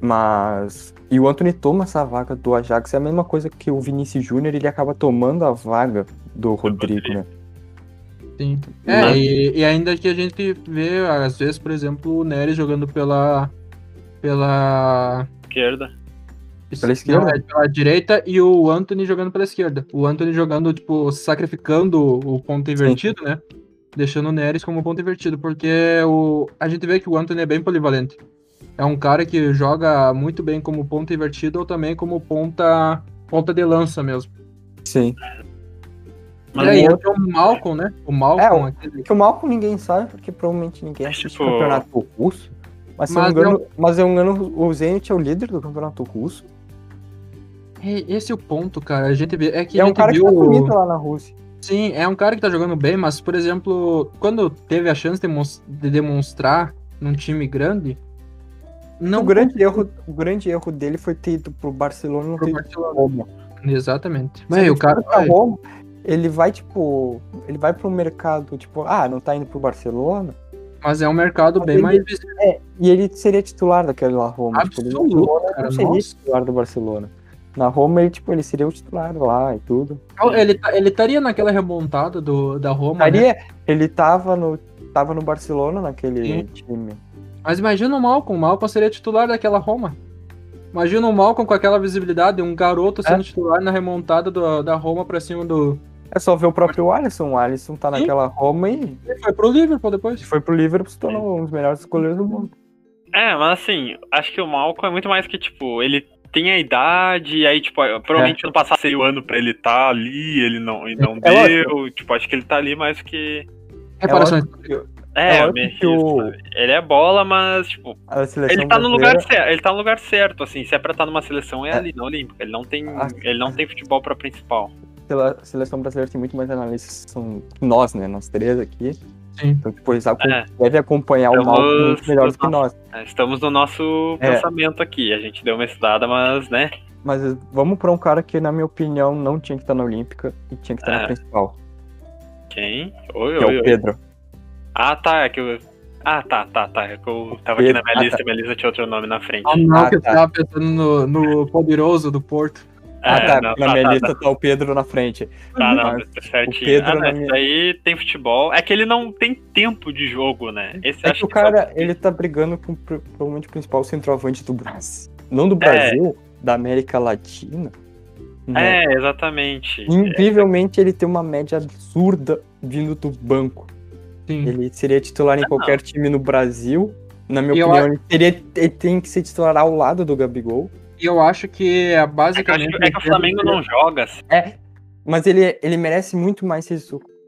S2: Mas. E o Anthony toma essa vaga do Ajax. É a mesma coisa que o Vinícius Júnior, ele acaba tomando a vaga do Rodrigo, né?
S4: Sim. É,
S3: Né?
S4: e, e ainda que a gente vê, às vezes, por exemplo, o Neres jogando pela. pela.
S3: Esquerda.
S2: Pela esquerda?
S4: Não, é pela direita e o Anthony jogando pela esquerda. O Anthony jogando, tipo, sacrificando o ponto invertido, né? Deixando o Neres como ponto invertido, porque o, a gente vê que o Anthony é bem polivalente. É um cara que joga muito bem como ponto invertido ou também como ponta, ponta de lança mesmo.
S2: Sim.
S3: Mas
S4: e aí
S2: o
S4: entra o Malcolm, né? O Malcolm,
S2: É, o-
S4: aquele
S2: Que o Malcolm ninguém sabe, porque provavelmente ninguém
S3: É,
S2: assiste
S3: tipo-
S2: campeonato russo. Mas se eu não
S4: Mas
S2: engano, mas eu engano, o Zenit é o líder do campeonato russo.
S4: É, Esse é o ponto, cara. A gente vê. É que
S2: é
S4: a
S2: um cara que
S4: viu.
S2: tá bonito lá na Rússia.
S4: Sim, é um cara que tá jogando bem, mas, por exemplo, quando teve a chance de, demonstrar num time grande. Não
S2: o, grande erro, o grande erro dele foi ter ido pro Barcelona e não
S4: Pro
S2: ter ido pro Roma.
S4: Exatamente. Mas o cara vai.
S2: Roma, ele vai, tipo. Ele vai pro mercado, tipo, ah, não tá indo pro Barcelona.
S4: Mas é um mercado bem
S2: Ele-
S4: mais.
S2: É, e ele seria titular daquela Roma. tipo,
S4: Absoluto,
S2: no Barcelona,
S4: cara,
S2: não seria
S4: nossa.
S2: titular do Barcelona. Na Roma, ele, tipo, ele seria o titular lá e tudo.
S4: Ele tá- ele estaria naquela remontada do, da Roma, né?
S2: Estaria, ele tava no, tava no Barcelona naquele
S4: Sim.
S2: time.
S4: Mas imagina o Malcolm. O Malcolm seria titular daquela Roma. Imagina o Malcolm com aquela visibilidade, um garoto sendo titular na remontada do- da Roma pra cima do.
S2: É só ver o próprio Alisson. O Alisson tá
S4: Sim.
S2: naquela Roma e
S4: Ele foi pro Liverpool depois.
S2: foi pro Liverpool se tornou um dos melhores goleiros do mundo.
S3: É, mas assim, acho que o Malcolm é muito mais que, tipo, ele tem a idade, e aí, tipo, provavelmente no passado seria o ano pra ele estar ali, ele não, e não
S2: É
S3: deu. Tipo, acho que ele tá ali mais que.
S4: Reparações.
S3: É,
S2: É lógico
S3: meio
S2: que o-?
S3: Ele é bola, mas, tipo,
S2: A
S3: ele tá no lugar
S2: brasileira-
S3: certo. Ele tá no lugar certo, assim. Se é pra estar numa seleção, é,
S2: É.
S3: ali, na Olímpica. Ele não tem.
S2: Ah.
S3: Ele não tem futebol pra principal.
S2: Pela seleção brasileira tem muito mais analistas que são nós, né? Nós três aqui.
S4: Sim.
S2: Então, tipo, eles acom-
S3: É.
S2: devem acompanhar o
S3: Estamos-
S2: mal muito melhores que nós.
S3: É, Estamos no nosso
S2: É.
S3: pensamento aqui. A gente deu uma estudada, mas, né?
S2: Mas vamos pra um cara que, na minha opinião, não tinha que estar na Olímpica e tinha que estar na
S3: É.
S2: principal.
S3: Quem? Oi,
S2: Que é
S3: oi,
S2: o
S3: oi.
S2: Pedro.
S3: Ah, tá. É que eu... Ah, tá, tá, tá. É que eu tava aqui na minha
S2: Ah,
S3: lista, minha lista tinha outro nome na frente.
S4: Ah, não,
S2: Ah,
S4: que eu
S2: tá.
S4: tava pensando no, no poderoso do Porto.
S2: Ah,
S3: É,
S2: tá.
S3: não,
S2: na
S3: tá,
S2: minha
S3: tá,
S2: lista tá, o Pedro na frente.
S3: Tá, não, tá certinho.
S2: Pedro
S3: ah, não,
S2: minha-
S3: isso aí tem futebol. É que ele não tem tempo de jogo, né? Esse
S2: É
S3: acho
S2: que o
S3: que
S2: cara, ele tá brigando com pro- provavelmente o principal centroavante do Brasil. Não do
S3: É.
S2: Brasil, da América Latina. né?
S3: É, exatamente.
S2: Incrivelmente, ele tem uma média absurda vindo do banco.
S4: Sim.
S2: Ele seria titular em
S3: Ah,
S2: qualquer time no Brasil. Na minha
S4: E eu
S2: opinião, ele, teria, ele tem que ser titular ao lado do Gabigol.
S4: E eu acho que é
S3: É que, eu acho
S4: basicamente.
S3: que- é que o Flamengo não joga. assim.
S2: É, mas ele, ele merece muito mais ser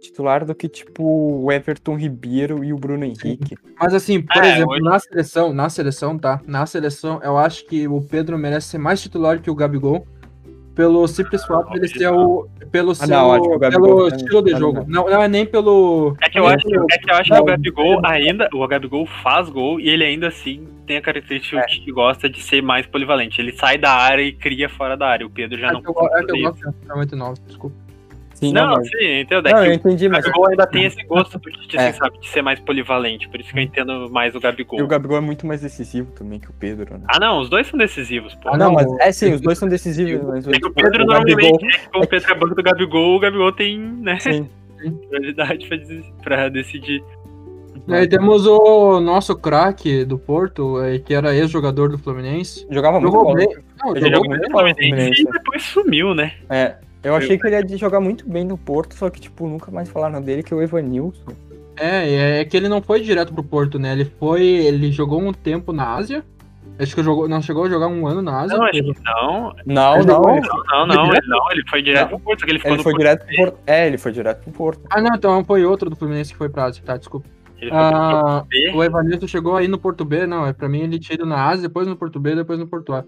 S2: titular do que, tipo, o Everton Ribeiro e o Bruno Henrique.
S4: Mas assim, por
S3: É,
S4: exemplo,
S3: hoje-
S4: na seleção, na seleção, tá? Na seleção, eu acho que o Pedro merece ser mais titular que o Gabigol. Pelo simples fato dele
S3: hoje
S4: ser o. Pelo, seu,
S2: não, acho que o Gabigol
S4: pelo
S2: tá-
S4: estilo de
S2: tá
S4: jogo. Não, não é nem pelo.
S3: É que eu acho, é que, eu acho que o Gabigol ainda. O Gabigol faz gol e ele ainda assim tem a característica
S2: É.
S3: que gosta de ser mais polivalente. Ele sai da área e cria fora da área. O Pedro já
S4: É
S3: não
S4: que eu, é que eu gosto de 99, desculpa.
S2: Sim,
S3: Não,
S2: mas-
S3: sim, entendeu? É
S2: Não,
S3: que
S2: eu
S3: o
S2: entendi, mas
S3: Gabigol ainda tem esse gosto Tite,
S2: É.
S3: assim, sabe, de ser mais polivalente. Por isso que eu entendo mais o Gabigol.
S2: e o Gabigol é muito mais decisivo também que o Pedro, né?
S3: Ah, não, os dois são decisivos, pô.
S4: Ah,
S2: não,
S4: não,
S2: mas
S4: o-
S2: é sim, os dois são decisivos, mas
S3: É que o Pedro
S2: o
S3: normalmente,
S2: Gabigol,
S3: é que como o Pedro é banco do Gabigol, o Gabigol tem, né,
S2: sim.
S3: prioridade pra, decidir.
S4: E aí temos o nosso craque do Porto, que era ex-jogador do Fluminense.
S2: Jogava muito
S4: Jogou bem. Não,
S2: Ele
S4: jogou
S3: jogou
S4: bem.
S2: no
S3: Fluminense
S2: Fluminense.
S3: e depois sumiu, né?
S2: É, eu achei que ele ia jogar muito bem no Porto, só que, tipo, nunca mais falaram dele, que é o Evanilson.
S4: É, e é que ele não foi direto pro Porto, né? Ele foi. Ele jogou um tempo na Ásia. Acho que jogou, não chegou a jogar um ano na Ásia.
S3: Não, que não.
S2: Não,
S4: Ele
S2: não,
S4: jogou-
S2: ele,
S3: Não, não, ele, não, ele foi direto pro Porto, ele ficou
S2: ele foi
S3: Porto
S2: direto pro Porto. É, ele foi direto pro Porto.
S4: Ah, não, então foi outro do Fluminense que foi pra Ásia, tá? Desculpa.
S3: Ele foi pro Porto
S4: Ah,
S3: B.
S4: o Evanilson chegou aí no Porto B, não. É pra mim ele tinha ido na Ásia, depois no Porto B, depois no Porto A.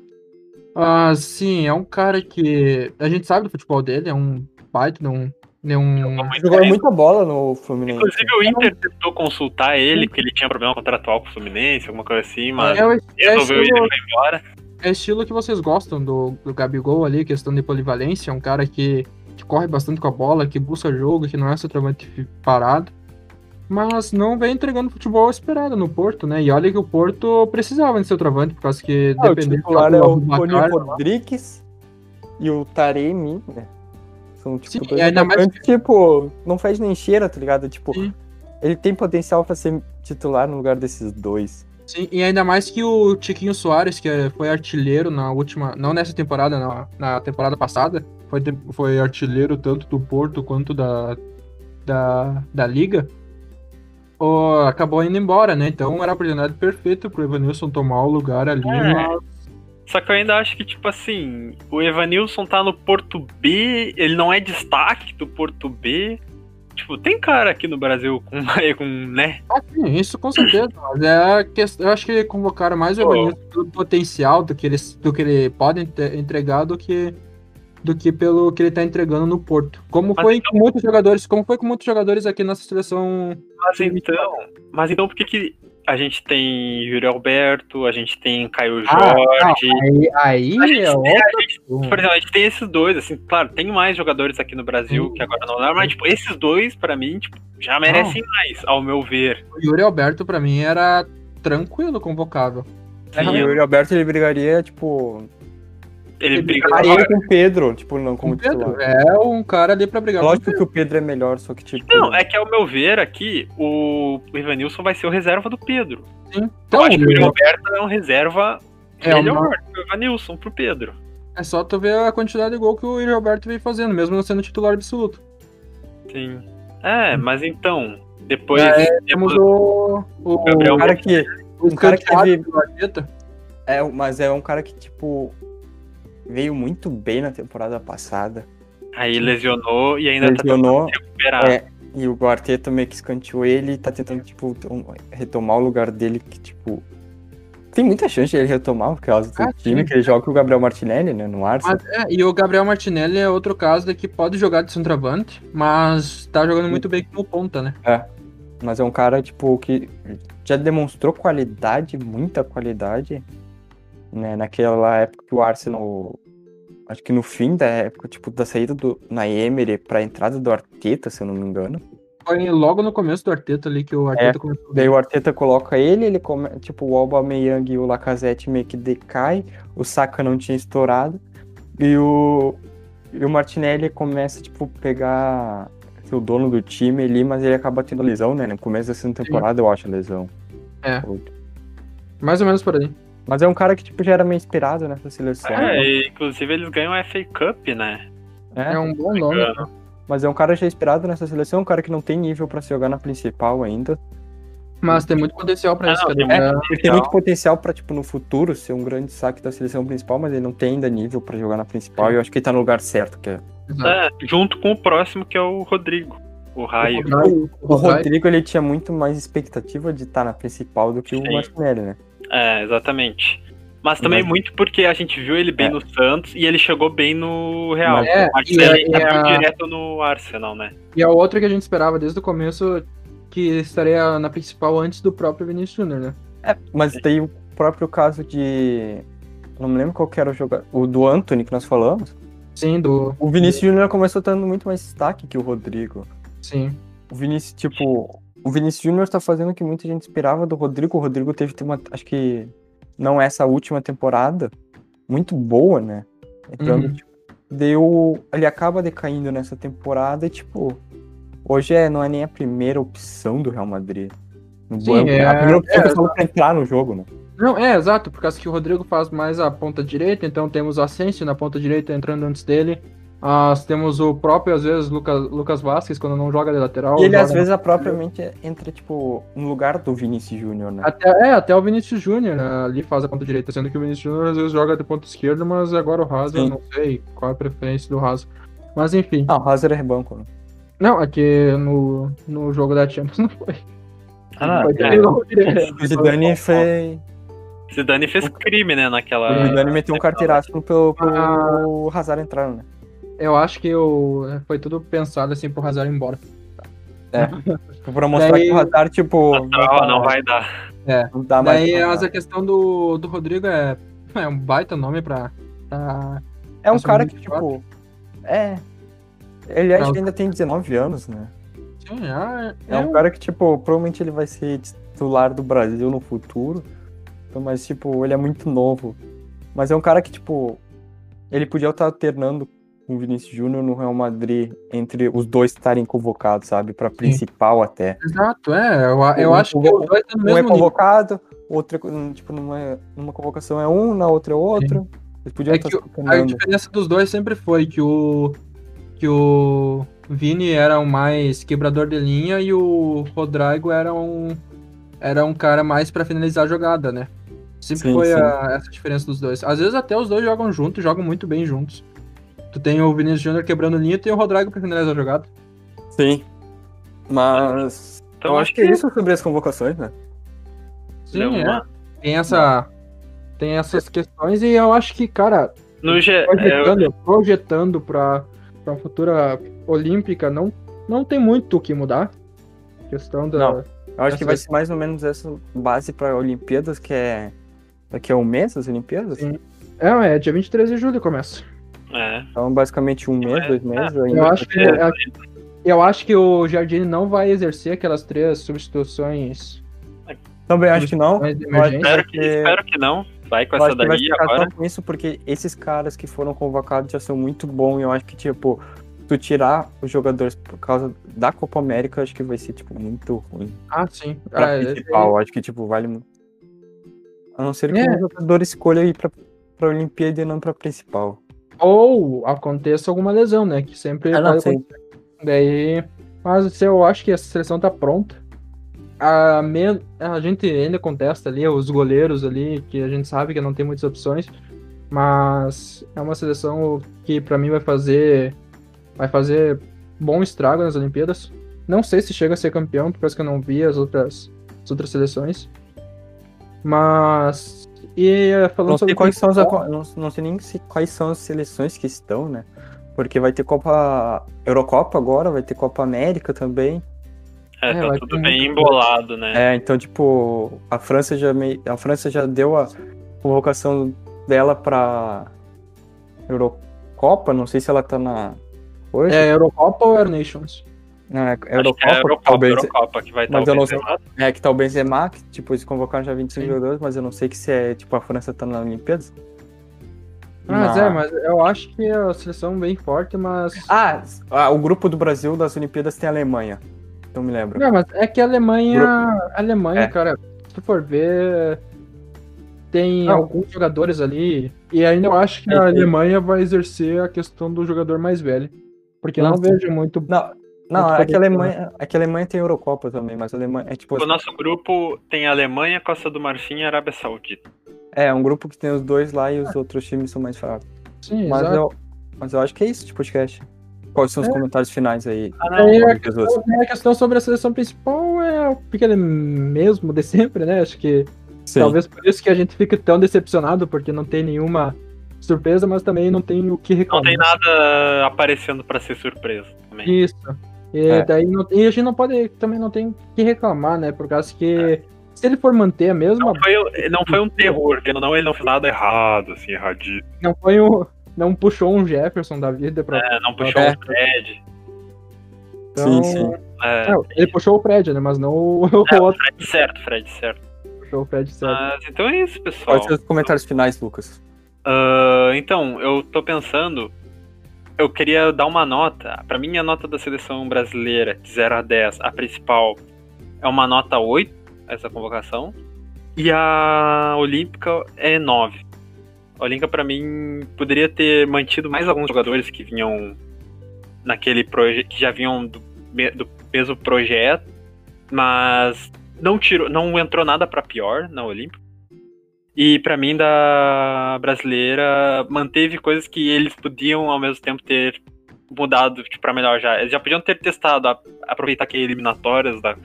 S4: Ah, sim, é um cara que. A gente sabe do futebol dele, é um baita, de um. um-
S3: Muito
S2: Jogou
S3: bem.
S2: muita bola no Fluminense.
S3: Inclusive o Inter tentou consultar ele, porque ele tinha problema contratual com o Fluminense, alguma coisa assim, mas
S4: É, o- é
S3: resolveu e
S4: estilo,
S3: foi embora.
S4: é estilo que vocês gostam do, do Gabigol ali, questão de polivalência, é um cara que, que corre bastante com a bola, que busca jogo, que não é centroavante parado. Mas não vem entregando futebol esperado no Porto, né? E olha que o Porto precisava de centroavante, por causa que
S2: Ah, o
S4: dependendo
S2: titular é o
S4: do
S2: Tony Rodrigues e o Taremi, né? São, tipo,
S4: Sim,
S2: dois
S4: ainda mais
S2: tipo, não faz nem cheira, tá ligado? Tipo,
S4: Sim.
S2: ele tem potencial pra ser titular no lugar desses dois.
S4: Sim, e ainda mais que o Tiquinho Soares, que é- foi artilheiro na última. Não nessa temporada, na, na temporada passada. Foi, foi artilheiro tanto do Porto quanto da, da, da Liga. Ó, acabou indo embora, né? Então era a oportunidade perfeita pro Evanilson tomar o lugar ali.
S3: É.
S4: mas-
S3: Só que eu ainda acho que, tipo assim, o Evanilson tá no Porto B, ele não é destaque do Porto B. Tipo, tem cara aqui no Brasil com, com né?
S4: Ah, sim, isso com certeza. Mas é a questão. Eu acho que convocaram mais o. Evanilson pelo potencial do que ele, do que ele pode entre- entregar do que, do que pelo que ele tá entregando no Porto. Como
S3: Mas
S4: foi
S3: então-
S4: com muitos jogadores, como foi com muitos jogadores aqui nessa seleção.
S3: Mas então, mas então por que que a gente tem Yuri Alberto, a gente tem Caio
S4: Ah,
S3: Jorge,
S4: Aí, aí
S3: A gente
S4: é
S3: tem- a gente-. Por exemplo, a gente tem esses dois, assim, claro, tem mais jogadores aqui no Brasil que agora não lembro, mas tipo, esses dois, pra mim, tipo, já merecem mais, ao meu ver.
S4: O Yuri Alberto, pra mim, era tranquilo convocável.
S2: É,
S3: Sim,
S2: e o Yuri Alberto ele brigaria, tipo.
S3: Ele
S4: ele
S3: briga
S2: Brigaria com o Pedro, tipo, não
S4: O
S2: como
S4: Pedro
S2: titular.
S4: é um cara ali pra brigar
S2: Lógico
S4: com o
S2: que o Pedro é melhor, só que tipo.
S3: Não, é que ao meu ver aqui, o Ivanilson vai ser o reserva do Pedro.
S4: Pedro.
S3: Eu
S4: Então,
S3: acho que o Yuri
S4: é,
S3: Alberto é um reserva
S4: é,
S3: melhor
S4: uma-
S3: que o Ivanilson pro Pedro.
S4: é só tu ver a quantidade de gol que o Yuri Alberto vem fazendo, mesmo não sendo titular absoluto.
S3: Sim. É, mas então, depois
S4: É,
S3: temos
S4: o. O,
S3: Gabriel
S2: um cara que.
S4: o
S2: um cara que teve-. É, mas é um cara que, tipo. Veio muito bem na temporada passada.
S3: aí lesionou e ainda
S2: Lesionou,
S3: tá tentando se recuperar.
S2: é, E o Arteta meio que escanteou ele e tá tentando, tipo, tom- retomar o lugar dele, que, tipo. Tem muita chance de ele retomar, por causa do
S4: Ah,
S2: time
S4: sim.
S2: que ele joga com o Gabriel Martinelli, né? No Arsenal.
S4: Mas, é, e o Gabriel Martinelli é outro caso de que pode jogar de centroavante, mas tá jogando muito bem como ponta, né?
S2: Mas é um cara, tipo, que já demonstrou qualidade, muita qualidade, né? Naquela época que o Arsenal. Acho que no fim da época, tipo, da saída do na Emery pra entrada do Arteta, se eu não me engano.
S4: Foi logo no começo do Arteta ali que o Arteta começou.
S2: Daí o Arteta coloca ele, ele come... tipo, o Aubameyang e o Lacazette meio que decai, o Saka não tinha estourado, e o, e o Martinelli começa, tipo, pegar o dono do time ali, mas ele acaba tendo lesão, né? No começo da segunda temporada, eu acho, a lesão.
S4: É. Mais ou menos por aí.
S2: Mas é um cara que, tipo, já era meio esperado nessa seleção.
S3: É, e, inclusive eles ganham a FA Cup, né?
S2: né?
S4: É um bom nome.
S3: Engano.
S2: Mas é um cara já esperado nessa seleção, um cara que não tem nível pra se jogar na principal ainda.
S4: Mas tem muito potencial pra
S3: Ah,
S4: isso,
S3: não,
S4: cara.
S3: tem
S4: É,
S2: Ele tem muito potencial pra, tipo, no futuro ser um grande saque da seleção principal, mas ele não tem ainda nível pra jogar na principal. E eu acho que ele tá no lugar certo, que é.
S3: É, junto com o próximo, que é o Rodrigo. O raio.
S4: O,
S2: O Rodrigo ele tinha muito mais expectativa de estar na principal do que o
S3: Sim.
S2: Martinelli, né?
S3: É, exatamente. Mas também
S2: Mas-
S3: muito porque a gente viu ele bem
S2: É.
S3: no Santos e ele chegou bem no Real.
S4: É, e- e
S3: já
S4: a-
S3: direto no Arsenal, né?
S4: E a outra que a gente esperava desde o começo, que estaria na principal antes do próprio Vinícius Júnior, né?
S2: É, mas tem o próprio caso de. Não me lembro qual que era o jogador. O do Anthony que nós falamos.
S4: Sim, do.
S2: O Vinícius Júnior começou tendo muito mais destaque que o Rodrigo.
S4: Sim.
S2: O Vinícius, tipo. O Vinícius Júnior tá fazendo o que muita gente esperava do Rodrigo. O Rodrigo teve uma. Acho que. Não essa última temporada. Muito boa, né? Entrando,
S4: Uhum.
S2: tipo, deu. Ele acaba decaindo nessa temporada e, tipo. Hoje é, não é nem a primeira opção do Real Madrid.
S4: Sim,
S2: banco.
S4: é-
S2: a primeira opção
S4: é,
S2: que falou pra entrar no jogo, né?
S4: Não, é, exato, por causa que o Rodrigo faz mais a ponta direita, então temos o Asensio na ponta direita entrando antes dele. Ah, temos o próprio, às vezes, Lucas, Lucas Vasquez, quando não joga de lateral.
S2: E ele, às vezes, propriamente entra, tipo, no lugar do Vinícius Júnior, né?
S4: Até, é, até o Vinícius Júnior né, ali faz a ponta direita, sendo que o Vinícius Júnior às vezes joga de ponta esquerda, mas agora o eu
S2: Sim.
S4: não sei qual é a preferência do Raso. Mas enfim.
S2: Ah, o Hazard é rebanco, né?
S4: Não, aqui no, no jogo da Champions não foi.
S2: Ah,
S4: foi
S3: é.
S2: O Zidane foi...
S3: Zidane fez crime, né, naquela...
S2: O Zidane meteu um carteiraço pro, pro
S4: Ah.
S2: Hazard entrar, né?
S4: Eu acho que o, foi tudo pensado assim pro Hazard ir embora.
S2: Pra mostrar
S4: Daí-
S2: que o Hazard, tipo...
S3: Não, tá, não vai dar.
S2: Não dá mais
S4: Daí a questão do, do Rodrigo é, é um baita nome pra. pra
S2: É um cara que, tipo... É... Ele acho que ainda tem 19 anos, né?
S4: sim, é,
S2: É um cara que, tipo, provavelmente ele vai ser titular do Brasil no futuro. Então, mas, tipo, ele é muito novo. Mas é um cara que, tipo, ele podia estar alternando com o Vinícius Júnior no Real Madrid entre os dois estarem convocados, sabe? Pra principal até.
S4: Exato, é. Eu, eu
S2: Um
S4: acho que
S2: convo-
S4: os dois no
S2: Um é
S4: nível.
S2: convocado, outro, é, hum, tipo, numa, numa convocação é um, na outra é outro.
S4: É que A diferença dos dois sempre foi que o. que o Vini era o mais quebrador de linha e o Rodrigo era um. era um cara mais pra finalizar a jogada, né? Sempre
S2: Sim,
S4: foi
S2: sim.
S4: a- essa diferença dos dois. Às vezes até os dois jogam juntos, jogam muito bem juntos. Tu tem o Vinícius Júnior quebrando linha e tem o Rodrigo pra finalizar a jogada.
S2: Sim. Mas.
S3: Então
S2: eu
S3: acho
S2: acho que é isso sobre as convocações, né?
S4: Sim, é. Tem essa. Tem essas questões e eu acho que, cara,
S3: No G... é,
S4: projetando, projetando pra, pra futura olímpica, não, não tem muito o que mudar. Questão da.
S2: Não. Eu acho que vai ser mais ou menos essa base para Olimpíadas, que é daqui a um mês, as Olimpíadas.
S4: Sim. É, é dia 23 de julho começa.
S3: É.
S2: Então, basicamente, um mês, dois meses ainda.
S4: Eu acho que,
S3: É.
S4: eu acho que o Jardine não vai exercer aquelas três substituições.
S2: Também acho que não. Eu.
S3: Espero que,
S2: Porque-
S3: espero que não. Vai com
S2: Eu
S3: essa
S2: vai
S3: daí
S2: ficar
S3: agora.
S2: com isso, porque esses caras que foram convocados já são muito bons. E eu acho que, tipo, tu tirar os jogadores por causa da Copa América, eu acho que vai ser, tipo, muito ruim.
S4: Ah, sim.
S2: Pra
S4: Ah,
S2: principal, eu acho que, tipo, vale muito. A não ser que
S4: É.
S2: o jogador escolha ir pra, pra Olimpíada e não pra principal.
S4: Ou aconteça alguma lesão, né? Que sempre
S2: Ah, não,
S4: pode. Daí. Mas se eu acho que essa seleção tá pronta. A, me- a gente ainda contesta ali os goleiros ali, que a gente sabe que não tem muitas opções. Mas é uma seleção que pra mim vai fazer. Vai fazer bom estrago nas Olimpíadas. Não sei se chega a ser campeão, por causa que eu não vi as outras, as outras seleções. Mas. E falando
S2: Não sei,
S4: sobre
S2: quais são as, não, não sei nem se- quais são as seleções que estão, né? Porque vai ter Copa Eurocopa agora, vai ter Copa América também.
S3: É,
S4: É,
S3: tá tudo bem embolado, né?
S2: É, então, tipo, a França já mei- a França já deu a convocação dela pra Eurocopa, não sei se ela tá na hoje.
S4: É Eurocopa ou Air Nations?
S2: Não, é
S3: Acho que
S2: Eurocopa,
S3: é a Eurocopa,
S2: talvez.
S3: Eurocopa que vai estar
S2: Mas
S3: o
S2: eu não sei. É que tá o Benzema, que, tipo, eles convocaram já 25
S4: Sim.
S2: jogadores, mas eu não sei que se é, tipo, a França tá na Olimpíadas.
S4: Mas é, mas eu acho que a seleção bem forte, mas.
S2: Ah, ah, o grupo do Brasil das Olimpíadas tem a Alemanha. Não me lembro.
S4: Não, mas é que a Alemanha. A Alemanha,
S2: É.
S4: cara, se tu for ver. Tem
S2: Não.
S4: alguns jogadores ali. E ainda eu acho que
S2: É,
S4: a. Alemanha vai exercer a questão do jogador mais velho. Porque eu não
S2: Não,
S4: vejo muito.
S2: Não, não, é que a. Alemanha, é que a Alemanha tem Eurocopa também, mas a Alemanha é tipo
S3: O nosso grupo tem Alemanha, Costa do Marfim e Arábia Saudita.
S2: é um grupo que tem os dois lá e os outros times são mais fracos.
S4: Sim,
S2: Mas
S4: exato.
S2: eu, mas eu acho que é isso de podcast. Quais são os comentários finais aí?
S3: Ah, não.
S4: Aí a
S2: Jesus?
S4: questão, a questão sobre a seleção principal é o aquele mesmo de sempre, né? Acho que
S2: Sim.
S4: talvez por isso que a gente fique tão decepcionado, porque não tem nenhuma surpresa, mas também não tem o que
S3: Não
S4: reclamar.
S3: tem nada aparecendo pra ser surpresa também.
S4: Isso. E
S2: É.
S4: daí não, e a gente não pode, também não tem o que reclamar, né? Por causa que se ele for manter a mesma,
S3: Não foi, não foi um terror, porque não, ele não fez nada errado, assim, erradíssimo.
S4: não foi um, não puxou um Jefferson da vida pra.
S3: É, não puxou
S2: É.
S3: o Fred.
S4: então,
S2: Sim, sim.
S3: É,
S4: Não, ele puxou o Fred, né? Mas não o,
S3: É, o
S4: outro
S3: Fred certo, Fred certo.
S4: puxou o Fred certo.
S3: Mas então é isso, pessoal.
S2: Quais são os comentários finais, Lucas?
S3: Ah, então, eu tô pensando. Eu queria dar uma nota. Pra mim, a nota da seleção brasileira, de 0 a 10, a principal, é uma nota 8, essa convocação. E a Olímpica é 9. A Olímpica, pra mim, poderia ter mantido mais alguns jogadores que vinham naquele projeto, que já vinham do, do mesmo projeto, mas não tirou, não entrou nada pra pior na Olímpica. E pra mim da brasileira manteve coisas que eles podiam ao mesmo tempo ter mudado tipo, para melhor já. Eles já podiam ter testado, a- aproveitar que é eliminatórias da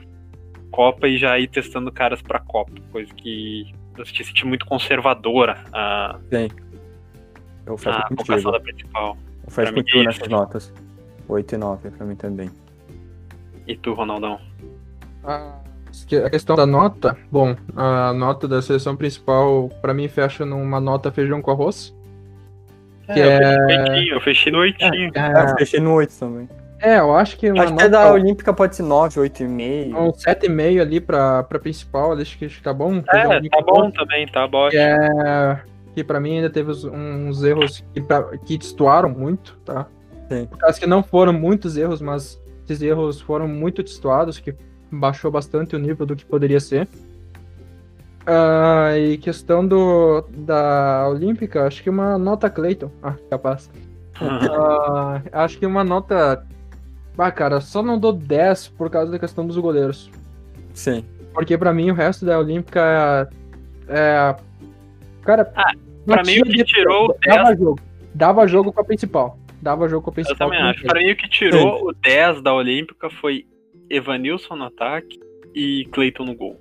S3: Copa e já ir testando caras pra Copa, coisa que eu senti, senti muito conservadora a,
S2: Eu fecho
S3: a
S2: contigo.
S3: da principal.
S2: Eu fecho
S3: pra mim
S2: contigo
S3: é
S2: nessas notas. 8 e 9 pra mim também.
S3: E tu, Ronaldão?
S4: A que- a questão da nota, bom, a nota da seleção principal, pra mim, fecha numa nota feijão com arroz. Que
S3: eu,
S4: é-
S3: fechei no oitinho, eu fechei no oitinho.
S2: Ah, eu fechei no 8 também.
S4: É, eu acho que uma
S2: Acho que a
S4: nota,
S2: da Olímpica pode ser 9, 8,5.
S4: um 7,5 ali pra, pra principal, acho que, acho que tá bom.
S3: É, tá bom também, tá bom.
S4: Que é. Que pra mim ainda teve uns- uns erros que, pra, que destoaram muito, tá?
S2: Sim.
S4: Por causa que não foram muitos erros, mas esses erros foram muito destoados, que baixou bastante o nível do que poderia ser. Ah, e questão do, da Olímpica, acho que uma nota Clayton. Ah, capaz. Ah, acho que uma nota. Ah, cara, só não dou 10 por causa da questão dos goleiros.
S2: Sim.
S4: Porque pra mim o resto da Olímpica é. é- Cara,
S3: Ah, pra mim, o que
S4: de-
S3: tirou o
S4: dava jogo. Dava jogo com a principal. Dava jogo com a
S3: Eu
S4: principal.
S3: também
S4: como
S3: acho. Pra mim, o que tirou o 10 da Olímpica foi Evanilson no ataque e Cleiton no gol.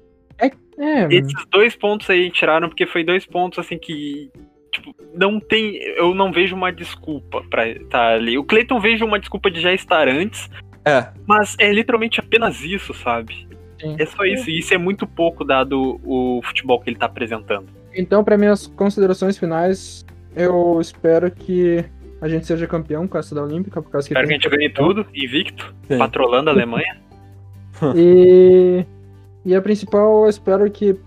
S4: É,
S3: Esses dois pontos aí tiraram porque foi dois pontos assim que. Tipo, não tem. Eu não vejo uma desculpa pra estar ali. O Cleiton vejo uma desculpa de já estar antes,
S2: É.
S3: mas é literalmente apenas isso, sabe?
S4: Sim.
S3: É só isso. E isso é muito pouco dado o futebol que ele tá apresentando.
S4: Então, para minhas considerações finais, eu espero que a gente seja campeão com essa da Olímpica, por causa que
S3: Espero que a gente ganhe tudo, invicto,
S2: Sim.
S3: patrolando a Alemanha.
S4: E, e a principal, eu espero que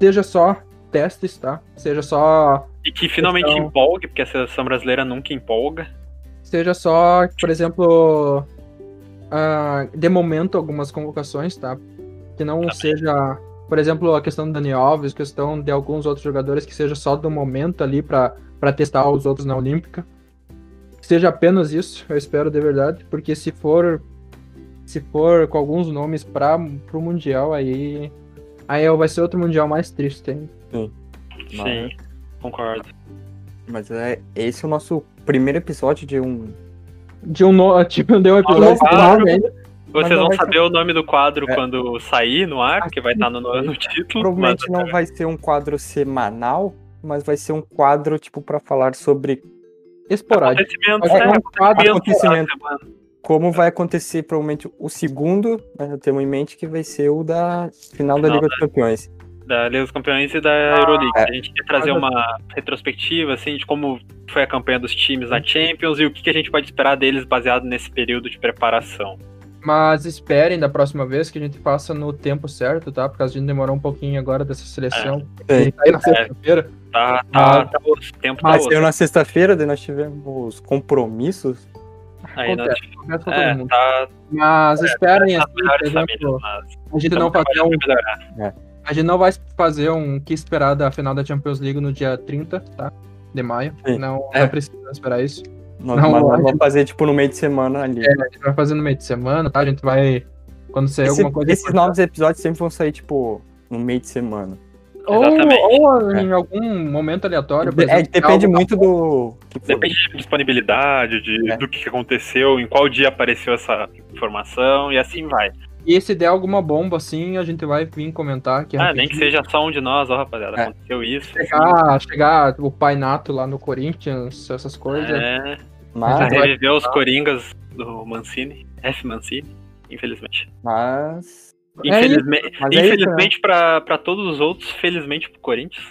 S4: seja só testes, tá? Seja só
S3: E que finalmente
S4: Então-
S3: empolgue, porque a seleção brasileira nunca empolga.
S4: seja só, por exemplo, ah, de momento algumas convocações, tá? Que não seja, por exemplo, a questão do Dani Alves, questão de alguns outros jogadores que seja só do momento ali pra testar os outros na Olímpica. Seja apenas isso, eu espero de verdade, porque se for se for com alguns nomes para pro mundial aí aí vai ser outro mundial mais triste ainda.
S3: Sim, concordo.
S2: Mas é, esse é o nosso primeiro episódio de um.
S4: De um no, tipo, deu um episódio
S3: Novo
S4: nome ainda.
S2: Mas
S3: Vocês
S2: não
S3: vão saber o nome do quadro
S2: É.
S3: quando sair no ar, porque vai estar no, no, no título.
S2: Provavelmente
S3: mas-
S2: não vai ser um quadro semanal, mas vai ser um quadro, tipo, pra falar sobre
S4: Esporádico.
S3: Acontecimentos,
S4: Vai ser
S3: né?
S4: um quadro
S2: acontecimento.
S3: Da
S2: como vai acontecer, provavelmente, o segundo, né, eu tenho em mente que vai ser o da final da
S3: Final
S2: Liga dos Campeões.
S3: Da Liga dos Campeões e da Euroleague.
S2: é.
S3: A gente quer trazer uma retrospectiva, assim, de como foi a campanha dos times na Champions e o que, que a gente pode esperar deles baseado nesse período de preparação.
S4: Mas esperem da próxima vez que a gente faça no tempo certo, tá? Porque a gente demorou um pouquinho agora dessa seleção.
S2: É.
S4: Tá aí na sexta-feira.
S3: Tá, tá,
S4: Ah,
S3: tá o tempo tá
S2: Mas
S3: osso.
S2: saiu na sexta-feira, daí nós tivemos compromissos.
S3: Aí
S4: Acontece, acontece com todo
S3: É,
S4: mundo.
S3: tá
S4: Mas esperem,
S3: nas
S4: assim, por exemplo,
S3: mas
S4: a gente, não fazer um,
S3: melhorar.
S4: a gente não vai fazer um que esperar da final da Champions League no dia 30, tá? De maio.
S2: Sim.
S4: Não,
S2: É.
S4: não precisa esperar isso.
S2: Nós,
S4: Não,
S2: mas nós vamos fazer, tipo, no meio de semana ali.
S4: É, a gente vai fazer no meio de semana, tá? A gente vai. Quando sair
S2: Esse-
S4: alguma coisa.
S2: esses novos episódios sempre vão sair, tipo, no meio de semana.
S4: Ou,
S3: Exatamente.
S4: ou em algum momento aleatório. por
S2: É,
S4: exemplo,
S2: depende
S4: algo-
S2: muito do.
S3: Depende de disponibilidade, de,
S2: É.
S3: do que aconteceu, em qual dia apareceu essa informação e assim vai.
S4: E se der alguma bomba assim, a gente vai vir comentar que
S3: Ah, nem que seja só um de nós, ó, rapaziada.
S2: É.
S3: Aconteceu isso.
S4: chegar, chegar o Pai Nato lá no Corinthians, essas coisas.
S3: É,
S2: Mas,
S3: reviver os Coringas do Mancini. F. Mancini, infelizmente.
S2: mas.
S4: É
S3: Infelizmente,
S2: Mas é isso,
S3: infelizmente pra, pra todos os outros, felizmente pro Corinthians.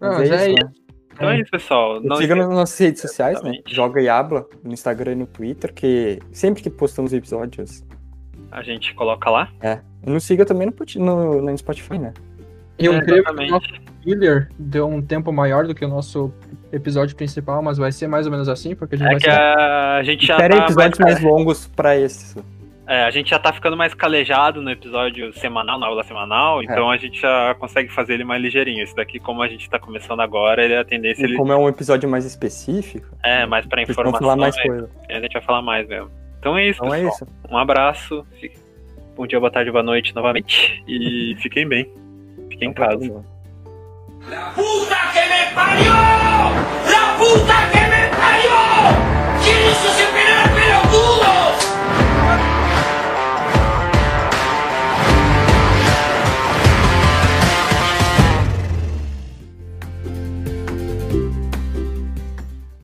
S4: Ah,
S2: mas
S4: mas é
S2: né?
S3: Então é isso, pessoal. Não
S2: Siga nas nossas redes sociais, né?
S3: Exatamente.
S2: Joga e habla no Instagram e no Twitter, que sempre que postamos episódios.
S3: A gente coloca lá.
S2: É. E nos siga também no, no, no Spotify, né?
S4: E eu
S3: É,
S4: creio que o nosso filler deu um tempo maior do que o nosso episódio principal, mas vai ser mais ou menos assim, porque a gente
S3: É
S4: vai
S3: que
S4: ser...
S3: a, a gente já
S2: Espera
S3: tá
S2: episódios
S3: mais,
S2: mais longos pra esse.
S3: É, a gente já tá ficando mais calejado no episódio semanal, na aula semanal, é. então a gente já consegue fazer ele mais ligeirinho. Esse daqui, como a gente tá começando agora, ele é a tendência.
S2: E
S3: ele...
S2: Como é um episódio mais específico.
S3: É, mais pra informação.
S2: Falar mais
S3: é,
S2: coisa.
S3: É, a gente vai falar mais mesmo. Então é isso,
S2: então
S3: pessoal.
S2: É isso.
S3: Um abraço. Bom dia, boa tarde, boa noite novamente. E fiquem bem. Fiquem em casa.
S2: La puta que me parió!
S1: La puta que me parió! ¿Quién hizo ese penal pelotudo?